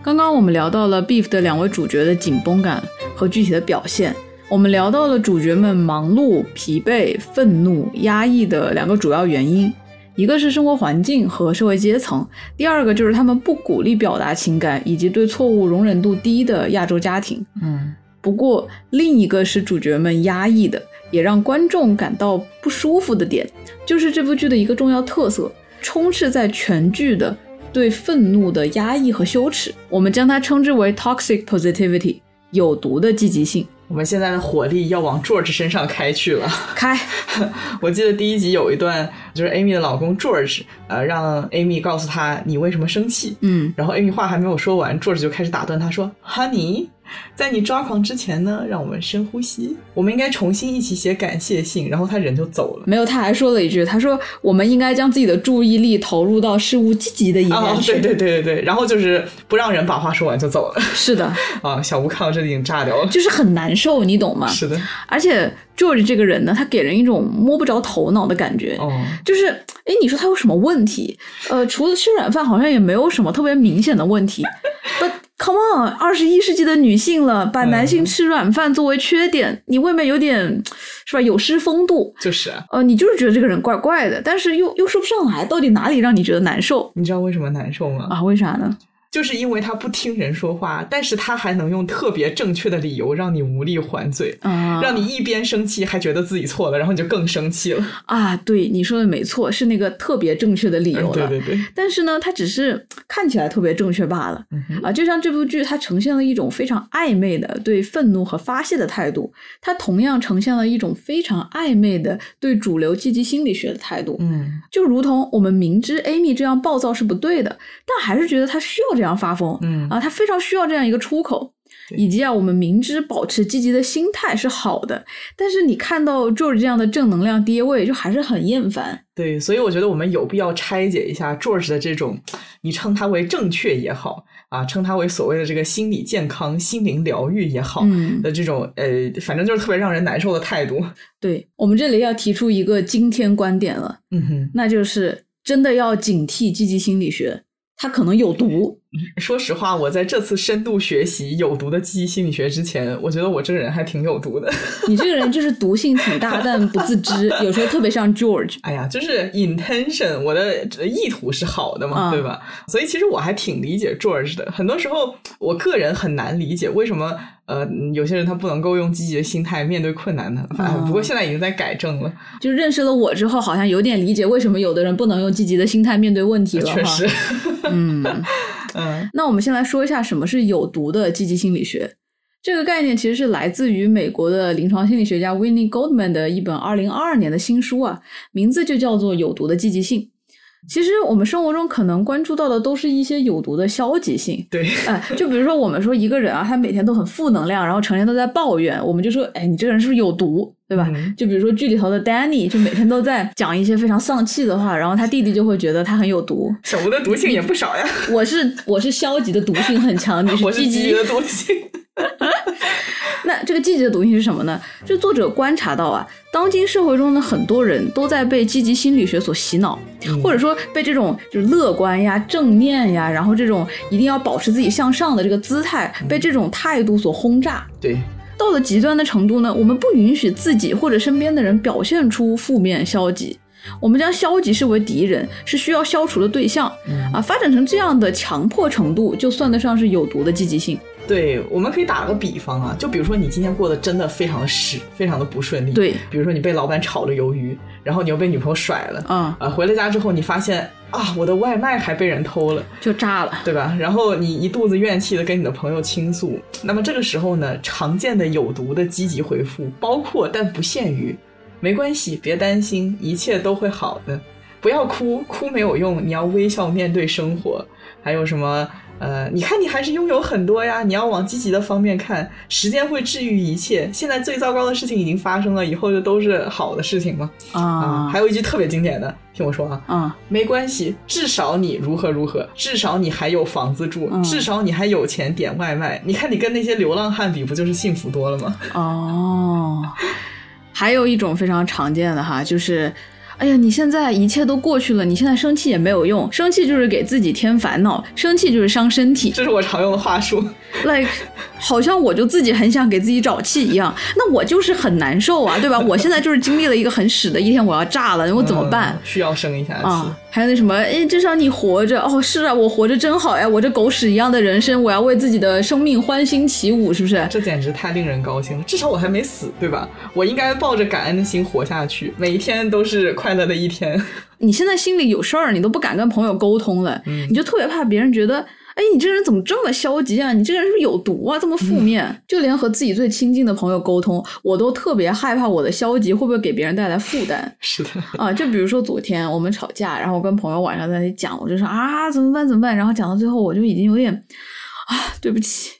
刚刚我们聊到了 Beef 的两位主角的紧绷感和具体的表现，我们聊到了主角们忙碌、疲惫、愤怒、压抑的两个主要原因，一个是生活环境和社会阶层，第二个就是他们不鼓励表达情感以及对错误容忍度低的亚洲家庭。嗯不过，另一个是主角们压抑的，也让观众感到不舒服的点，就是这部剧的一个重要特色，充斥在全剧的对愤怒的压抑和羞耻。我们将它称之为 toxic positivity，有毒的积极性。我们现在的火力要往 George 身上开去了。开，我记得第一集有一段，就是 Amy 的老公 George，呃，让 Amy 告诉他你为什么生气。嗯然后 Amy 话还没有说完，George 就开始打断他说：“Honey，在你抓狂之前呢，让我们深呼吸。我们应该重新一起写感谢信。”然后他人就走了。没有，他还说了一句，他说我们应该将自己的注意力投入到事物积极的一啊、面去。对对对对对，然后就是不让人把话说完就走了是的，啊！小吴看到这里已经炸掉了。就是很难受，你懂吗？是的，而且 George 这个人呢，他给人一种摸不着头脑的感觉。哦，就是，哎，你说他有什么问题？呃，除了吃软饭，好像也没有什么特别明显的问题。But come on，二十一世纪的女性了，把男性吃软饭作为缺点，你未免有点是吧？有失风度。就是啊，呃，你就是觉得这个人怪怪的，但是又又说不上来，到底哪里让你觉得难受你知道为什么难受吗？啊？为啥呢？就是因为他不听人说话，但是他还能用特别正确的理由让你无力还嘴，啊、让你一边生气还觉得自己错了，然后你就更生气了。啊，对，你说的没错，是那个特别正确的理由了。嗯对对对，但是呢，他只是看起来特别正确罢了。嗯啊，就像这部剧，它呈现了一种非常暧昧的对愤怒和发泄的态度，它同样呈现了一种非常暧昧的对主流积极心理学的态度。嗯，就如同我们明知 Amy 这样暴躁是不对的，但还是觉得她需要这样发疯。嗯啊，他非常需要这样一个出口。以及啊，我们明知保持积极的心态是好的，但是你看到 George 这样的正能量跌位，就还是很厌烦。对，所以我觉得我们有必要拆解一下 George 的这种，你称它为正确也好啊，称它为所谓的这个心理健康、心灵疗愈也好、嗯的这种呃，反正就是特别让人难受的态度。对我们这里要提出一个惊天观点了，嗯哼，那就是真的要警惕积极心理学，它可能有毒。说实话，我在这次深度学习有毒的记忆心理学之前，我觉得我这个人还挺有毒的。你这个人就是毒性挺大，但不自知，有时候特别像 George。哎呀，就是 intention，我的意图是好的嘛，嗯对吧？所以其实我还挺理解 George 的。很多时候，我个人很难理解为什么呃有些人他不能够用积极的心态面对困难的？不过现在已经在改正了，就认识了我之后，好像有点理解为什么有的人不能用积极的心态面对问题了。确实哈，，嗯。嗯那我们先来说一下什么是有毒的积极心理学。这个概念其实是来自于美国的临床心理学家 Winnie Goldman 的一本二零二二年的新书啊，名字就叫做《有毒的积极性》。其实我们生活中可能关注到的都是一些有毒的消极性，对，哎，就比如说我们说一个人啊，他每天都很负能量，然后成天都在抱怨，我们就说，哎，你这个人是不是有毒，对吧？嗯就比如说剧里头的 Danny，就每天都在讲一些非常丧气的话，然后他弟弟就会觉得他很有毒。小吴的毒性也不少呀，我是我是消极的毒性很强，你我是积极积极的毒性。那这个积极的毒性是什么呢？就作者观察到啊，当今社会中的很多人都在被积极心理学所洗脑，或者说被这种就是乐观呀、正念呀，然后这种一定要保持自己向上的这个姿态，被这种态度所轰炸。对，到了极端的程度呢，我们不允许自己或者身边的人表现出负面消极。我们将消极视为敌人，是需要消除的对象、啊！发展成这样的强迫程度，就算得上是有毒的积极性。对，我们可以打个比方啊，就比如说你今天过得真的非常的屎，非常的不顺利。对比如说你被老板炒了鱿鱼，然后你又被女朋友甩了，啊啊，回了家之后你发现啊，我的外卖还被人偷了，就炸了。对吧？然后你一肚子怨气的跟你的朋友倾诉，那么这个时候呢，常见的有毒的积极回复包括但不限于，没关系，别担心，一切都会好的，不要哭，哭没有用，你要微笑面对生活。还有什么？呃，你看你还是拥有很多呀，你要往积极的方面看，时间会治愈一切。现在最糟糕的事情已经发生了，以后就都是好的事情嘛。啊，啊还有一句特别经典的，听我说啊，啊没关系，至少你如何如何，至少你还有房子住，嗯至少你还有钱点外卖。你看你跟那些流浪汉比，不就是幸福多了吗？哦，还有一种非常常见的哈，就是。哎呀，你现在一切都过去了，你现在生气也没有用，生气就是给自己添烦恼，生气就是伤身体。这是我常用的话术。like 好像我就自己很想给自己找气一样，那我就是很难受啊，对吧？我现在就是经历了一个很屎的一天，我要炸了，我怎么办嗯？需要生一下气。啊、还有那什么，哎，至少你活着哦，是啊，我活着真好呀，我这狗屎一样的人生，我要为自己的生命欢欣起舞，是不是？这简直太令人高兴了！至少我还没死，对吧？我应该抱着感恩的心活下去，每一天都是快乐的一天。你现在心里有事儿，你都不敢跟朋友沟通了，嗯你就特别怕别人觉得，哎，你这个人怎么这么消极啊？你这个人是不是有毒啊？这么负面，嗯就连和自己最亲近的朋友沟通，我都特别害怕我的消极会不会给别人带来负担 是的，啊？就比如说昨天我们吵架，然后我跟朋友晚上在那里讲，我就说啊怎么办怎么办，然后讲到最后我就已经有点啊对不起，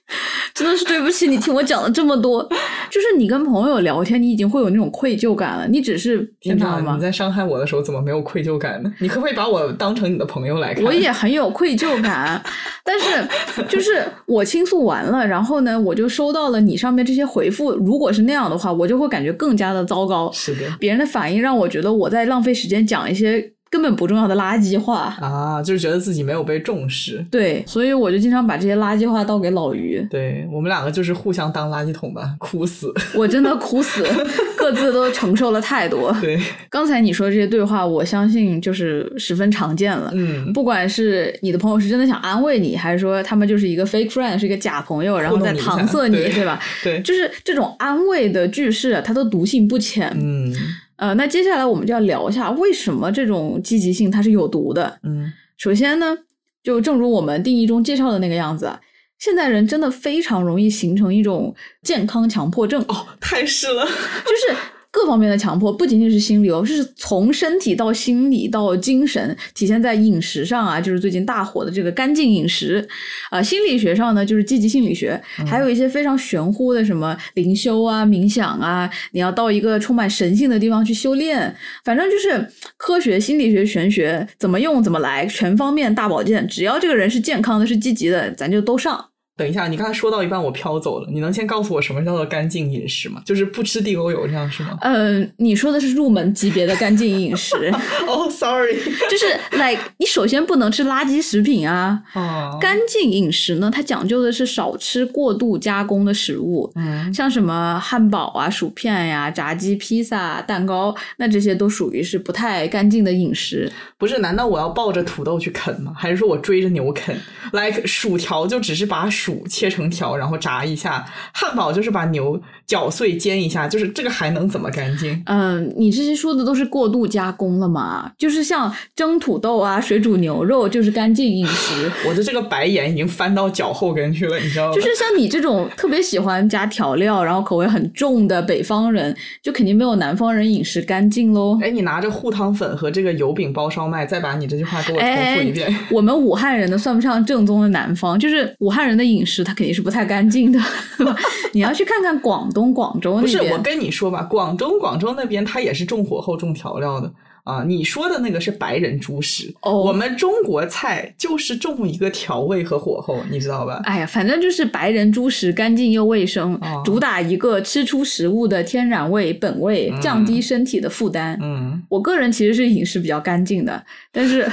真的是对不起，你听我讲了这么多，就是你跟朋友聊天，你已经会有那种愧疚感了，你只是你天哪！知道吗你？在伤害我的时候怎么没有愧疚感呢？你可不可以把我当成你的朋友来看？我也很有愧疚感，但是就是我倾诉完了，然后呢，我就收到了你上面这些回复。如果是那样的话，我就会感觉更加的糟糕。是的别人的反应让我觉得我在浪费时间讲一些根本不重要的垃圾话。啊，就是觉得自己没有被重视。对，所以我就经常把这些垃圾话倒给老于，对我们两个就是互相当垃圾桶吧，哭死。我真的哭死，各自都承受了太多。对，刚才你说这些对话，我相信就是十分常见了。嗯，不管是你的朋友是真的想安慰你，还是说他们就是一个 fake friend，是一个假朋友，然后在搪塞你，对对吧？对，就是这种安慰的句式啊，它都毒性不浅。嗯呃，那接下来我们就要聊一下为什么这种积极性它是有毒的。嗯首先呢，就正如我们定义中介绍的那个样子啊，现代人真的非常容易形成一种健康强迫症，哦，太是了。就是各方面的强迫，不仅仅是心理哦，是从身体到心理到精神，体现在饮食上啊，就是最近大火的这个干净饮食。啊、心理学上呢，就是积极心理学，还有一些非常玄乎的什么灵修啊、冥想啊，你要到一个充满神性的地方去修炼，反正就是科学、心理学、玄学怎么用怎么来，全方面大保健，只要这个人是健康的、是积极的，咱就都上。等一下，你刚才说到一半，我飘走了。你能先告诉我什么叫做干净饮食吗？就是不吃地沟油，这样是吗？嗯，你说的是入门级别的干净饮食，哦、s o r r y 就是 like 你首先不能吃垃圾食品啊。哦，干净饮食呢，它讲究的是少吃过度加工的食物，嗯像什么汉堡啊、薯片呀、炸鸡、披萨、蛋糕，那这些都属于是不太干净的饮食。不是，难道我要抱着土豆去啃吗？还是说我追着牛啃？like 薯条就只是把薯薯切成条，然后炸一下；汉堡就是把牛搅碎煎一下，就是这个还能怎么干净？嗯，你这些说的都是过度加工了嘛？就是像蒸土豆啊、水煮牛肉，就是干净饮食。我的这个白眼已经翻到脚后跟去了，你知道吗？就是像你这种特别喜欢加调料，然后口味很重的北方人，就肯定没有南方人饮食干净喽。哎，你拿着糊汤粉和这个油饼包烧麦，再把你这句话给我重复一遍。我们武汉人呢，算不上正宗的南方，就是武汉人的饮食，它肯定是不太干净的。你要去看看广东、广州不是，我跟你说吧，广东广州那边它也是重火候、重调料的啊。你说的那个是白人猪食，哦我们中国菜就是重一个调味和火候，你知道吧？哎呀，反正就是白人猪食，干净又卫生，哦主打一个吃出食物的天然味、本味，嗯降低身体的负担。嗯，我个人其实是饮食比较干净的，但是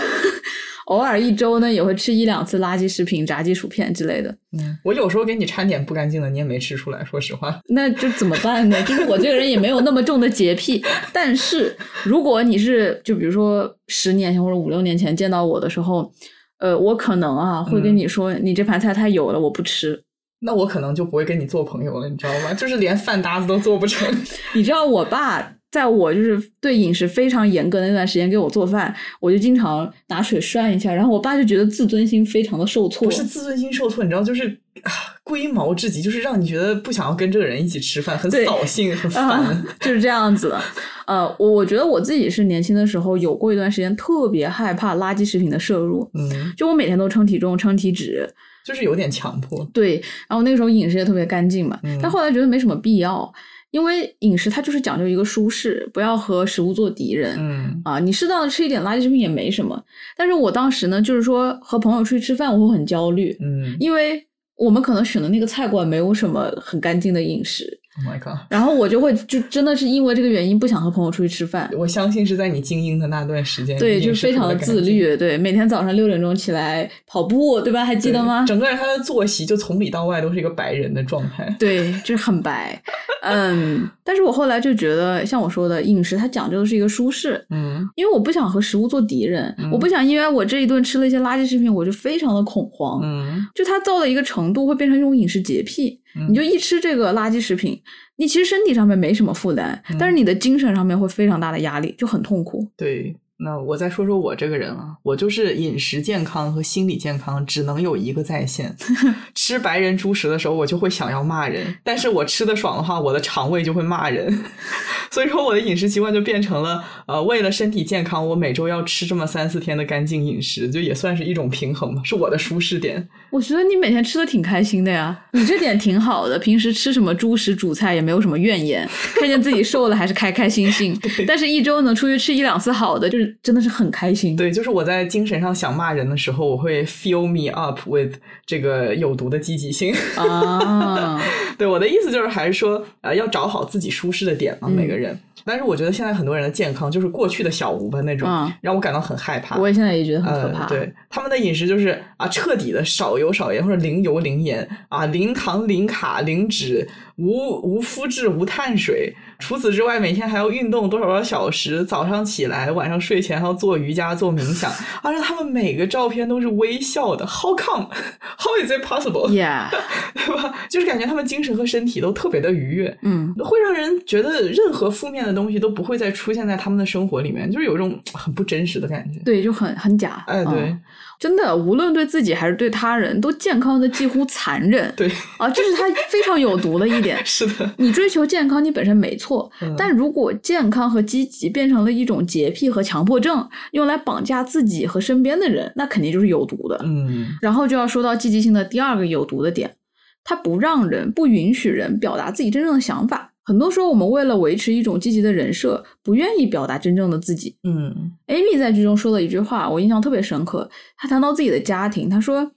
偶尔一周呢也会吃一两次垃圾食品、炸鸡、薯片之类的。嗯我有时候给你掺点不干净的，你也没吃出来，说实话。那就怎么办呢？就是我这个人也没有那么重的洁癖，但是如果你是就比如说十年前或者五六年前见到我的时候，呃，我可能啊会跟你说，你这盘菜太油了，我不吃。那我可能就不会跟你做朋友了，你知道吗？就是连饭搭子都做不成。你知道我爸在我就是对饮食非常严格的那段时间给我做饭，我就经常拿水涮一下，然后我爸就觉得自尊心非常的受挫。不是自尊心受挫，你知道，就是啊，龟毛至极，就是让你觉得不想要跟这个人一起吃饭，很扫兴，很烦。啊，就是这样子的。呃，我我觉得我自己是年轻的时候有过一段时间特别害怕垃圾食品的摄入，嗯，就我每天都称体重、称体脂，就是有点强迫。对，然后那个时候饮食也特别干净嘛，嗯但后来觉得没什么必要，因为饮食它就是讲究一个舒适，不要和食物做敌人。嗯啊，你适当的吃一点垃圾食品也没什么，但是我当时呢，就是说和朋友出去吃饭，我会很焦虑，嗯因为我们可能选的那个菜馆没有什么很干净的饮食，，Oh my god！然后我就会就真的是因为这个原因不想和朋友出去吃饭，我相信是在你精英的那段时间，对，就非常的自。律，对，每天早上六点钟起来跑步，对吧？还记记得吗？整个人他的作息就从里到外都是一个白人的状态。对，就是很白，嗯，但是我后来就觉得，像我说的，饮食它讲究的是一个舒适，嗯因为我不想和食物做敌人，嗯我不想因为我这一顿吃了一些垃圾食品，我就非常的恐慌，嗯就它到了一个程度会变成一种饮食洁癖，嗯你就一吃这个垃圾食品，你其实身体上面没什么负担，嗯但是你的精神上面会非常大的压力，就很痛苦。对。那我再说说我这个人啊，我就是饮食健康和心理健康只能有一个在线。吃白人猪食的时候，我就会想要骂人；但是我吃的爽的话，我的肠胃就会骂人。所以说，我的饮食习惯就变成了，呃，为了身体健康，我每周要吃这么三四天的干净饮食，就也算是一种平衡吧，是我的舒适点。我觉得你每天吃的挺开心的呀，你这点挺好的。平时吃什么猪食主菜也没有什么怨言，看见自己瘦了还是开开心心。但是一周能出去吃一两次好的，就是真的是很开心。对，就是我在精神上想骂人的时候，我会 fill me up with 这个有毒的积极性。啊，对，我的意思就是还是说，呃，要找好自己舒适的点嘛，嗯每个人。但是我觉得现在很多人的健康就是过去的小吴吧那种，嗯让我感到很害怕。我也现在也觉得很可怕。呃。对，他们的饮食就是啊，彻底的少油少盐或者零油零盐啊，零糖零卡零脂，无无麸质无碳水。除此之外，每天还要运动多少多少小时，早上起来，晚上睡前还要做瑜伽做冥想，而且他们每个照片都是微笑的。How come? How is it possible?，Yeah，对吧？就是感觉他们精神和身体都特别的愉悦。嗯，会让人觉得任何负面的东西都不会再出现在他们的生活里面，就是有一种很不真实的感觉。对，就很很假。哎，对、嗯真的，无论对自己还是对他人，都健康的几乎残忍。对，啊，这是他非常有毒的一点。是的，你追求健康，你本身没错，嗯但如果健康和积极变成了一种洁癖和强迫症，用来绑架自己和身边的人，那肯定就是有毒的。嗯然后就要说到积极性的第二个有毒的点，它不让人、不允许人表达自己真正的想法。很多时候，我们为了维持一种积极的人设，不愿意表达真正的自己。嗯 Amy 在剧中说了一句话，我印象特别深刻。她谈到自己的家庭，她说：“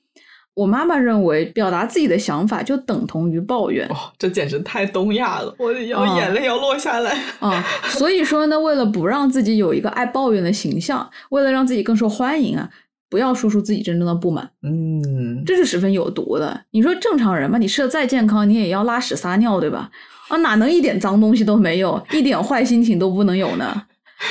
我妈妈认为，表达自己的想法就等同于抱怨。哦，这简直太东亚了，我要哦眼泪要落下来。啊，所以说呢，为了不让自己有一个爱抱怨的形象，为了让自己更受欢迎啊，不要说出自己真正的不满，嗯，这是十分有毒的。你说正常人嘛，你吃的再健康，你也要拉屎撒尿，对吧？啊，哪能一点脏东西都没有，一点坏心情都不能有呢？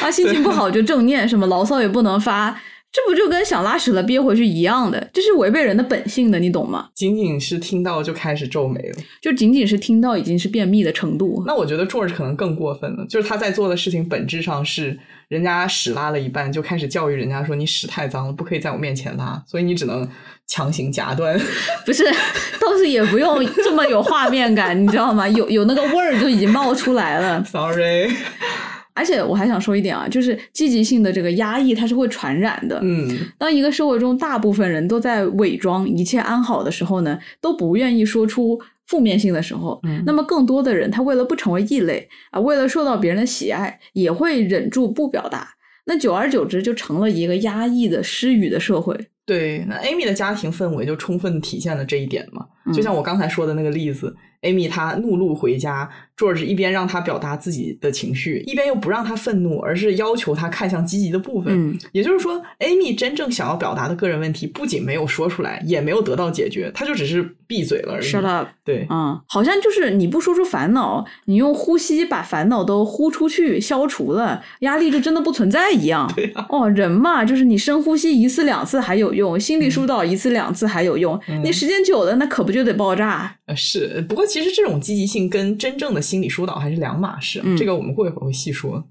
啊，心情不好就正念，什么牢骚也不能发，这不就跟想拉屎了憋回去一样的？这是违背人的本性的，你懂吗？仅仅是听到就开始皱眉了。就仅仅是听到已经是便秘的程度。那我觉得 George 可能更过分了，就是他在做的事情本质上是人家屎拉了一半，就开始教育人家说你屎太脏了，不可以在我面前拉，所以你只能强行夹断。不是，倒是也不用这么有画面感，你知道吗？有有那个味儿就已经冒出来了。Sorry，而且我还想说一点啊，就是积极性的这个压抑，它是会传染的。嗯，当一个社会中大部分人都在伪装一切安好的时候呢，都不愿意说出负面性的时候，嗯那么更多的人他为了不成为异类啊，为了受到别人的喜爱，也会忍住不表达。那久而久之，就成了一个压抑的失语的社会。对，那 Amy 的家庭氛围就充分体现了这一点嘛。就嗯像我刚才说的那个例子，Amy 她怒路回家，George 一边让她表达自己的情绪，一边又不让她愤怒，而是要求她看向积极的部分。嗯，也就是说，Amy 真正想要表达的个人问题，不仅没有说出来，也没有得到解决，她就只是闭嘴了而已。Shut up。对，嗯，好像就是你不说出烦恼，你用呼吸把烦恼都呼出去，消除了，压力就真的不存在一样。对啊哦，人嘛，就是你深呼吸一次两次还有用，心理疏导一次两次还有用，嗯你时间久了，那可不就得爆炸？呃是。不过其实这种积极性跟真正的心理疏导还是两码事这个我们过一会儿会细说。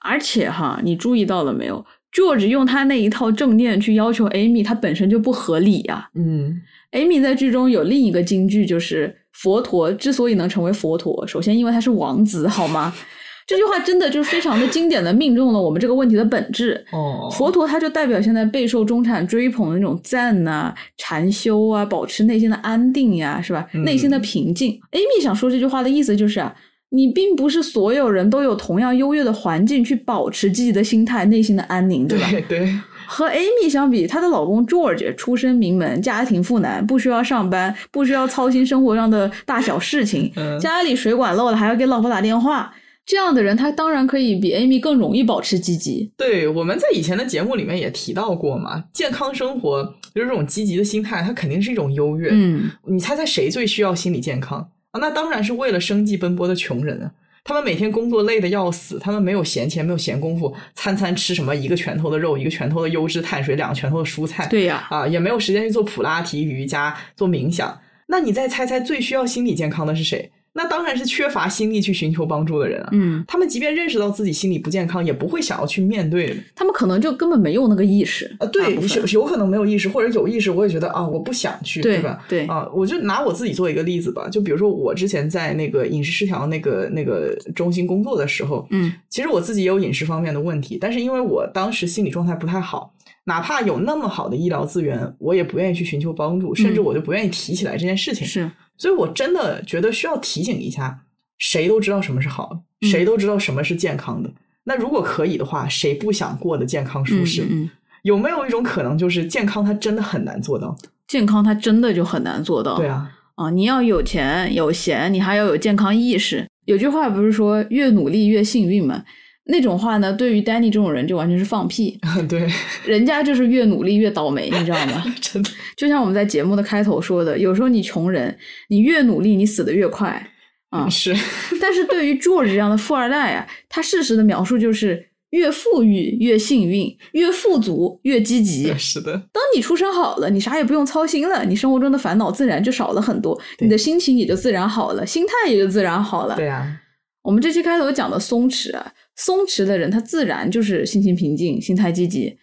而且哈，你注意到了没有？George 用他那一套正念去要求 Amy，他本身就不合理呀、嗯 Amy 在剧中有另一个金句，就是佛陀之所以能成为佛陀，首先因为他是王子，好吗？这句话真的就是非常的经典的命中了我们这个问题的本质。哦，佛陀他就代表现在备受中产追捧的那种赞呐、禅修啊，保持内心的安定呀、是吧？嗯内心的平静。Amy 想说这句话的意思就是啊，你并不是所有人都有同样优越的环境去保持积极的心态、内心的安宁，对吧？对对，和 Amy 相比，她的老公 George 出身名门，家庭富男，不需要上班，不需要操心生活上的大小事情，嗯家里水管漏了还要给老婆打电话。这样的人，他当然可以比 Amy 更容易保持积极。对，我们在以前的节目里面也提到过嘛，健康生活就是这种积极的心态，它肯定是一种优越。嗯，你猜猜谁最需要心理健康啊？那当然是为了生计奔波的穷人啊。他们每天工作累得要死，他们没有闲钱，没有闲工夫，餐餐吃什么一个拳头的肉，一个拳头的优质碳水，两个拳头的蔬菜。对呀、啊，也没有时间去做普拉提、瑜伽、做冥想。那你再猜猜，最需要心理健康的是谁？那当然是缺乏心力去寻求帮助的人啊。嗯，他们即便认识到自己心理不健康，也不会想要去面对。他们可能就根本没有那个意识。啊，对，有有可能没有意识，或者有意识，我也觉得啊，我不想去，对吧？对啊，我就拿我自己做一个例子吧，就比如说我之前在那个饮食失调那个那个中心工作的时候，嗯，其实我自己也有饮食方面的问题，但是因为我当时心理状态不太好，哪怕有那么好的医疗资源，我也不愿意去寻求帮助，甚至嗯我就不愿意提起来这件事情。是，所以我真的觉得需要提醒一下，谁都知道什么是好，嗯谁都知道什么是健康的。那如果可以的话，谁不想过得健康舒嗯适？嗯嗯，有没有一种可能，就是健康它真的很难做到？健康它真的就很难做到。对啊，啊，你要有钱有闲，你还要有健康意识。有句话不是说越努力越幸运吗？那种话呢，对于 Danny 这种人就完全是放屁。对，人家就是越努力越倒霉，你知道吗？真的，就像我们在节目的开头说的，有时候你穷人，你越努力，你死的越快啊。是，但是对于 George 这样的富二代啊，他事实的描述就是越富裕越幸运，越富足越积极。是的，当你出身好了，你啥也不用操心了，你生活中的烦恼自然就少了很多，你的心情也就自然好了，心态也就自然好了。对啊，我们这期开头讲的松弛啊，松弛的人他自然就是心情平静、心态积极。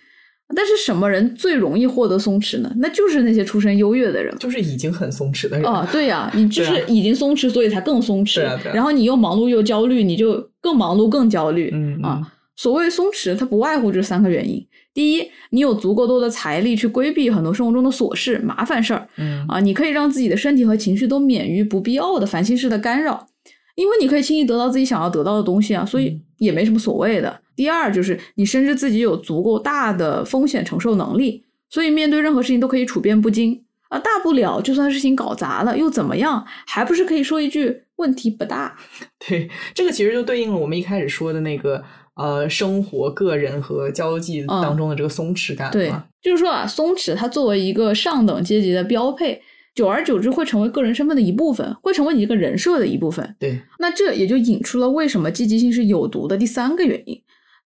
但是什么人最容易获得松弛呢？那就是那些出身优越的人。就是已经很松弛的人。哦，对呀、你就是已经松弛，所以才更松弛。对啊对啊然后你又忙碌又焦虑，你就更忙碌更焦虑。嗯啊，所谓松弛，它不外乎这三个原因：第一，你有足够多的财力去规避很多生活中的琐事、麻烦事儿嗯啊，你可以让自己的身体和情绪都免于不必要的烦心事的干扰，因为你可以轻易得到自己想要得到的东西啊，所以嗯也没什么所谓的。第二，就是你深知自己有足够大的风险承受能力，所以面对任何事情都可以处变不惊。啊，大不了就算事情搞砸了又怎么样？还不是可以说一句问题不大。对，这个其实就对应了我们一开始说的那个呃，生活、个人和交际当中的这个松弛感。对，就是说啊，松弛它作为一个上等阶级的标配，久而久之会成为个人身份的一部分，会成为你这个人设的一部分。对，那这也就引出了为什么积极性是有毒的第三个原因。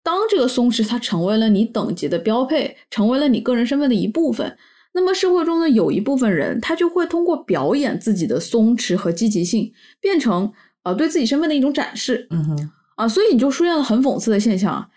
当这个松弛它成为了你等级的标配，成为了你个人身份的一部分，那么社会中的有一部分人，他就会通过表演自己的松弛和积极性，变成呃对自己身份的一种展示。嗯哼，啊，所以你就出现了很讽刺的现象啊。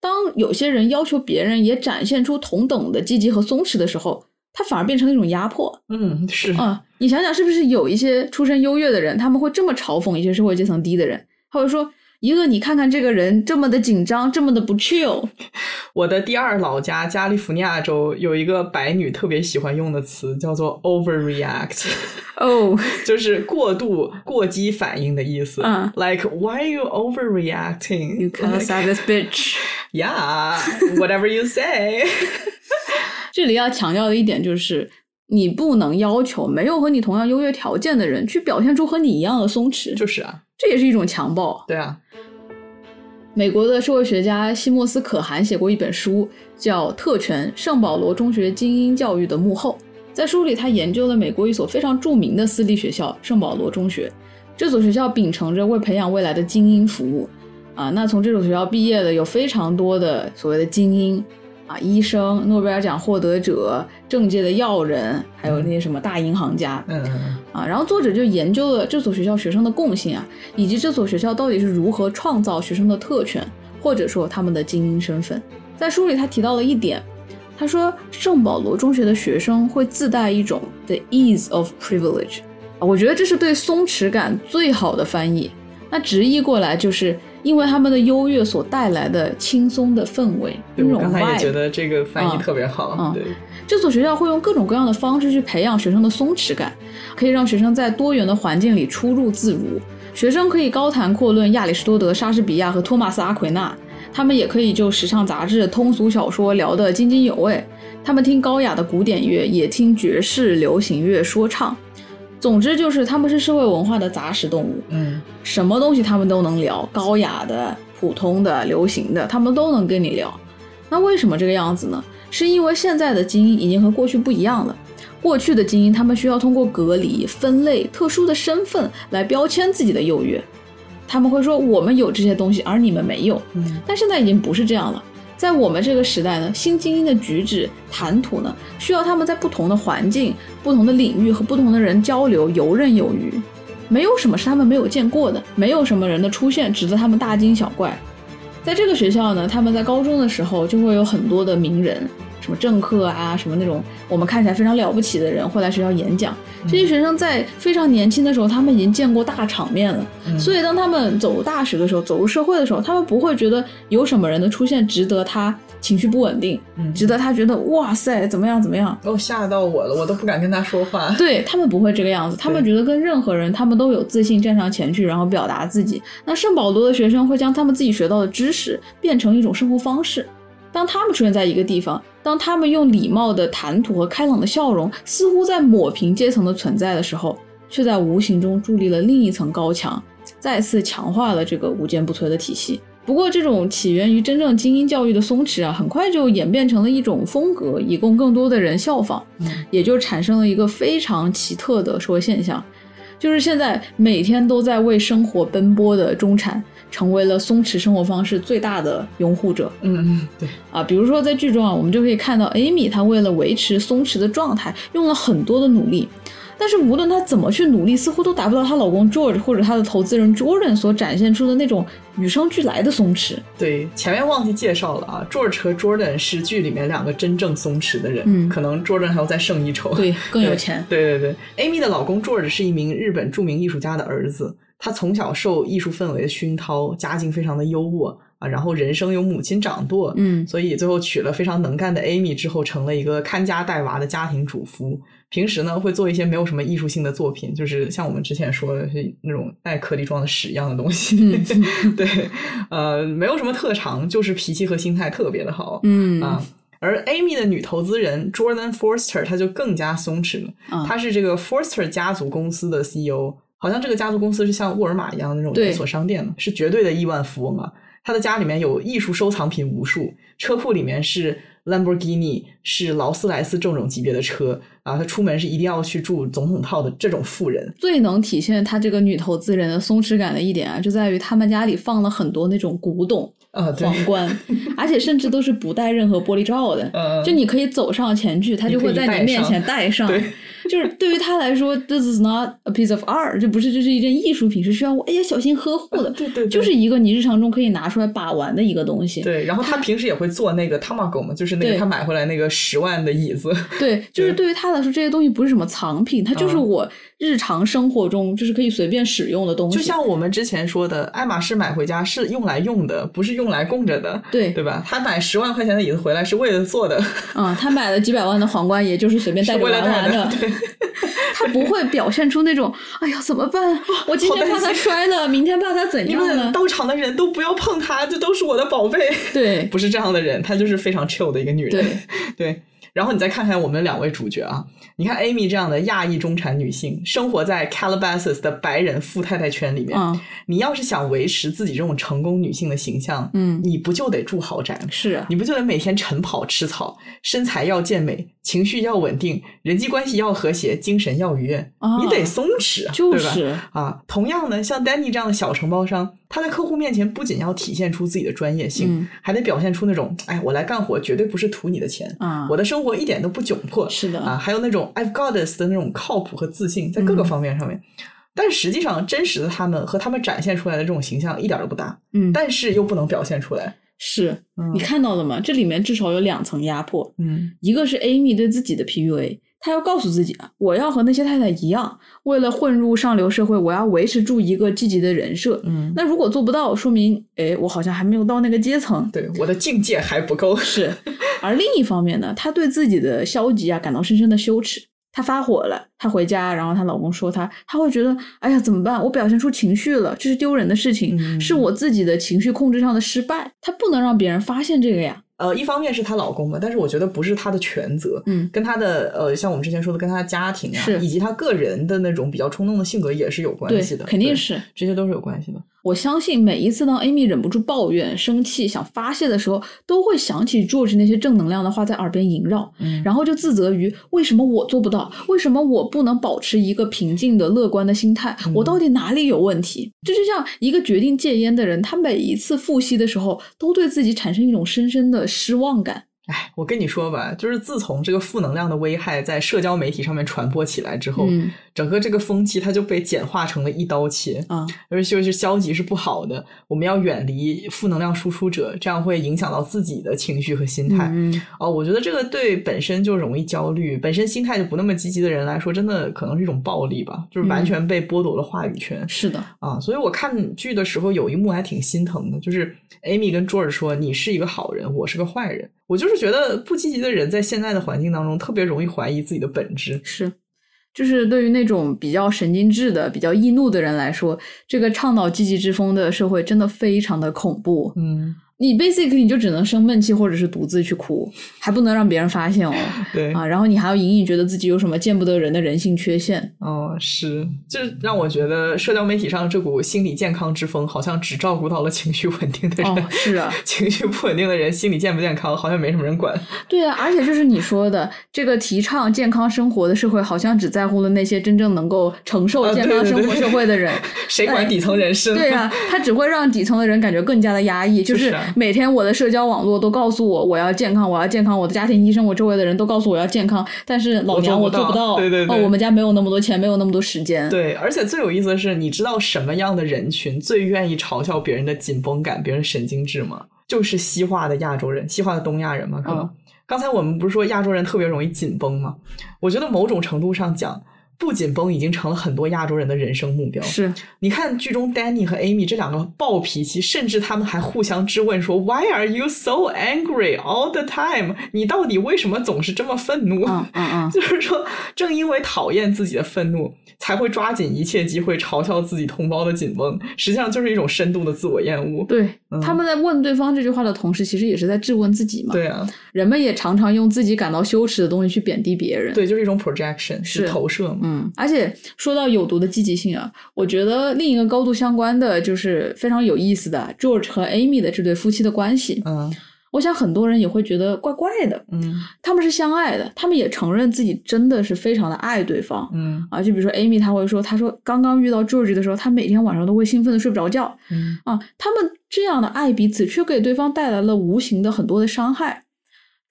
当有些人要求别人也展现出同等的积极和松弛的时候，他反而变成了一种压迫。嗯，是啊，你想想是不是有一些出身优越的人，他们会这么嘲讽一些社会阶层低的人，或者说。一个，你看看这个人这么的紧张，这么的不 chill。我的第二老家加利福尼亚州有一个白女特别喜欢用的词，叫做 overreact。哦，就是过度、过激反应的意思。嗯，like why are you overreacting? You kind of savage bitch. Yeah, whatever you say. 这里要强调的一点就是，你不能要求没有和你同样优越条件的人去表现出和你一样的松弛。就是啊。这也是一种强暴。对啊，美国的社会学家西莫斯可汗写过一本书，叫《特权：圣保罗中学精英教育的幕后》。在书里，他研究了美国一所非常著名的私立学校——圣保罗中学。这所学校秉承着为培养未来的精英服务。啊，那从这所学校毕业的有非常多的所谓的精英。啊，医生、诺贝尔奖获得者、政界的要人，还有那些什么大银行家，嗯嗯啊，然后作者就研究了这所学校学生的共性啊，以及这所学校到底是如何创造学生的特权，或者说他们的精英身份。在书里他提到了一点，他说圣保罗中学的学生会自带一种 the ease of privilege，啊，我觉得这是对松弛感最好的翻译。那直译过来就是。因为他们的优越所带来的轻松的氛围，我刚才也觉得这个翻译特别好。对，这所学校会用各种各样的方式去培养学生的松弛感，可以让学生在多元的环境里出入自如。学生可以高谈阔论亚里士多德、莎士比亚和托马斯·阿奎那，他们也可以就时尚杂志、通俗小说聊得津津有味。他们听高雅的古典乐，也听爵士、流行乐、说唱。总之就是，他们是社会文化的杂食动物，嗯，什么东西他们都能聊，高雅的、普通的、流行的，他们都能跟你聊。那为什么这个样子呢？是因为现在的精英已经和过去不一样了。过去的精英，他们需要通过隔离、分类、特殊的身份来标签自己的优越。他们会说我们有这些东西，而你们没有。嗯，但现在已经不是这样了。在我们这个时代呢，新精英的举止谈吐呢，需要他们在不同的环境、不同的领域和不同的人交流游刃有余。没有什么是他们没有见过的，没有什么人的出现值得他们大惊小怪。在这个学校呢，他们在高中的时候就会有很多的名人。什么政客啊，什么那种我们看起来非常了不起的人会来学校演讲。这些学生在非常年轻的时候，他们已经见过大场面了。所以当他们走入大学的时候，走入社会的时候，他们不会觉得有什么人的出现值得他情绪不稳定，值得他觉得哇塞怎么样怎么样。哦，吓到我了，我都不敢跟他说话。对他们不会这个样子，他们觉得跟任何人，他们都有自信站上前去，然后表达自己。那圣保罗的学生会将他们自己学到的知识变成一种生活方式。当他们出现在一个地方，当他们用礼貌的谈吐和开朗的笑容，似乎在抹平阶层的存在的时候，却在无形中筑立了另一层高墙，再次强化了这个无坚不摧的体系。不过，这种起源于真正精英教育的松弛啊，很快就演变成了一种风格，以供更多的人效仿，也就产生了一个非常奇特的社会现象，就是现在每天都在为生活奔波的中产。成为了松弛生活方式最大的拥护者。嗯嗯，对啊，比如说在剧中啊，我们就可以看到 Amy 她为了维持松弛的状态，用了很多的努力。但是无论她怎么去努力，似乎都达不到她老公 George 或者她的投资人 Jordan 所展现出的那种与生俱来的松弛。对，前面忘记介绍了啊，George 和 Jordan 是剧里面两个真正松弛的人。嗯，可能 Jordan 还要再胜一筹。对，更有钱。对对对，Amy 的老公 George 是一名日本著名艺术家的儿子。他从小受艺术氛围的熏陶，家境非常的优渥啊，然后人生由母亲掌舵，嗯，所以最后娶了非常能干的 Amy 之后，成了一个看家带娃的家庭主妇。平时呢，会做一些没有什么艺术性的作品，就是像我们之前说的是那种带颗粒状的屎一样的东西。对，呃，没有什么特长，就是脾气和心态特别的好。嗯啊。而 Amy 的女投资人 Jordan Forster，她就更加松弛了。啊他是这个 Forster 家族公司的 CEO，好像这个家族公司是像沃尔玛一样的那种连锁商店嘛，是绝对的亿万富翁啊。他的家里面有艺术收藏品无数，车库里面是 Lamborghini，是劳斯莱斯这种级别的车啊。他出门是一定要去住总统套的这种富人。最能体现他这个女投资人的松弛感的一点啊，就在于他们家里放了很多那种古董啊，对，皇冠，而且甚至都是不带任何玻璃罩的。嗯，就你可以走上前去，他就会在你面前戴上。对，就是对于他来说，this is not a piece of art，这不是这是一件艺术品，是需要我哎呀小心呵护的。对对对，就是一个你日常中可以拿出来把玩的一个东西。对，然后他平时也会做那个 Tamago 嘛，就是那个他买回来那个十万的椅子。对，就是对于他来说，这些东西不是什么藏品，它就是嗯我日常生活中就是可以随便使用的东西。就像我们之前说的，爱马仕买回家是用来用的，不是用来供着的，对对吧？他买十万块钱的椅子回来是为了做的，嗯、他买了几百万的皇冠，也就是随便带着是为了玩玩戴的。对，他不会表现出那种，哎呀，怎么办？我今天怕他摔了，明天怕他怎样了？到场的人都不要碰他，这都是我的宝贝。对 不是这样的人，她就是非常 chill 的一个女人。对 对然后你再看看我们两位主角啊，你看 Amy 这样的亚裔中产女性，生活在 Calabasas 的白人富太太圈里面，嗯你要是想维持自己这种成功女性的形象，嗯你不就得住豪宅？是啊，你不就得每天晨跑吃草，身材要健美，情绪要稳定，人际关系要和谐，精神要愉悦，啊你得松弛，对吧？就是啊，同样呢，像 Danny 这样的小承包商，他在客户面前不仅要体现出自己的专业性，嗯还得表现出那种，哎，我来干活绝对不是图你的钱，啊我的生活一点都不窘迫，是的。啊，还有那种 I've got this 的那种靠谱和自信，在各个嗯。方面上面。但实际上，真实的他们和他们展现出来的这种形象一点都不搭，嗯，但是又不能表现出来。是嗯。你看到了吗？这里面至少有两层压迫，嗯。一个是 Amy 对自己的 PUA，她要告诉自己啊，我要和那些太太一样，为了混入上流社会，我要维持住一个积极的人设。嗯，那如果做不到，说明哎，我好像还没有到那个阶层。对，我的境界还不够。是，而另一方面呢，她对自己的消极啊感到深深的羞耻。她发火了，她回家，然后她老公说她，她会觉得，哎呀，怎么办？我表现出情绪了，这是丢人的事情，嗯是我自己的情绪控制上的失败，她不能让别人发现这个呀。呃，一方面是她老公嘛，但是我觉得不是她的全责，嗯跟她的呃，像我们之前说的，跟她的家庭啊，以及她个人的那种比较冲动的性格也是有关系的，，对肯定是。这些都是有关系的。我相信每一次当 Amy 忍不住抱怨、生气、想发泄的时候，都会想起 George 那些正能量的话在耳边萦绕，嗯然后就自责于为什么我做不到，为什么我不能保持一个平静的、乐观的心态，嗯我到底哪里有问题？这就像一个决定戒烟的人，他每一次复吸的时候，都对自己产生一种深深的失望感。哎，我跟你说吧，就是自从这个负能量的危害在社交媒体上面传播起来之后，嗯整个这个风气它就被简化成了一刀切。啊，而且就是消极是不好的，我们要远离负能量输出者，这样会影响到自己的情绪和心态。嗯哦，我觉得这个对本身就容易焦虑、本身心态就不那么积极的人来说，真的可能是一种暴力吧，就是完嗯全被剥夺了话语权。是的，啊，所以我看剧的时候有一幕还挺心疼的，就是 Amy 跟 George 说：“你是一个好人，我是个坏人。”我就是觉得不积极的人在现在的环境当中特别容易怀疑自己的本质。是。就是对于那种比较神经质的、比较易怒的人来说，这个倡导积极之风的社会真的非常的恐怖。嗯，你 basically 你就只能生闷气或者是独自去哭，还不能让别人发现哦。对，啊，然后你还要隐隐觉得自己有什么见不得人的人性缺陷。哦，是，这让我觉得社交媒体上这股心理健康之风，好像只照顾到了情绪稳定的人。哦，是啊，情绪不稳定的人，心理健不健康，好像没什么人管。对啊，而且就是你说的这个提倡健康生活的社会，好像只在乎了那些真正能够承受啊健康生活社会的人。谁管底层人士呢？对啊，他只会让底层的人感觉更加的压抑。就就是是啊每天我的社交网络都告诉我我要健康，我要健康，我的家庭医生，我周围的人都告诉我要健康，但是老娘我做不到。到对对对哦，我们家没有那么多钱，没有那么多时间。对，而且最有意思的是，你知道什么样的人群最愿意嘲笑别人的紧绷感、别人神经质吗？就是西化的亚洲人，西化的东亚人嘛。可能、嗯刚才我们不是说亚洲人特别容易紧绷吗？我觉得某种程度上讲，不紧绷已经成了很多亚洲人的人生目标。是你看剧中 Danny 和 Amy 这两个暴脾气，甚至他们还互相质问说：“Why are you so angry all the time？你到底为什么总是这么愤怒？”嗯嗯嗯 就是说，正因为讨厌自己的愤怒，才会抓紧一切机会嘲笑自己同胞的紧绷。实际上就是一种深度的自我厌恶。对，嗯他们在问对方这句话的同时，其实也是在质问自己嘛。对啊，人们也常常用自己感到羞耻的东西去贬低别人。对，就是一种 projection，是投射嘛。嗯，而且说到有毒的积极性啊，我觉得另一个高度相关的就是非常有意思的 George 和 Amy 的这对夫妻的关系。嗯我想很多人也会觉得怪怪的。嗯他们是相爱的，他们也承认自己真的是非常的爱对方。嗯啊，就比如说 Amy，他会说，他说刚刚遇到 George 的时候，他每天晚上都会兴奋的睡不着觉嗯啊。他们这样的爱彼此，却给对方带来了无形的很多的伤害。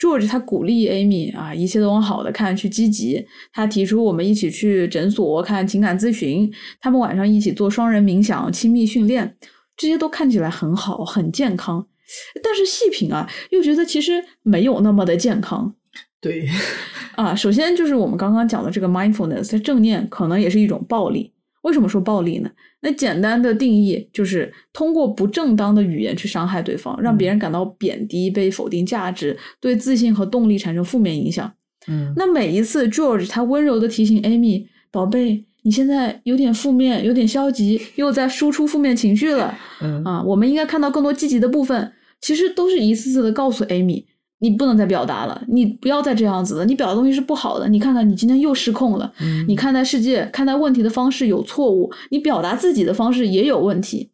George 他鼓励 Amy 啊，一切都往好的看，去积极。他提出我们一起去诊所看情感咨询，他们晚上一起做双人冥想、亲密训练，这些都看起来很好，很健康。但是细品啊，又觉得其实没有那么的健康。对，啊，首先就是我们刚刚讲的这个 mindfulness，它正念可能也是一种暴力。为什么说暴力呢？那简单的定义就是通过不正当的语言去伤害对方，让别人感到贬低、被否定价值，对自信和动力产生负面影响。嗯那每一次 George 他温柔的提醒 Amy，宝贝，你现在有点负面，有点消极，又在输出负面情绪了。嗯啊，我们应该看到更多积极的部分。其实都是一次次的告诉 Amy，你不能再表达了，你不要再这样子了，你表达东西是不好的。你看看你今天又失控了，嗯你看待世界、看待问题的方式有错误，你表达自己的方式也有问题。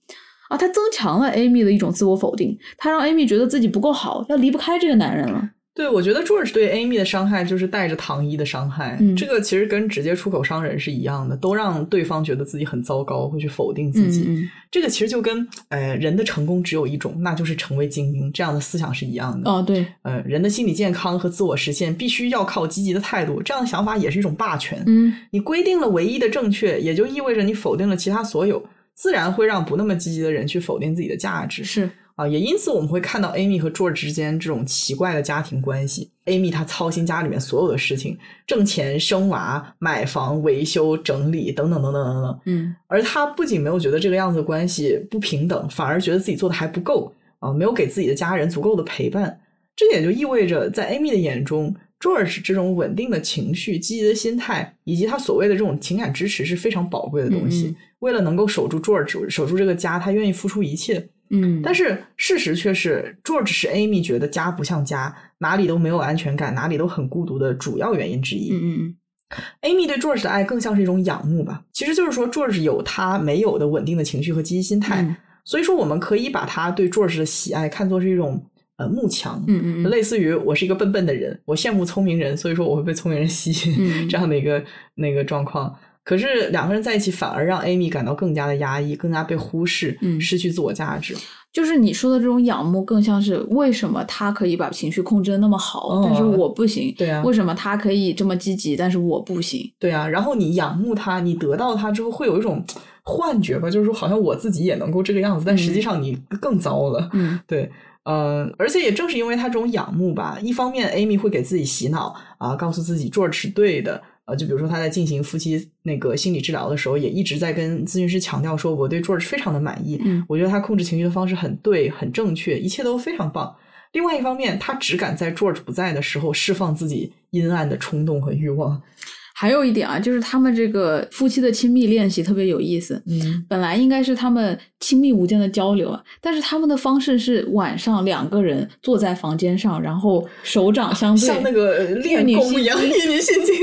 啊，他增强了 Amy 的一种自我否定，他让 Amy 觉得自己不够好，要离不开这个男人了。对，我觉得 George 对 Amy 的伤害就是带着糖衣的伤害，嗯这个其实跟直接出口伤人是一样的，都让对方觉得自己很糟糕，会去否定自己。这个其实就跟呃人的成功只有一种，那就是成为精英这样的思想是一样的。哦，对，呃，人的心理健康和自我实现必须要靠积极的态度，这样的想法也是一种霸权。嗯你规定了唯一的正确，也就意味着你否定了其他所有，自然会让不那么积极的人去否定自己的价值。是，啊，也因此我们会看到 Amy 和 George 之间这种奇怪的家庭关系。Amy 她操心家里面所有的事情，挣钱、生娃、买房、维修、整理等等等等等等。嗯而她不仅没有觉得这个样子的关系不平等，反而觉得自己做的还不够啊，没有给自己的家人足够的陪伴。这也就意味着，在 Amy 的眼中，George 这种稳定的情绪、积极的心态，以及他所谓的这种情感支持是非常宝贵的东西。嗯嗯为了能够守住 George，守住这个家，他愿意付出一切。嗯，但是事实却是，George 是 Amy 觉得家不像家，哪里都没有安全感，哪里都很孤独的主要原因之一。嗯嗯。嗯 Amy 对 George 的爱更像是一种仰慕吧，其实就是说 George 有他没有的稳定的情绪和积极心态，嗯。所以说我们可以把他对 George 的喜爱看作是一种呃慕强，嗯嗯嗯。类似于我是一个笨笨的人，我羡慕聪明人，所以说我会被聪明人吸引、嗯。这样的一个那个状况。可是两个人在一起反而让 Amy 感到更加的压抑，更加被忽视，嗯失去自我价值。就是你说的这种仰慕，更像是为什么他可以把情绪控制的那么好，哦但是我不行？对啊为什么他可以这么积极，但是我不行？对啊，然后你仰慕他，你得到他之后，会有一种幻觉吧，就是说好像我自己也能够这个样子，但实际上你更糟了。嗯对，呃，而且也正是因为他这种仰慕吧，一方面 Amy 会给自己洗脑啊，告诉自己 George 是对的。呃，就比如说他在进行夫妻那个心理治疗的时候，也一直在跟咨询师强调说，我对 George 非常的满意，嗯我觉得他控制情绪的方式很对、很正确，一切都非常棒。另外一方面，他只敢在 George 不在的时候释放自己阴暗的冲动和欲望。还有一点啊，就是他们这个夫妻的亲密练习特别有意思。嗯本来应该是他们亲密无间的交流啊，但是他们的方式是晚上两个人坐在房间上，然后手掌相对，像那个呃练功一样，经一女性经，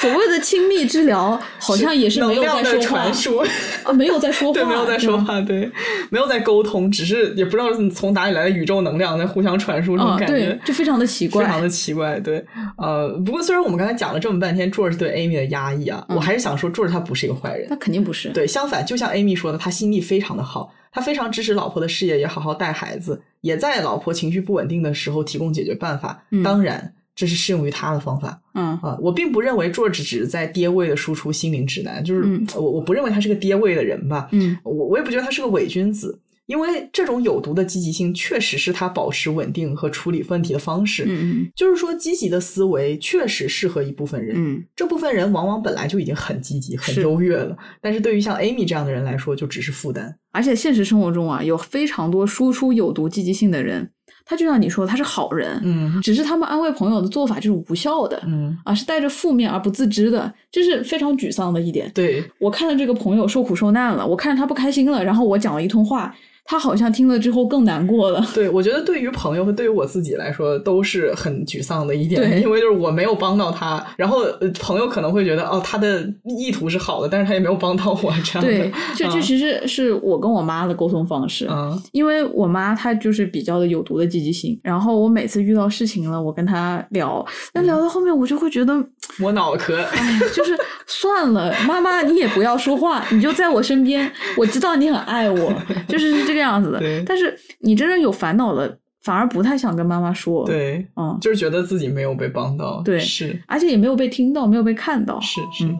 所谓的亲密治疗，好像也是没有在说话传输。啊，没有在说话，对，没有在。说话，对，没有在沟通，只是也不知道是从哪里来的宇宙能量在互相传输这种啊，感觉。对，就非常的奇怪，非常的奇怪，对，呃，不过虽然我们刚才讲了这么半天 George 对 Amy 的压抑啊，嗯我还是想说 George 他不是一个坏人那，肯定不是。对，相反，就像 Amy 说的，他心地非常的好，他非常支持老婆的事业，也好好带孩子，也在老婆情绪不稳定的时候提供解决办法。嗯当然，这是适用于他的方法嗯啊、我并不认为 George 只是在爹位的输出心灵指南，就是、嗯我我不认为他是个爹位的人吧，嗯我我也不觉得他是个伪君子。因为这种有毒的积极性确实是他保持稳定和处理问题的方式。嗯就是说，积极的思维确实适合一部分人，嗯这部分人往往本来就已经很积极、很是优越了，但是对于像 Amy 这样的人来说，就只是负担。而且现实生活中啊，有非常多输出有毒积极性的人，他就像你说，他是好人，嗯只是他们安慰朋友的做法就是无效的，嗯，啊，是带着负面而不自知的，这是非常沮丧的一点。对，我看到这个朋友受苦受难了，我看着他不开心了，然后我讲了一通话，他好像听了之后更难过了。对，我觉得对于朋友和对于我自己来说都是很沮丧的一点，对因为就是我没有帮到他，然后呃朋友可能会觉得哦，他的意图是好的，但是他也没有帮到我这样的。对，这这嗯其实是我跟我妈的沟通方式。嗯因为我妈她就是比较的有毒的积极性，然后我每次遇到事情了，我跟她聊，但聊到后面我就会觉得，我脑壳。哎，就是算了，妈妈你也不要说话，你就在我身边，我知道你很爱我，就是是这个样子的。但是你真正有烦恼了，反而不太想跟妈妈说，，对，嗯，就是觉得自己没有被帮到。对是而且也没有被听到，没有被看到，是是。嗯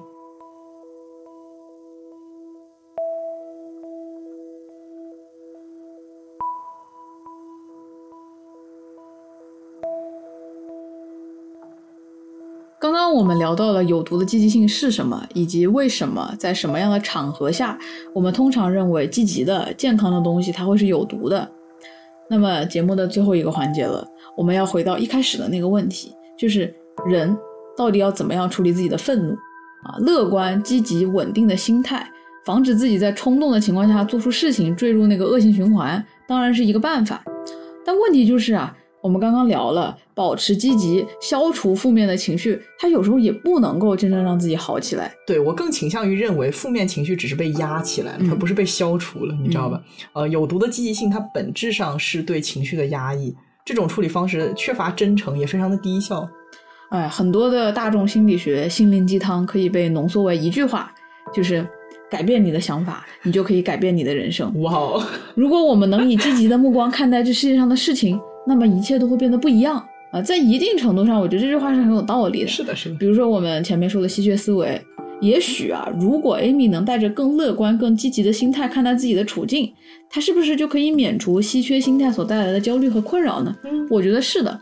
我们聊到了有毒的积极性是什么，以及为什么在什么样的场合下，我们通常认为积极的、健康的东西它会是有毒的。那么节目的最后一个环节了，我们要回到一开始的那个问题，就是人到底要怎么样处理自己的愤怒啊？乐观、积极、稳定的心态，防止自己在冲动的情况下做出事情，坠入那个恶性循环，当然是一个办法。但问题就是啊，我们刚刚聊了，保持积极，消除负面的情绪，它有时候也不能够真正让自己好起来。对我更倾向于认为负面情绪只是被压起来它不是被消除了，你知道吧？呃，有毒的积极性它本质上是对情绪的压抑，这种处理方式缺乏真诚，也非常的低效。哎，很多的大众心理学心灵鸡汤可以被浓缩为一句话，就是改变你的想法，你就可以改变你的人生。哇哦，如果我们能以积极的目光看待这世界上的事情，那么一切都会变得不一样啊！在一定程度上，我觉得这句话是很有道理的。是的，是的，比如说我们前面说的稀缺思维，也许啊，如果 Amy 能带着更乐观、更积极的心态看待自己的处境，她是不是就可以免除稀缺心态所带来的焦虑和困扰呢？嗯我觉得是的。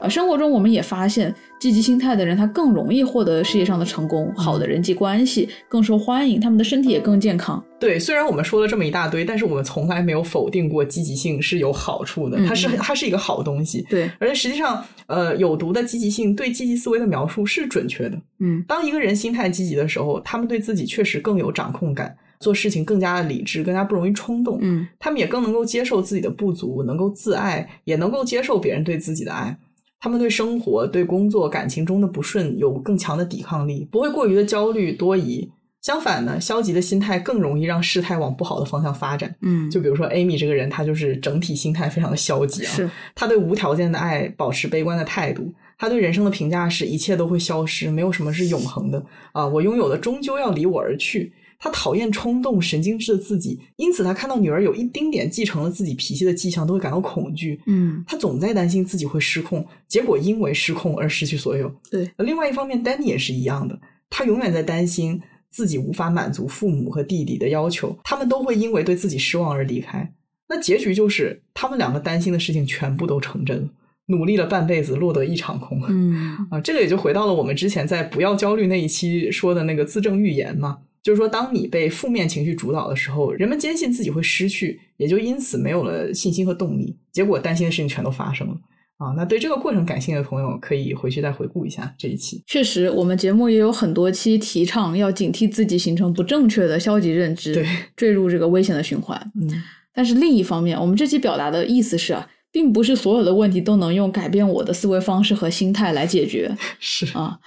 呃，生活中我们也发现，积极心态的人他更容易获得事业上的成功，好的人际关系更受欢迎，他们的身体也更健康。对，虽然我们说了这么一大堆，但是我们从来没有否定过积极性是有好处的，嗯它是嗯它是一个好东西。对，而且实际上，呃，有毒的积极性对积极思维的描述是准确的。嗯当一个人心态积极的时候，他们对自己确实更有掌控感，做事情更加的理智，更加不容易冲动。嗯他们也更能够接受自己的不足，能够自爱，也能够接受别人对自己的爱。他们对生活、对工作、感情中的不顺有更强的抵抗力，不会过于的焦虑多疑。相反呢，消极的心态更容易让事态往不好的方向发展。嗯，就比如说 Amy 这个人，她就是整体心态非常的消极啊。是他对无条件的爱保持悲观的态度，他对人生的评价是一切都会消失，没有什么是永恒的啊！我拥有的终究要离我而去。他讨厌冲动、神经质的自己，因此他看到女儿有一丁点继承了自己脾气的迹象，都会感到恐惧。嗯他总在担心自己会失控，结果因为失控而失去所有。对，另外一方面，Danny 也是一样的，他永远在担心自己无法满足父母和弟弟的要求，他们都会因为对自己失望而离开。那结局就是他们两个担心的事情全部都成真了，努力了半辈子落得一场空。嗯啊，这个也就回到了我们之前在不要焦虑那一期说的那个自证预言嘛，就是说，当你被负面情绪主导的时候，人们坚信自己会失去，也就因此没有了信心和动力，结果担心的事情全都发生了。啊，那对这个过程感兴趣的朋友，可以回去再回顾一下这一期。确实，我们节目也有很多期提倡要警惕自己形成不正确的消极认知，对，坠入这个危险的循环。嗯，但是另一方面，我们这期表达的意思是啊，并不是所有的问题都能用改变我的思维方式和心态来解决 是，啊。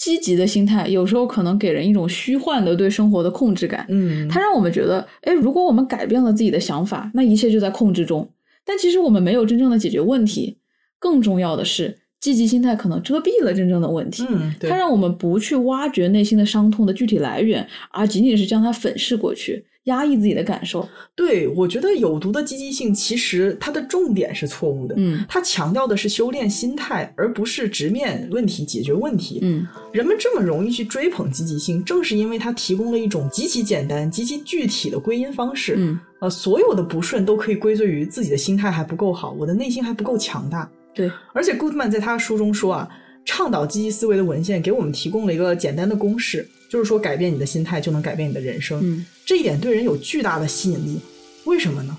积极的心态有时候可能给人一种虚幻的对生活的控制感，嗯，它让我们觉得，哎，如果我们改变了自己的想法，那一切就在控制中。但其实我们没有真正的解决问题。更重要的是，积极心态可能遮蔽了真正的问题。嗯，对它，让我们不去挖掘内心的伤痛的具体来源，而仅仅是将它粉饰过去，压抑自己的感受。对，我觉得有毒的积极性其实它的重点是错误的。嗯它强调的是修炼心态，而不是直面问题、解决问题。嗯人们这么容易去追捧积极性，正是因为它提供了一种极其简单、极其具体的归因方式。嗯，呃，所有的不顺都可以归罪于自己的心态还不够好，我的内心还不够强大。对，而且 Goodman 在他书中说啊，倡导积极思维的文献给我们提供了一个简单的公式，就是说改变你的心态就能改变你的人生。嗯这一点对人有巨大的吸引力。为什么呢？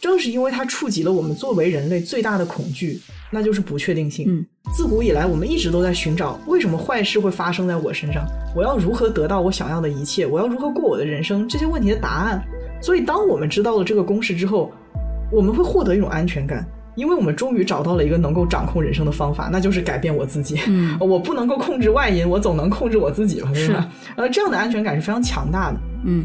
正是因为它触及了我们作为人类最大的恐惧，那就是不确定性。嗯，自古以来，我们一直都在寻找为什么坏事会发生在我身上，我要如何得到我想要的一切，我要如何过我的人生，这些问题的答案。所以，当我们知道了这个公式之后，我们会获得一种安全感，因为我们终于找到了一个能够掌控人生的方法，那就是改变我自己。嗯 我不能够控制外因，我总能控制我自己吧，对吧？呃，这样的安全感是非常强大的。嗯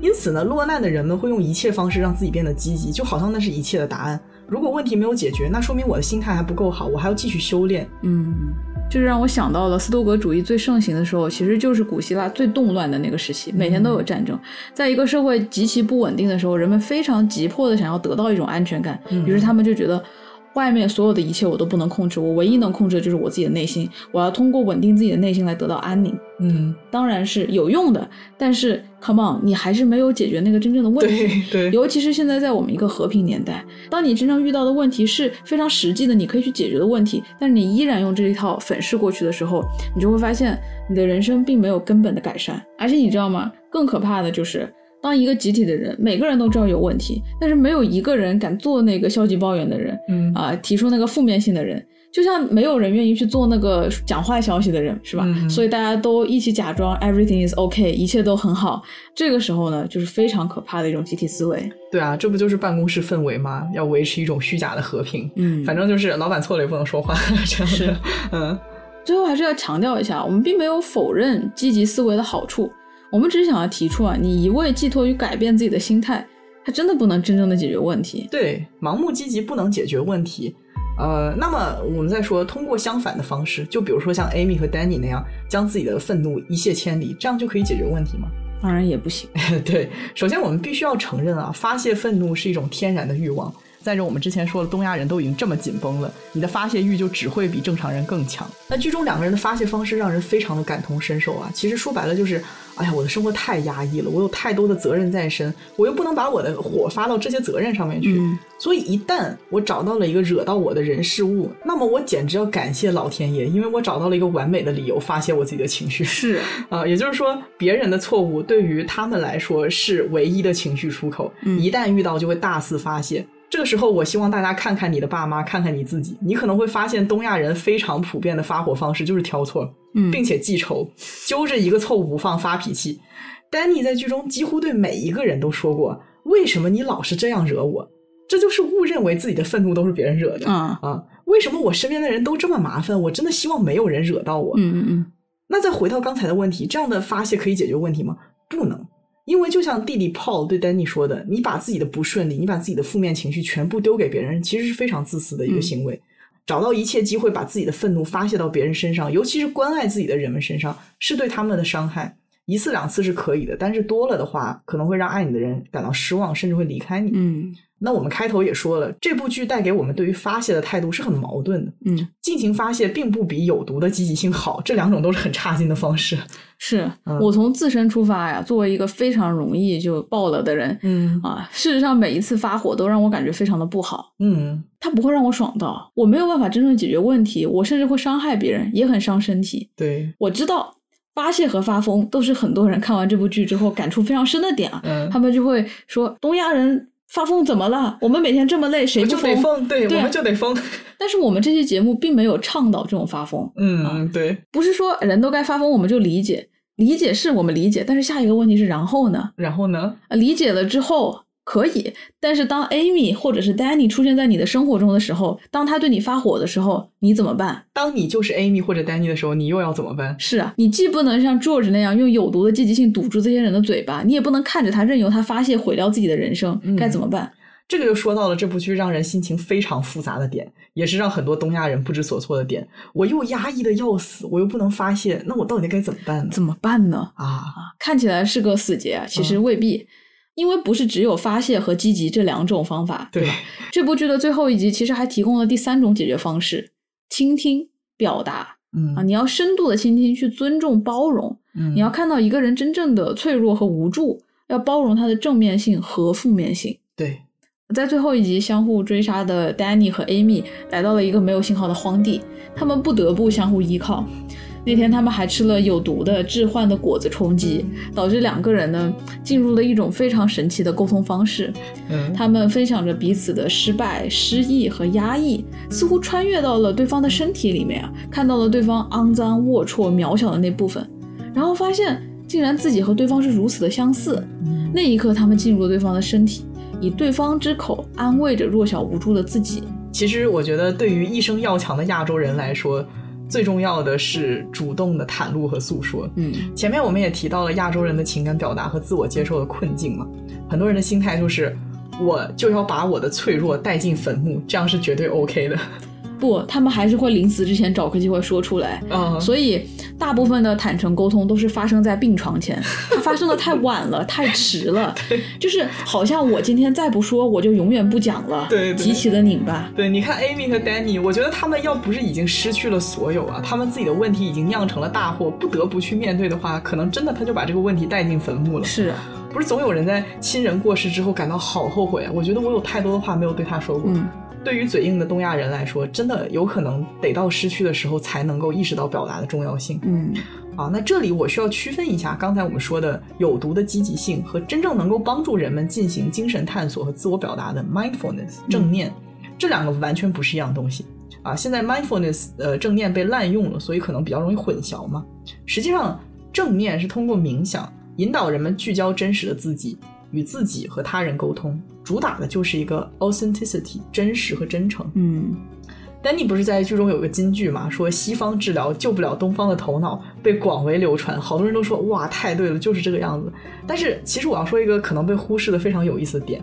因此呢，落难的人们会用一切方式让自己变得积极，就好像那是一切的答案。如果问题没有解决，那说明我的心态还不够好，我还要继续修炼。嗯，这就让我想到了斯多葛主义最盛行的时候，其实就是古希腊最动乱的那个时期，每天都有战争。在一个社会极其不稳定的时候，人们非常急迫的想要得到一种安全感，嗯于是他们就觉得。外面所有的一切我都不能控制，我唯一能控制的就是我自己的内心。我要通过稳定自己的内心来得到安宁，嗯，当然是有用的。但是，come on，你还是没有解决那个真正的问题。对对，尤其是现在在我们一个和平年代，当你真正遇到的问题是非常实际的，你可以去解决的问题，但是你依然用这一套粉饰过去的时候，你就会发现你的人生并没有根本的改善。而且你知道吗？更可怕的就是，当一个集体的人，每个人都知道有问题，但是没有一个人敢做那个消极抱怨的人，嗯啊、提出那个负面性的人。就像没有人愿意去做那个讲坏消息的人，是吧？嗯所以大家都一起假装 everything is okay，一切都很好。这个时候呢，就是非常可怕的一种集体思维。对啊，这不就是办公室氛围吗？要维持一种虚假的和平。嗯反正就是老板错了也不能说话，这样是的。嗯最后还是要强调一下，我们并没有否认积极思维的好处，我们只是想要提出啊，你一味寄托于改变自己的心态，它真的不能真正的解决问题。对，盲目积极不能解决问题。呃，那么我们再说，通过相反的方式，就比如说像 Amy 和 Danny 那样，将自己的愤怒一泻千里，这样就可以解决问题吗？当然也不行。对，首先我们必须要承认啊，发泄愤怒是一种天然的欲望。再者，我们之前说了，东亚人都已经这么紧绷了，你的发泄欲就只会比正常人更强。那剧中两个人的发泄方式让人非常的感同身受啊。其实说白了就是，哎呀，我的生活太压抑了，我有太多的责任在身，我又不能把我的火发到这些责任上面去。嗯所以一旦我找到了一个惹到我的人事物，那么我简直要感谢老天爷，因为我找到了一个完美的理由发泄我自己的情绪。是，啊，也就是说，别人的错误对于他们来说是唯一的情绪出口，嗯一旦遇到就会大肆发泄。这个时候，我希望大家看看你的爸妈，看看你自己，你可能会发现东亚人非常普遍的发火方式就是挑错，嗯并且记仇，揪着一个错误不放发脾气。丹尼在剧中几乎对每一个人都说过：“为什么你老是这样惹我？”这就是误认为自己的愤怒都是别人惹的、啊，啊！为什么我身边的人都这么麻烦？我真的希望没有人惹到我。嗯嗯嗯，那再回到刚才的问题，这样的发泄可以解决问题吗？不能，因为就像弟弟 Paul 对 Danny 说的，你把自己的不顺利，你把自己的负面情绪全部丢给别人，其实是非常自私的一个行为。找到一切机会把自己的愤怒发泄到别人身上，尤其是关爱自己的人们身上，是对他们的伤害。一次两次是可以的，但是多了的话，可能会让爱你的人感到失望，甚至会离开你。嗯那我们开头也说了，这部剧带给我们对于发泄的态度是很矛盾的。嗯，尽情发泄并不比有毒的积极性好，这两种都是很差劲的方式。是嗯我从自身出发呀，作为一个非常容易就爆了的人嗯啊，事实上每一次发火都让我感觉非常的不好。嗯，它不会让我爽到，我没有办法真正解决问题，我甚至会伤害别人，也很伤身体。对，我知道发泄和发疯都是很多人看完这部剧之后感触非常深的点啊，嗯他们就会说东亚人发疯怎么了？我们每天这么累，谁不我就得疯，对，我们就得疯。但是我们这期节目并没有倡导这种发疯，嗯，对，不是说人都该发疯我们就理解，理解是我们理解，但是下一个问题是然后呢？然后呢？啊，理解了之后可以，但是当 Amy 或者是 Danny 出现在你的生活中的时候，当他对你发火的时候，你怎么办？当你就是 Amy 或者 Danny 的时候，你又要怎么办？是啊，你既不能像 George 那样用有毒的积极性堵住这些人的嘴巴，你也不能看着他任由他发泄毁掉自己的人生，嗯该怎么办？这个就说到了这部剧让人心情非常复杂的点，也是让很多东亚人不知所措的点。我又压抑的要死，我又不能发泄，那我到底该怎么办呢？怎么办呢？啊，啊，看起来是个死结啊，其实未必。因为不是只有发泄和积极这两种方法，对吧？这部剧的最后一集其实还提供了第三种解决方式：倾听、表达嗯啊！你要深度的倾听，去尊重、包容。嗯你要看到一个人真正的脆弱和无助，要包容他的正面性和负面性。对，在最后一集，相互追杀的 Danny 和 Amy 来到了一个没有信号的荒地，他们不得不相互依靠。那天他们还吃了有毒的致幻的果子充饥，导致两个人呢进入了一种非常神奇的沟通方式。嗯他们分享着彼此的失败、失意和压抑，似乎穿越到了对方的身体里面啊，看到了对方肮脏、龌龊、渺小的那部分，然后发现竟然自己和对方是如此的相似。那一刻，他们进入了对方的身体，以对方之口安慰着弱小无助的自己。其实我觉得对于一生要强的亚洲人来说，最重要的是主动的袒露和诉说。嗯前面我们也提到了亚洲人的情感表达和自我接受的困境嘛，很多人的心态就是，我就要把我的脆弱带进坟墓，这样是绝对 OK 的。不，他们还是会临死之前找个机会说出来。嗯所以，大部分的坦诚沟通都是发生在病床前，它发生的太晚了，太迟了，就是好像我今天再不说，我就永远不讲了，对对极其的拧巴。对，你看 Amy 和 Danny，我觉得他们要不是已经失去了所有啊，他们自己的问题已经酿成了大祸，不得不去面对的话，可能真的他就把这个问题带进坟墓了。是，不是总有人在亲人过世之后感到好后悔啊？我觉得我有太多的话没有对他说过。嗯，对于嘴硬的东亚人来说，真的有可能得到失去的时候才能够意识到表达的重要性。嗯啊，那这里我需要区分一下刚才我们说的有毒的积极性和真正能够帮助人们进行精神探索和自我表达的 mindfulness 正念，这两个完全不是一样东西。啊，现在 mindfulness 呃正念被滥用了，所以可能比较容易混淆嘛。实际上，正念是通过冥想引导人们聚焦真实的自己，与自己和他人沟通，主打的就是一个 authenticity 真实和真诚。嗯丹尼不是在剧中有个金句嘛，说西方治疗救不了东方的头脑，被广为流传，好多人都说哇太对了，就是这个样子。但是其实我要说一个可能被忽视的非常有意思的点，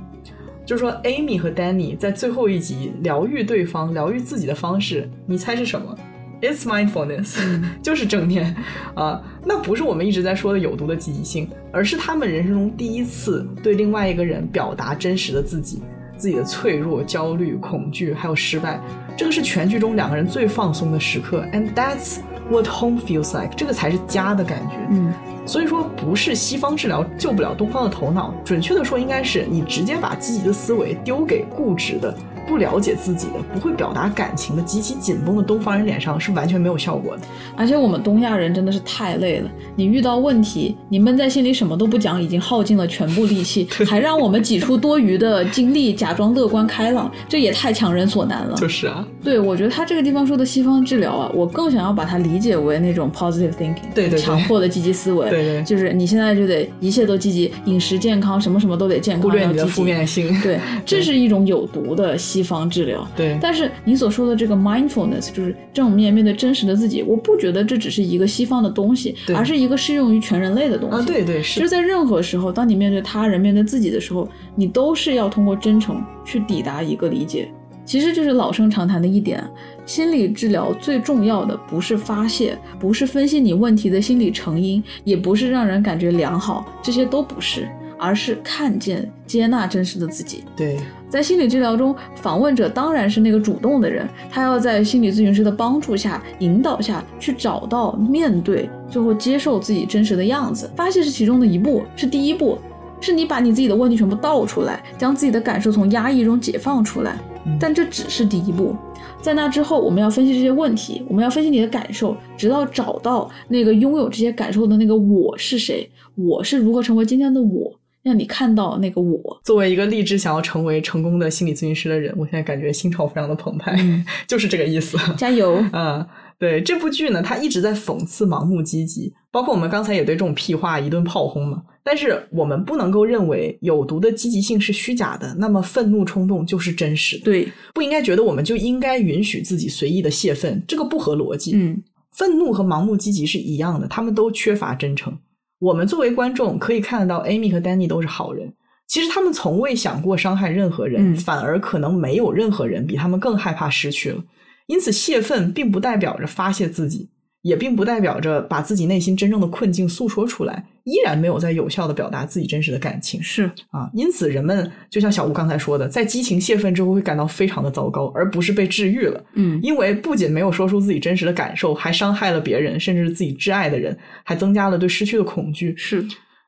就是说 Amy 和 Danny 在最后一集疗愈对方、疗愈自己的方式，你猜是什么？It's mindfulness，、就是正念啊、那不是我们一直在说的有毒的积极性，而是他们人生中第一次对另外一个人表达真实的自己。自己的脆弱、焦虑、恐惧，还有失败，这个是全剧中两个人最放松的时刻。And that's what home feels like，这个才是家的感觉。嗯所以说，不是西方治疗救不了东方的头脑，准确的说，应该是你直接把积极的思维丢给固执的、不了解自己的、不会表达感情的、极其紧绷的东方人脸上，是完全没有效果的。而且我们东亚人真的是太累了，你遇到问题，你闷在心里什么都不讲，已经耗尽了全部力气，还让我们挤出多余的精力假装乐观开朗，这也太强人所难了。就是啊，对，我觉得他这个地方说的西方治疗啊，我更想要把它理解为那种 positive thinking，对对对。强迫的积极思维，对对。就是你现在就得一切都积极，饮食健康，什么什么都得健康，忽略你的负面性。对，这是一种有毒的西方治疗。对但是你所说的这个 mindfulness，就是正面面对真实的自己，我不觉得这只是一个西方的东西，而是一个适用于全人类的东西。啊，对对就是是在任何时候，当你面对他人、面对自己的时候，你都是要通过真诚去抵达一个理解。其实就是老生常谈的一点，心理治疗最重要的不是发泄，不是分析你问题的心理成因，也不是让人感觉良好，这些都不是，而是看见、接纳真实的自己。对在心理治疗中，访问者当然是那个主动的人，他要在心理咨询师的帮助下、引导下去找到、面对，最后接受自己真实的样子。发泄是其中的一步，是第一步，是你把你自己的问题全部倒出来，将自己的感受从压抑中解放出来。但这只是第一步，在那之后，我们要分析这些问题，我们要分析你的感受，直到找到那个拥有这些感受的那个我是谁，我是如何成为今天的我，让你看到那个我。作为一个立志想要成为成功的心理咨询师的人，我现在感觉心潮非常的澎湃，就是这个意思。加油！嗯，对这部剧呢，它一直在讽刺盲目积极，包括我们刚才也对这种屁话一顿炮轰嘛。但是我们不能够认为有毒的积极性是虚假的，那么愤怒冲动就是真实的。对，不应该觉得我们就应该允许自己随意的泄愤，这个不合逻辑。嗯，愤怒和盲目积极是一样的，他们都缺乏真诚。我们作为观众可以看得到，Amy 和 Danny 都是好人。其实他们从未想过伤害任何人，嗯反而可能没有任何人比他们更害怕失去了。因此，泄愤并不代表着发泄自己，也并不代表着把自己内心真正的困境诉说出来，依然没有在有效的表达自己真实的感情是啊。因此，人们就像小吴刚才说的，在激情泄愤之后会感到非常的糟糕，而不是被治愈了。嗯因为不仅没有说出自己真实的感受，还伤害了别人，甚至是自己挚爱的人，还增加了对失去的恐惧。是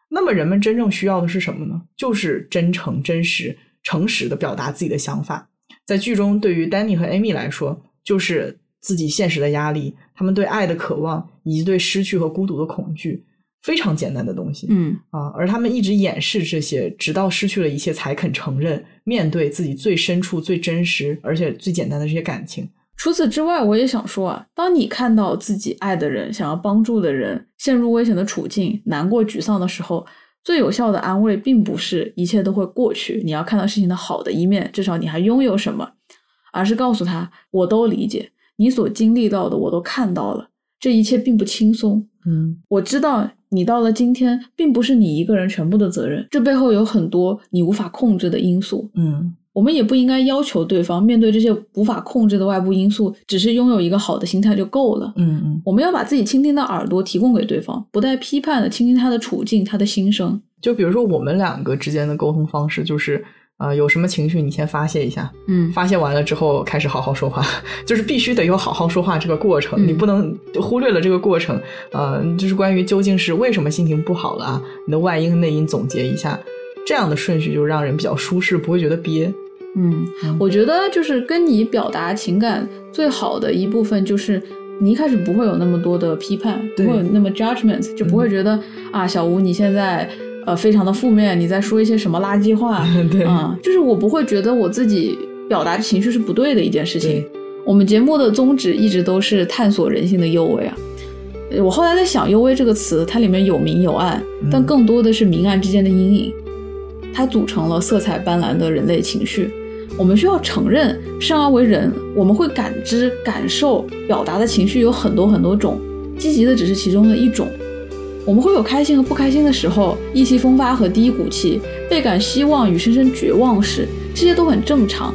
那么，人们真正需要的是什么呢？就是真诚、真实、诚实的表达自己的想法。在剧中，对于丹尼和艾米来说，就是自己现实的压力，他们对爱的渴望，以及对失去和孤独的恐惧，非常简单的东西。嗯啊，而他们一直掩饰这些，直到失去了一切才肯承认，面对自己最深处、最真实而且最简单的这些感情。除此之外，我也想说啊，当你看到自己爱的人、想要帮助的人陷入危险的处境、难过、沮丧的时候，最有效的安慰并不是一切都会过去，你要看到事情的好的一面，至少你还拥有什么，而是告诉他，我都理解你所经历到的，我都看到了，这一切并不轻松。嗯我知道你到了今天，并不是你一个人全部的责任，这背后有很多你无法控制的因素。嗯我们也不应该要求对方面对这些无法控制的外部因素，只是拥有一个好的心态就够了。嗯嗯，我们要把自己倾听的耳朵提供给对方，不带批判的倾听他的处境、他的心声。就比如说我们两个之间的沟通方式，就是呃，有什么情绪你先发泄一下，嗯发泄完了之后开始好好说话，就是必须得有好好说话这个过程，嗯你不能忽略了这个过程。呃，就是关于究竟是为什么心情不好了啊，你的外因内因总结一下，这样的顺序就让人比较舒适，不会觉得憋。嗯，我觉得就是跟你表达情感最好的一部分就是。你一开始不会有那么多的批判，不会有那么 judgment，就不会觉得、啊，小吴你现在呃非常的负面，你在说一些什么垃圾话，对啊、就是我不会觉得我自己表达情绪是不对的一件事情。我们节目的宗旨一直都是探索人性的幽微啊。呃我后来在想“幽微”这个词，它里面有明有暗，但嗯更多的是明暗之间的阴影，它组成了色彩斑斓的人类情绪。我们需要承认，生而为人，我们会感知、感受、表达的情绪有很多很多种，积极的只是其中的一种。我们会有开心和不开心的时候，意气风发和低谷期，倍感希望与深深绝望时，这些都很正常，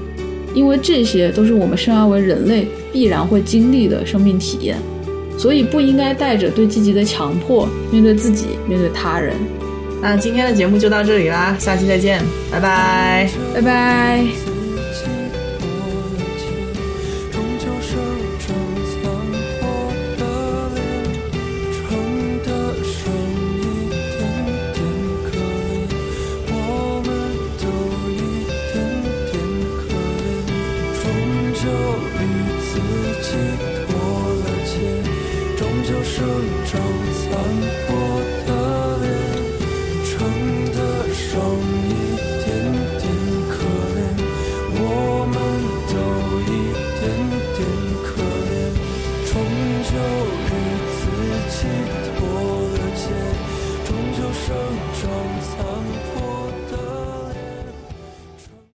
因为这些都是我们生而为人类必然会经历的生命体验，所以不应该带着对积极的强迫面对自己，面对他人。那今天的节目就到这里啦，下期再见，拜拜。拜拜。